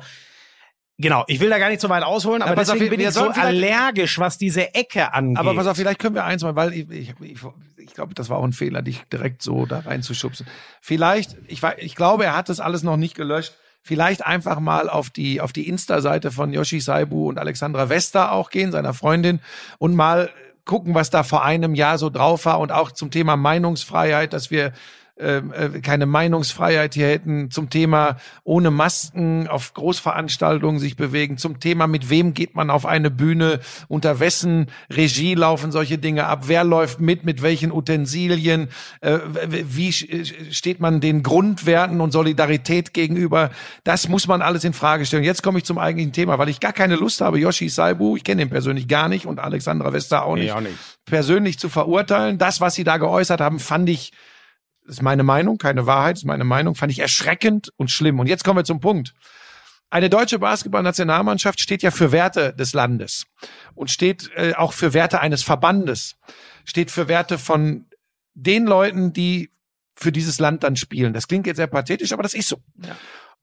Genau, ich will da gar nicht so weit ausholen, aber auf, deswegen wir- bin ich so allergisch, was diese Ecke angeht. Aber pass auf, vielleicht können wir eins mal, weil ich, ich, ich, ich glaube, das war auch ein Fehler, dich direkt so da reinzuschubsen. Vielleicht, ich, ich glaube, er hat das alles noch nicht gelöscht. Vielleicht einfach mal auf die, auf die Insta-Seite von Yoshi Saibu und Alexandra Wester auch gehen, seiner Freundin, und mal gucken, was da vor einem Jahr so drauf war und auch zum Thema Meinungsfreiheit, dass wir äh, keine Meinungsfreiheit hier hätten, zum Thema ohne Masken auf Großveranstaltungen sich bewegen, zum Thema mit wem geht man auf eine Bühne, unter wessen Regie laufen solche Dinge ab, wer läuft mit, mit welchen Utensilien, äh, wie sch- steht man den Grundwerten und Solidarität gegenüber, das muss man alles in Frage stellen. Jetzt komme ich zum eigentlichen Thema, weil ich gar keine Lust habe, Yoshi Saibu, ich kenne ihn persönlich gar nicht und Alexandra Wester auch Nee, nicht, auch nicht. persönlich zu verurteilen. Das, was sie da geäußert haben, fand ich ist meine Meinung, keine Wahrheit, ist meine Meinung, fand ich erschreckend und schlimm. Und jetzt kommen wir zum Punkt. Eine deutsche Basketballnationalmannschaft steht ja für Werte des Landes und steht äh, auch für Werte eines Verbandes, steht für Werte von den Leuten, die für dieses Land dann spielen. Das klingt jetzt sehr pathetisch, aber das ist so.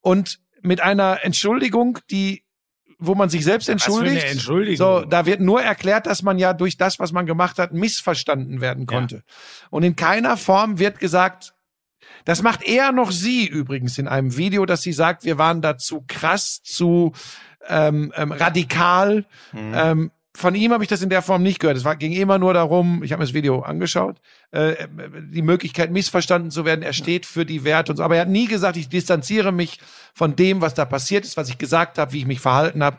Und mit einer Entschuldigung, die wo man sich selbst entschuldigt. So, da wird nur erklärt, dass man ja durch das, was man gemacht hat, missverstanden werden konnte. Und in keiner Form wird gesagt, das macht eher noch sie übrigens in einem Video, dass sie sagt, wir waren da zu krass, zu ähm, ähm, radikal. Ähm, von ihm habe ich das in der Form nicht gehört. Es war, ging immer nur darum, ich habe mir das Video angeschaut, äh, die Möglichkeit, missverstanden zu werden. Er steht für die Werte und so. Aber er hat nie gesagt, ich distanziere mich von dem, was da passiert ist, was ich gesagt habe, wie ich mich verhalten habe.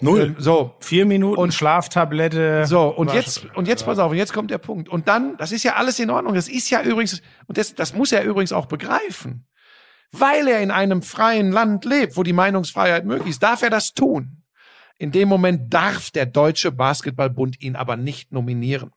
Null. Ähm, so, Vier Minuten Und- Schlaftablette. so, und jetzt, und jetzt pass auf, und jetzt kommt der Punkt. Und dann, das ist ja alles in Ordnung. Das ist ja übrigens, und das, das muss er übrigens auch begreifen. Weil er in einem freien Land lebt, wo die Meinungsfreiheit möglich ist, darf er das tun. In dem Moment darf der Deutsche Basketballbund ihn aber nicht nominieren.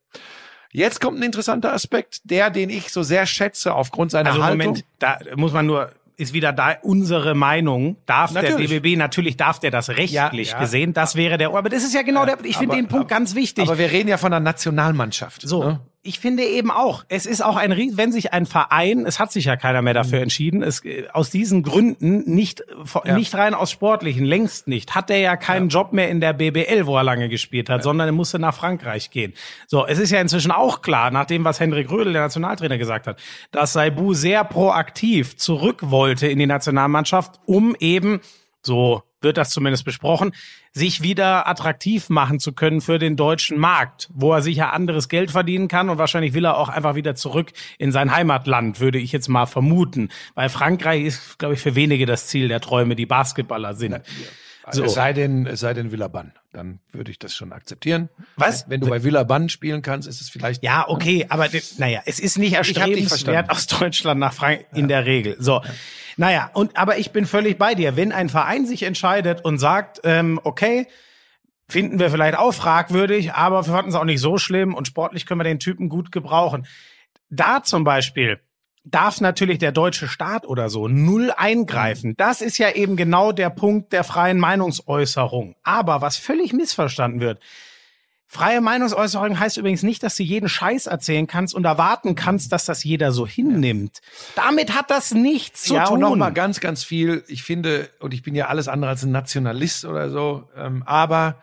Jetzt kommt ein interessanter Aspekt, der, den ich so sehr schätze aufgrund seiner Also Haltung. Moment, da muss man nur, ist wieder da unsere Meinung. Darf Natürlich. der DBB, natürlich darf der das rechtlich Ja, ja. gesehen. Das wäre der, aber das ist ja genau der, ich finde aber- den Punkt ganz wichtig. Aber wir reden ja von einer Nationalmannschaft. So, ne? Ich finde eben auch, es ist auch ein wenn sich ein Verein, es hat sich ja keiner mehr Mhm. dafür entschieden, es aus diesen Gründen nicht Ja. nicht rein aus sportlichen, längst nicht, hat er ja keinen Job mehr in der BBL, wo er lange gespielt hat, sondern er musste nach Frankreich gehen. So, es ist ja inzwischen auch klar, nach dem was Henrik Rödel, der Nationaltrainer gesagt hat, dass Saibu sehr proaktiv zurück wollte in die Nationalmannschaft, um eben so wird das zumindest besprochen, sich wieder attraktiv machen zu können für den deutschen Markt, wo er sicher anderes Geld verdienen kann und wahrscheinlich will er auch einfach wieder zurück in sein Heimatland, würde ich jetzt mal vermuten. Weil Frankreich ist, glaube ich, für wenige das Ziel der Träume, die Basketballer sind. So. Es sei denn, es sei denn Villaban. Dann würde ich das schon akzeptieren. Was? Wenn du bei Villaban spielen kannst, ist es vielleicht. Ja, okay, aber naja, es ist nicht erstrebenswert aus Deutschland nach Frankreich in der Regel. So, naja, und aber ich bin völlig bei dir. Wenn ein Verein sich entscheidet und sagt, ähm, okay, finden wir vielleicht auch fragwürdig, aber wir fanden es auch nicht so schlimm und sportlich können wir den Typen gut gebrauchen. Da zum Beispiel darf natürlich der deutsche Staat oder so null eingreifen. Das ist ja eben genau der Punkt der freien Meinungsäußerung. Aber was völlig missverstanden wird, freie Meinungsäußerung heißt übrigens nicht, dass du jeden Scheiß erzählen kannst und erwarten kannst, dass das jeder so hinnimmt. Damit hat das nichts zu ja, tun. und noch mal ganz, ganz viel. Ich finde, und ich bin ja alles andere als ein Nationalist oder so, ähm, aber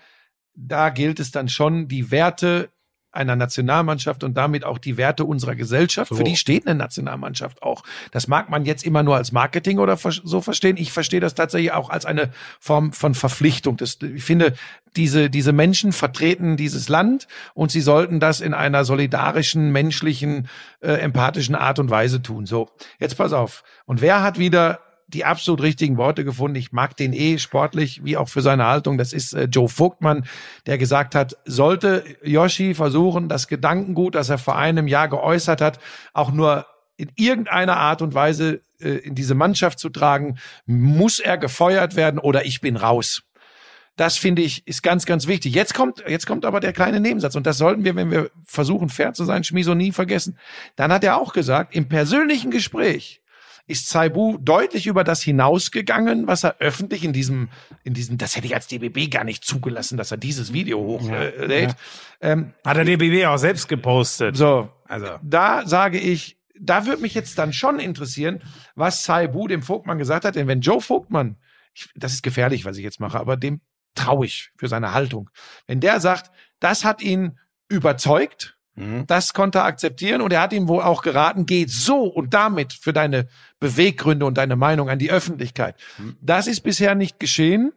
da gilt es dann schon, die Werte einer Nationalmannschaft und damit auch die Werte unserer Gesellschaft. Für die steht eine Nationalmannschaft auch. Das mag man jetzt immer nur als Marketing oder so verstehen. Ich verstehe das tatsächlich auch als eine Form von Verpflichtung. Das, ich finde, diese, diese Menschen vertreten dieses Land und sie sollten das in einer solidarischen, menschlichen, äh, empathischen Art und Weise tun. So, jetzt pass auf. Und wer hat wieder die absolut richtigen Worte gefunden. Ich mag den eh sportlich wie auch für seine Haltung. Das ist äh, Joe Vogtmann, der gesagt hat, sollte Yoshi versuchen, das Gedankengut, das er vor einem Jahr geäußert hat, auch nur in irgendeiner Art und Weise äh, in diese Mannschaft zu tragen, muss er gefeuert werden oder ich bin raus. Das finde ich ist ganz, ganz wichtig. Jetzt kommt, jetzt kommt aber der kleine Nebensatz und das sollten wir, wenn wir versuchen fair zu sein, Schmiso nie vergessen. Dann hat er auch gesagt, im persönlichen Gespräch ist Saibu deutlich über das hinausgegangen, was er öffentlich in diesem, in diesem, das hätte ich als DBB gar nicht zugelassen, dass er dieses Video hochlädt. Äh, lädt. ähm, Hat der DBB auch selbst gepostet. so, Also. da sage ich, da würde mich jetzt dann schon interessieren, was Saibu dem Vogtmann gesagt hat, denn wenn Joe Vogtmann, ich, das ist gefährlich, was ich jetzt mache, aber dem traue ich für seine Haltung. Wenn der sagt, das hat ihn überzeugt, das konnte er akzeptieren und er hat ihm wohl auch geraten, geh so und damit für deine Beweggründe und deine Meinung an die Öffentlichkeit. Das ist bisher nicht geschehen.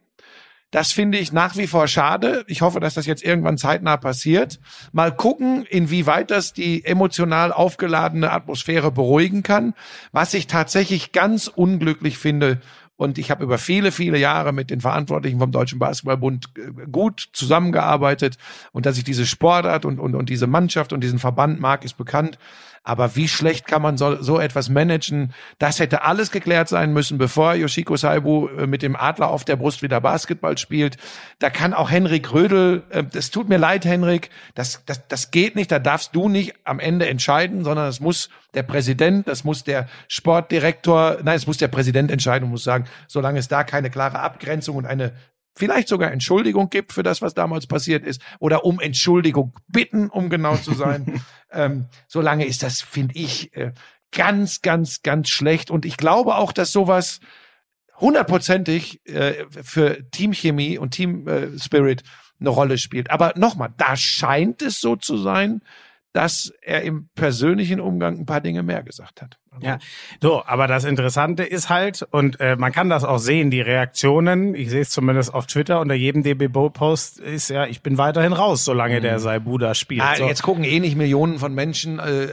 Das finde ich nach wie vor schade. Ich hoffe, dass das jetzt irgendwann zeitnah passiert. Mal gucken, inwieweit das die emotional aufgeladene Atmosphäre beruhigen kann. Was ich tatsächlich ganz unglücklich finde, und ich habe über viele, viele Jahre mit den Verantwortlichen vom Deutschen Basketballbund äh, gut zusammengearbeitet. Und dass ich diese Sportart und, und, und diese Mannschaft und diesen Verband mag, ist bekannt. Aber wie schlecht kann man so, so etwas managen? Das hätte alles geklärt sein müssen, bevor Yoshiko Saibu äh, mit dem Adler auf der Brust wieder Basketball spielt. Da kann auch Henrik Rödel, äh, das tut mir leid, Henrik, das, das, das geht nicht, da darfst du nicht am Ende entscheiden, sondern es muss der Präsident, das muss der Sportdirektor, nein, es muss der Präsident entscheiden und muss sagen, solange es da keine klare Abgrenzung und eine vielleicht sogar Entschuldigung gibt für das, was damals passiert ist, oder um Entschuldigung bitten, um genau zu sein. ähm, solange ist das, finde ich, äh, ganz, ganz, ganz schlecht. Und ich glaube auch, dass sowas hundertprozentig äh, für Teamchemie und Team äh, Spirit eine Rolle spielt. Aber nochmal, da scheint es so zu sein, dass er im persönlichen Umgang ein paar Dinge mehr gesagt hat. Ja, so, aber das Interessante ist halt, und äh, man kann das auch sehen, die Reaktionen, ich sehe es zumindest auf Twitter, unter jedem DB-Post ist ja, ich bin weiterhin raus, solange der Saibu da spielt. Ah, so. Jetzt gucken eh nicht Millionen von Menschen, äh,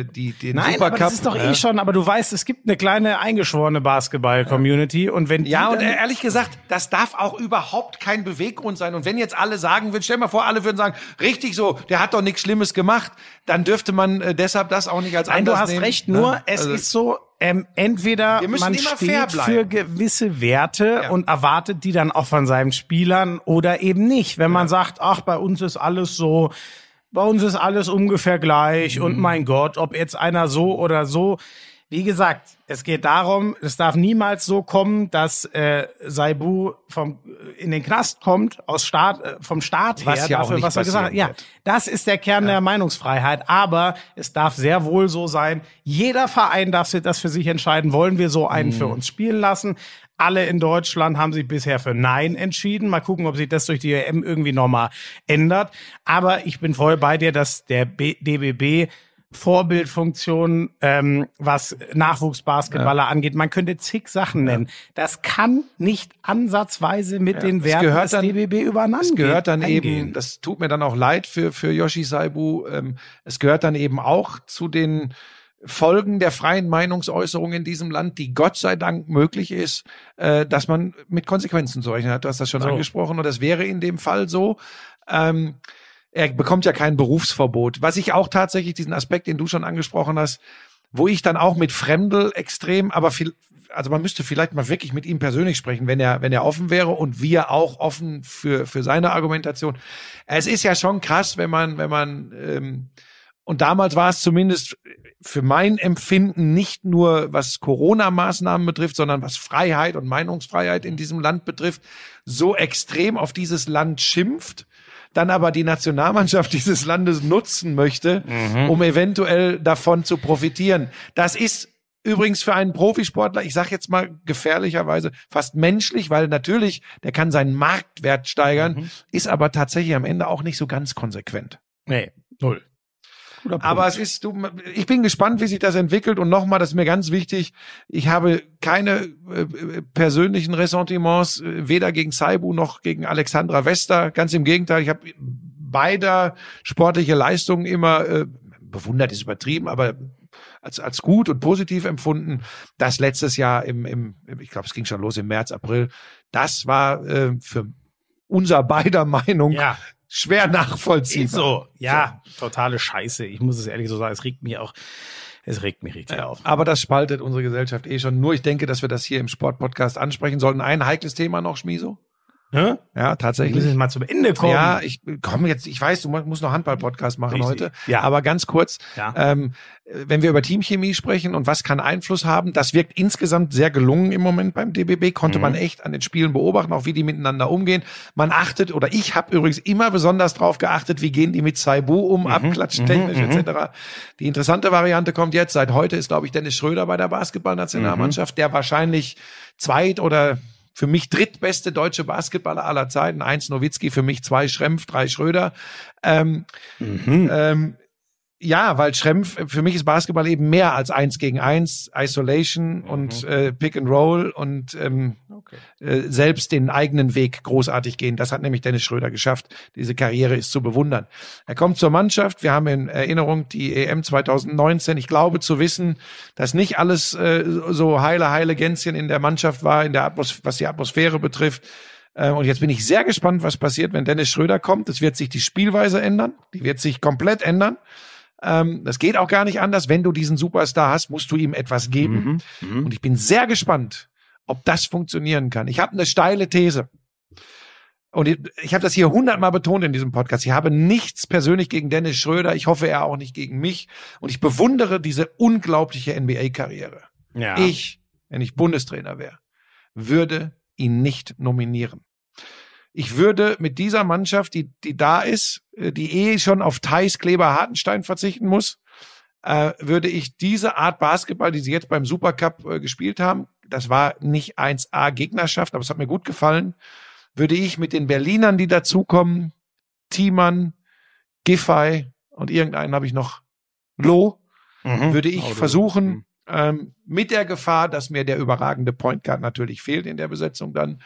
äh, die den Nein, Supercup. aber das ist doch eh Ja. schon, aber du weißt, es gibt eine kleine eingeschworene Basketball-Community und wenn die Ja, und dann, ehrlich gesagt, das darf auch überhaupt kein Beweggrund sein. Und wenn jetzt alle sagen würden, stell mal vor, alle würden sagen, richtig so, der hat doch nichts Schlimmes gemacht, dann dürfte man äh, deshalb das auch nicht als Nein, du Anlass hast nehmen. recht, nur es Also- ist so, ähm, entweder man steht für gewisse Werte Ja. und erwartet die dann auch von seinen Spielern oder eben nicht. Wenn man sagt, ach, bei uns ist alles so, bei uns ist alles ungefähr gleich Mhm. und mein Gott, ob jetzt einer so oder so. Wie gesagt, es geht darum, es darf niemals so kommen, dass äh, Saibu vom in den Knast kommt aus Staat äh, vom Staat Was her ja dafür, was er gesagt hat. Ja, das ist der Kern der Meinungsfreiheit. Aber es darf sehr wohl so sein, jeder Verein darf sich das für sich entscheiden, wollen wir so einen für uns spielen lassen. Alle in Deutschland haben sich bisher für Nein entschieden. Mal gucken, ob sich das durch die EM irgendwie nochmal ändert. Aber ich bin voll bei dir, dass der B DBB Vorbildfunktion, ähm, was Nachwuchsbasketballer angeht. Man könnte zig Sachen nennen. Das kann nicht ansatzweise mit den es Werten des dann- DBB übereinander Es gehört dann eingehen. eben, das tut mir dann auch leid für, für Yoshi Saibu, ähm, es gehört dann eben auch zu den Folgen der freien Meinungsäußerung in diesem Land, die Gott sei Dank möglich ist, äh, dass man mit Konsequenzen zu rechnen hat. Du hast das schon So. angesprochen und das wäre in dem Fall so. Ähm, er bekommt ja kein Berufsverbot. Was ich auch tatsächlich diesen Aspekt, den du schon angesprochen hast, wo ich dann auch mit Fremdel extrem, aber viel, also man müsste vielleicht mal wirklich mit ihm persönlich sprechen, wenn er, wenn er offen wäre und wir auch offen für, für seine Argumentation. Es ist ja schon krass, wenn man, wenn man ähm, Und damals war es zumindest für mein Empfinden nicht nur was Corona-Maßnahmen betrifft, sondern was Freiheit und Meinungsfreiheit in diesem Land betrifft, so extrem auf dieses Land schimpft, dann aber die Nationalmannschaft dieses Landes nutzen möchte, um eventuell davon zu profitieren. Das ist übrigens für einen Profisportler, ich sage jetzt mal gefährlicherweise fast menschlich, weil natürlich, der kann seinen Marktwert steigern, ist aber tatsächlich am Ende auch nicht so ganz konsequent. Nee, null. Aber es ist, du, ich bin gespannt, wie sich das entwickelt. Und nochmal, das ist mir ganz wichtig, ich habe keine äh, persönlichen Ressentiments, äh, weder gegen Saibu noch gegen Alexandra Wester. Ganz im Gegenteil, ich habe beider sportliche Leistungen immer äh, bewundert, ist übertrieben, aber als, als gut und positiv empfunden. Das letztes Jahr im, im ich glaube, es ging schon los im März, April. Das war äh, für unser beider Meinung ja, schwer nachvollziehbar. ist so. Ja, totale Scheiße. Ich muss es ehrlich so sagen. Es regt mich auch, es regt mich richtig auf. Aber das spaltet unsere Gesellschaft eh schon. Nur ich denke, dass wir das hier im Sportpodcast ansprechen sollten. Ein heikles Thema noch, Schmiso? Hä? Ja, Wir müssen tatsächlich. mal zum Ende kommen. Ja, ich komme jetzt, ich weiß, du mu- musst noch Handball-Podcast machen Richtig. heute. Ja. Aber ganz kurz, Ja. ähm, wenn wir über Teamchemie sprechen und was kann Einfluss haben, das wirkt insgesamt sehr gelungen im Moment beim DBB. Konnte Mhm. man echt an den Spielen beobachten, auch wie die miteinander umgehen. Man achtet, oder ich habe übrigens immer besonders drauf geachtet, wie gehen die mit Saibu um, Mhm. abklatschtechnisch etc. Die interessante Variante kommt jetzt. Seit heute ist, glaube ich, Dennis Schröder bei der Basketballnationalmannschaft, der wahrscheinlich zweit oder für mich drittbeste deutsche Basketballer aller Zeiten. Eins Nowitzki, für mich zwei Schrempf, drei Schröder. Ähm, ähm, ja, weil Schrempf, für mich ist Basketball eben mehr als eins gegen eins, Isolation und äh, Pick and Roll und ähm, äh, selbst den eigenen Weg großartig gehen. Das hat nämlich Dennis Schröder geschafft. Diese Karriere ist zu bewundern. Er kommt zur Mannschaft. Wir haben in Erinnerung die EM 2019. Ich glaube zu wissen, dass nicht alles äh, so heile, heile Gänschen in der Mannschaft war, in der Atmos was die Atmosphäre betrifft. Äh, Und jetzt bin ich sehr gespannt, was passiert, wenn Dennis Schröder kommt. Es wird sich die Spielweise ändern. Die wird sich komplett ändern. Ähm, das geht auch gar nicht anders. Wenn du diesen Superstar hast, musst du ihm etwas geben. Und ich bin sehr gespannt, ob das funktionieren kann. Ich habe eine steile These. Und ich, ich habe das hier hundertmal betont in diesem Podcast. Ich habe nichts persönlich gegen Dennis Schröder. Ich hoffe, er auch nicht gegen mich. Und ich bewundere diese unglaubliche NBA-Karriere. Ja. Ich, wenn ich Bundestrainer wäre, würde ihn nicht nominieren. Ich würde mit dieser Mannschaft, die, die da ist, äh, die eh schon auf Thais Kleber Hartenstein verzichten muss, äh, würde ich diese Art Basketball, die sie jetzt beim Supercup äh, gespielt haben, das war nicht 1A Gegnerschaft, aber es hat mir gut gefallen, würde ich mit den Berlinern, die dazukommen, Thiemann, Giffey und irgendeinen habe ich noch, Loh, Mhm. würde ich Oh, du- versuchen, ähm, mit der Gefahr, dass mir der überragende Point Guard natürlich fehlt in der Besetzung dann.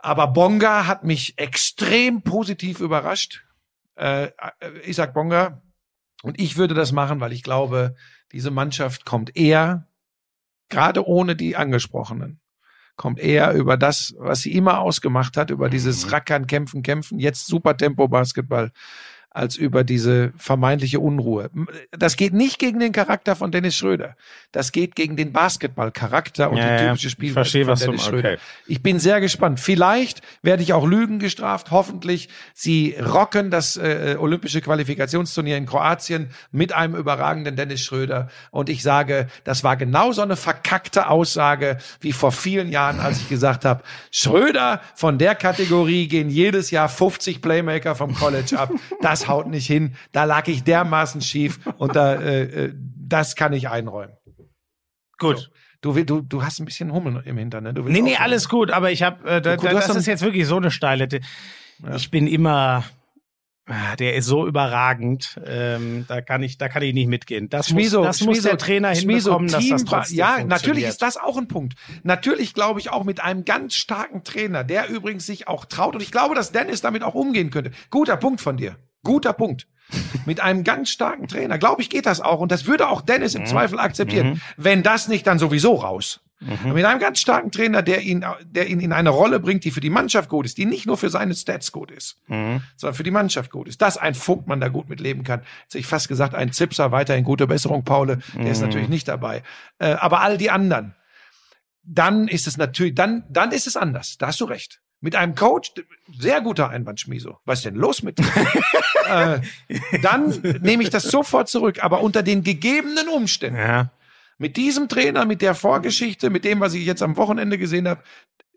Aber Bonga hat mich extrem positiv überrascht. Äh, äh, Isaac Bonga. Und ich würde das machen, weil ich glaube, diese Mannschaft kommt eher, gerade ohne die angesprochenen, kommt eher über das, was sie immer ausgemacht hat, über dieses Rackern, Kämpfen, Kämpfen, jetzt super Tempo Basketball, als über diese vermeintliche Unruhe. Das geht nicht gegen den Charakter von Dennis Schröder. Das geht gegen den Basketball-Charakter und Ja, die typische Ich Spielweise verstehe, von was du- Dennis Schröder. okay. Ich bin sehr gespannt. Vielleicht werde ich auch Lügen gestraft. Hoffentlich. Sie rocken das äh, olympische Qualifikationsturnier in Kroatien mit einem überragenden Dennis Schröder. Und ich sage, das war genau so eine verkackte Aussage wie vor vielen Jahren, als ich gesagt habe, Schröder von der Kategorie gehen jedes Jahr 50 Playmaker vom College ab. Das haut nicht hin. Da lag ich dermaßen schief und da, äh, äh, das kann ich einräumen. Gut. Du, will- du, du hast ein bisschen Hummel im Hintern, ne? Du Nee, nee, alles gut, aber ich habe, äh, da, Gut, du das so ist jetzt wirklich so eine steile. The- Ich bin immer, ah, der ist so überragend, ähm, da kann ich, da kann ich nicht mitgehen. Das Schmiso, muss, das muss Schmiso, der Trainer Schmiso, hinbekommen, dass das Team- trotzdem Ja, natürlich ist das auch ein Punkt. Natürlich glaube ich auch mit einem ganz starken Trainer, der übrigens sich auch traut. Und ich glaube, dass Dennis damit auch umgehen könnte. Guter Punkt von dir. Guter Punkt. mit einem ganz starken Trainer, glaube ich, geht das auch. Und das würde auch Dennis Mhm. im Zweifel akzeptieren. Wenn das nicht, dann sowieso raus. Mhm. Mit einem ganz starken Trainer, der ihn, der ihn in eine Rolle bringt, die für die Mannschaft gut ist, die nicht nur für seine Stats gut ist, Mhm. sondern für die Mannschaft gut ist. Dass ein Vogtmann da gut mit leben kann. Jetzt hätte ich fast gesagt, ein Zipser, weiterhin gute Besserung, Paule, der Mhm. ist natürlich nicht dabei. Äh, aber all die anderen, dann ist es natürlich, dann, dann ist es anders. Da hast du recht. Mit einem Coach, sehr guter Einwand, Schmiso. Was ist denn los mit dir? äh, dann nehme ich das sofort zurück, aber unter den gegebenen Umständen. Ja. Mit diesem Trainer, mit der Vorgeschichte, mit dem, was ich jetzt am Wochenende gesehen habe,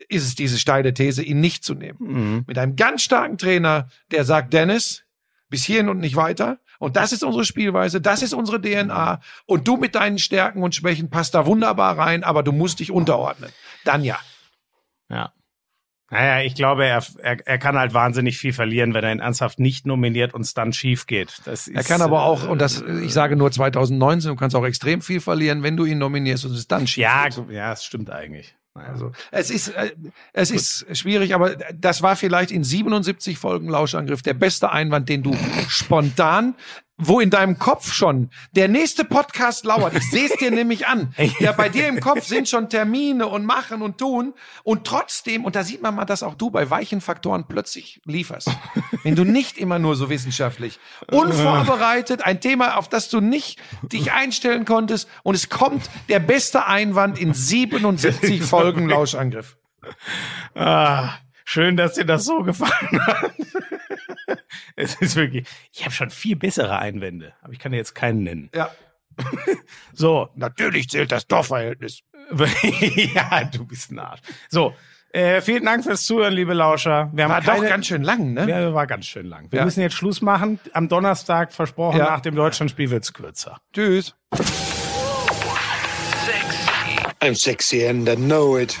ist es diese steile These, ihn nicht zu nehmen. Mhm. Mit einem ganz starken Trainer, der sagt, Dennis, bis hierhin und nicht weiter. Und das ist unsere Spielweise, das ist unsere DNA. Und du mit deinen Stärken und Schwächen passt da wunderbar rein, aber du musst dich unterordnen. Dann ja. Ja. Naja, ich glaube, er, er, er kann halt wahnsinnig viel verlieren, wenn er ihn ernsthaft nicht nominiert und es dann schief geht. Das ist, Er kann aber auch, äh, und das, ich sage nur 2019, du kannst auch extrem viel verlieren, wenn du ihn nominierst und es dann schief Ja, geht. ja, es stimmt eigentlich. Also, es ist, äh, es ist schwierig, aber das war vielleicht in 77 Folgen Lauschangriff der beste Einwand, den du spontan, wo in deinem Kopf schon der nächste Podcast lauert. Ich sehe es dir nämlich an. Ja, bei dir im Kopf sind schon Termine und machen und tun und trotzdem, und da sieht man mal, dass auch du bei weichen Faktoren plötzlich lieferst. Wenn du nicht immer nur so wissenschaftlich, unvorbereitet, ein Thema, auf das du nicht dich einstellen konntest und es kommt der beste Einwand in 77 Folgen Lauschangriff. Ah, schön, dass dir das so gefallen hat. es ist wirklich, ich habe schon viel bessere Einwände, aber ich kann dir jetzt keinen nennen. Ja. So, Natürlich zählt das Dorfverhältnis. ja, du bist ein Arsch. So, äh, vielen Dank fürs Zuhören, liebe Lauscher. Wir haben War keine, doch ganz schön lang, ne? Ja, war ganz schön lang. Wir Ja. müssen jetzt Schluss machen. Am Donnerstag versprochen, Ja. nach dem Deutschlandspiel wird's kürzer. Tschüss. I'm sexy and I know it.